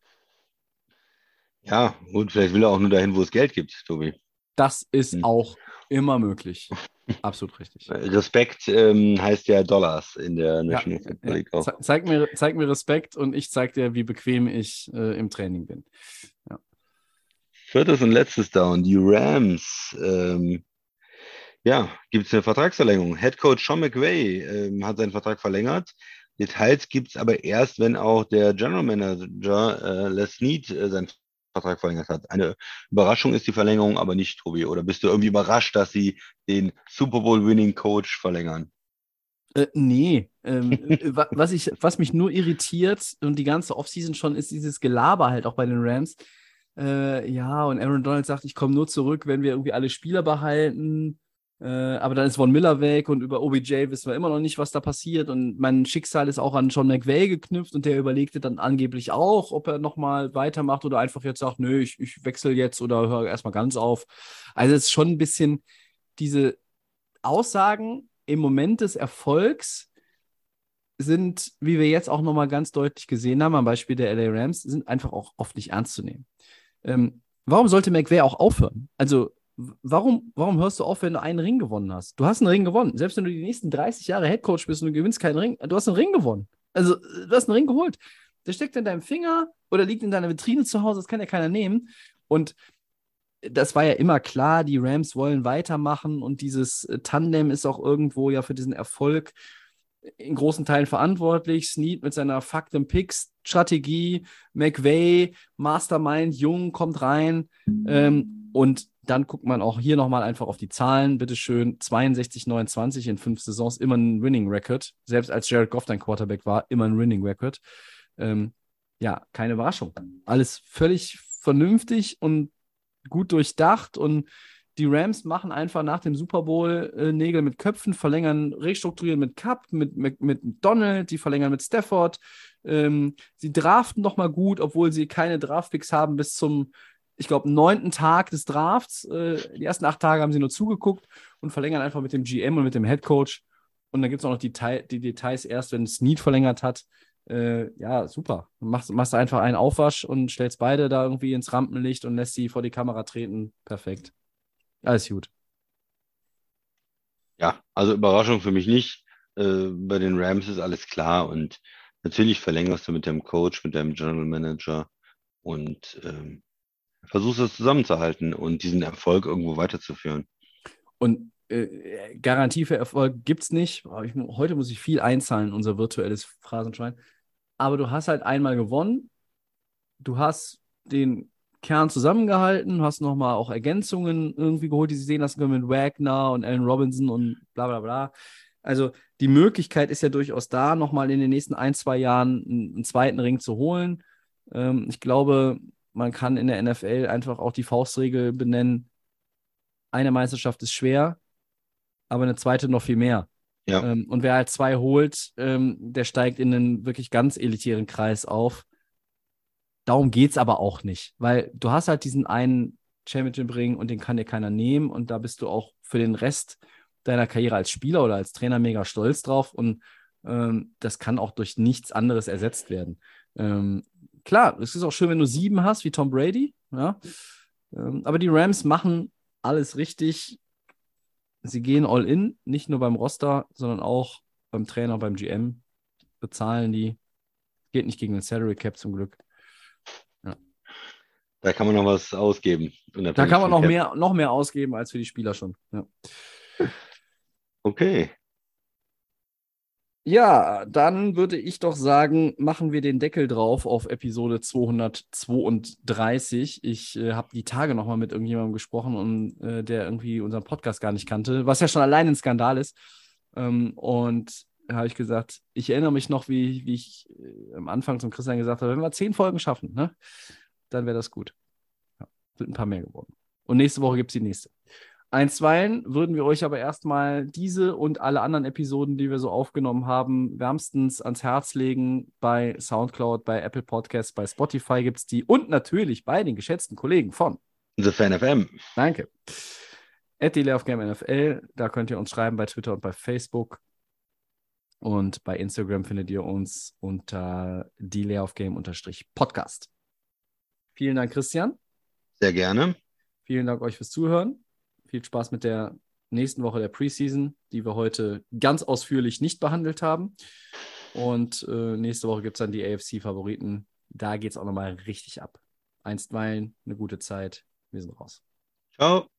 Ja, und vielleicht will er auch nur dahin, wo es Geld gibt, Tobi. Das ist hm. auch immer möglich. Absolut richtig. Respekt ähm, heißt ja Dollars in der National ja, Football League auch. Zeig mir, zeig mir Respekt und ich zeig dir, wie bequem ich äh, im Training bin. Ja. Viertes und letztes Down. Die Rams. Ähm, ja, gibt es eine Vertragsverlängerung. Head Coach Sean McVay ähm, hat seinen Vertrag verlängert. Details gibt es aber erst, wenn auch der General Manager äh, Les Snead äh, seinen Vertrag verlängert hat. Eine Überraschung ist die Verlängerung aber nicht, Tobi. Oder bist du irgendwie überrascht, dass sie den Super Bowl-Winning Coach verlängern? Äh, nee. Ähm, äh, was, ich, was mich nur irritiert und die ganze Offseason schon ist dieses Gelaber halt auch bei den Rams. Äh, ja, und Aaron Donald sagt, ich komme nur zurück, wenn wir irgendwie alle Spieler behalten. Äh, aber dann ist Von Miller weg und über OBJ wissen wir immer noch nicht, was da passiert. Und mein Schicksal ist auch an John McVay geknüpft und der überlegte dann angeblich auch, ob er nochmal weitermacht oder einfach jetzt sagt, nö, ich, ich wechsle jetzt oder höre erstmal ganz auf. Also es ist schon ein bisschen diese Aussagen im Moment des Erfolgs sind, wie wir jetzt auch nochmal ganz deutlich gesehen haben, am Beispiel der LA Rams, sind einfach auch oft nicht ernst zu nehmen. Ähm, warum sollte McVay auch aufhören? Also warum, warum hörst du auf, wenn du einen Ring gewonnen hast? Du hast einen Ring gewonnen. Selbst wenn du die nächsten 30 Jahre Headcoach bist und du gewinnst keinen Ring, du hast einen Ring gewonnen. Also, du hast einen Ring geholt. Der steckt in deinem Finger oder liegt in deiner Vitrine zu Hause, das kann ja keiner nehmen. Und das war ja immer klar, die Rams wollen weitermachen und dieses äh, Tandem ist auch irgendwo ja für diesen Erfolg in großen Teilen verantwortlich. Snead mit seiner Fuck them Picks Strategie, McVay, Mastermind, Jung kommt rein ähm, und dann guckt man auch hier nochmal einfach auf die Zahlen. Bitteschön, 62, 29 in fünf Saisons, immer ein Winning Record. Selbst als Jared Goff dein Quarterback war, immer ein Winning Record. Ähm, ja, keine Überraschung. Alles völlig vernünftig und gut durchdacht und die Rams machen einfach nach dem Super Bowl äh, Nägel mit Köpfen, verlängern, restrukturieren mit Cup, mit, mit, mit Donald, die verlängern mit Stafford. Ähm, sie draften nochmal gut, obwohl sie keine Draftpicks haben bis zum ich glaube, neunten Tag des Drafts. Äh, die ersten acht Tage haben sie nur zugeguckt und verlängern einfach mit dem GM und mit dem Head Coach. Und dann gibt es auch noch die, die, Details erst, wenn Snead verlängert hat. Äh, ja, super. Machst, machst einfach einen Aufwasch und stellst beide da irgendwie ins Rampenlicht und lässt sie vor die Kamera treten. Perfekt. Alles gut. Ja, also Überraschung für mich nicht. Äh, bei den Rams ist alles klar und natürlich verlängerst du mit dem Coach, mit deinem General Manager und ähm, versuchst es zusammenzuhalten und diesen Erfolg irgendwo weiterzuführen. Und äh, Garantie für Erfolg gibt es nicht. Ich, heute muss ich viel einzahlen, unser virtuelles Phrasenschwein. Aber du hast halt einmal gewonnen. Du hast den Kern zusammengehalten, hast nochmal auch Ergänzungen irgendwie geholt, die sie sehen lassen können mit Wagner und Allen Robinson und bla bla bla. Also die Möglichkeit ist ja durchaus da, nochmal in den nächsten ein, zwei Jahren einen, einen zweiten Ring zu holen. Ähm, ich glaube, man kann in der NFL einfach auch die Faustregel benennen. Eine Meisterschaft ist schwer, aber eine zweite noch viel mehr. Ja. Ähm, und wer halt zwei holt, ähm, der steigt in einen wirklich ganz elitären Kreis auf. Darum geht es aber auch nicht, weil du hast halt diesen einen Championship-Ring und den kann dir keiner nehmen und da bist du auch für den Rest deiner Karriere als Spieler oder als Trainer mega stolz drauf und ähm, das kann auch durch nichts anderes ersetzt werden. Klar, es ist auch schön, wenn du sieben hast, wie Tom Brady, ja. Ähm, aber die Rams machen alles richtig. Sie gehen all in, nicht nur beim Roster, sondern auch beim Trainer, beim GM. Bezahlen die. Geht nicht gegen den Salary Cap zum Glück. Da kann man noch was ausgeben. Da kann man noch Cap. mehr, noch mehr ausgeben als für die Spieler schon. Ja. Okay. Ja, dann würde ich doch sagen, machen wir den Deckel drauf auf Episode 232. Ich äh, habe die Tage nochmal mit irgendjemandem gesprochen, und, äh, der irgendwie unseren Podcast gar nicht kannte, was ja schon allein ein Skandal ist. Ähm, und da habe ich gesagt, ich erinnere mich noch, wie, wie ich äh, am Anfang zum Christian gesagt habe, wenn wir zehn Folgen schaffen, ne, dann wäre das gut. Ja, sind ein paar mehr geworden. Und nächste Woche gibt es die nächste. Einstweilen würden wir euch aber erstmal diese und alle anderen Episoden, die wir so aufgenommen haben, wärmstens ans Herz legen. Bei Soundcloud, bei Apple Podcasts, bei Spotify gibt es die und natürlich bei den geschätzten Kollegen von. The Fan FM. Danke. At Delay of Game NFL, da könnt ihr uns schreiben bei Twitter und bei Facebook. Und bei Instagram findet ihr uns unter Delay of Game Podcast. Vielen Dank, Christian. Sehr gerne. Vielen Dank euch fürs Zuhören. Viel Spaß mit der nächsten Woche der Preseason, die wir heute ganz ausführlich nicht behandelt haben. Und äh, nächste Woche gibt es dann die AFC-Favoriten. Da geht es auch nochmal richtig ab. Einstweilen, eine gute Zeit. Wir sind raus. Ciao.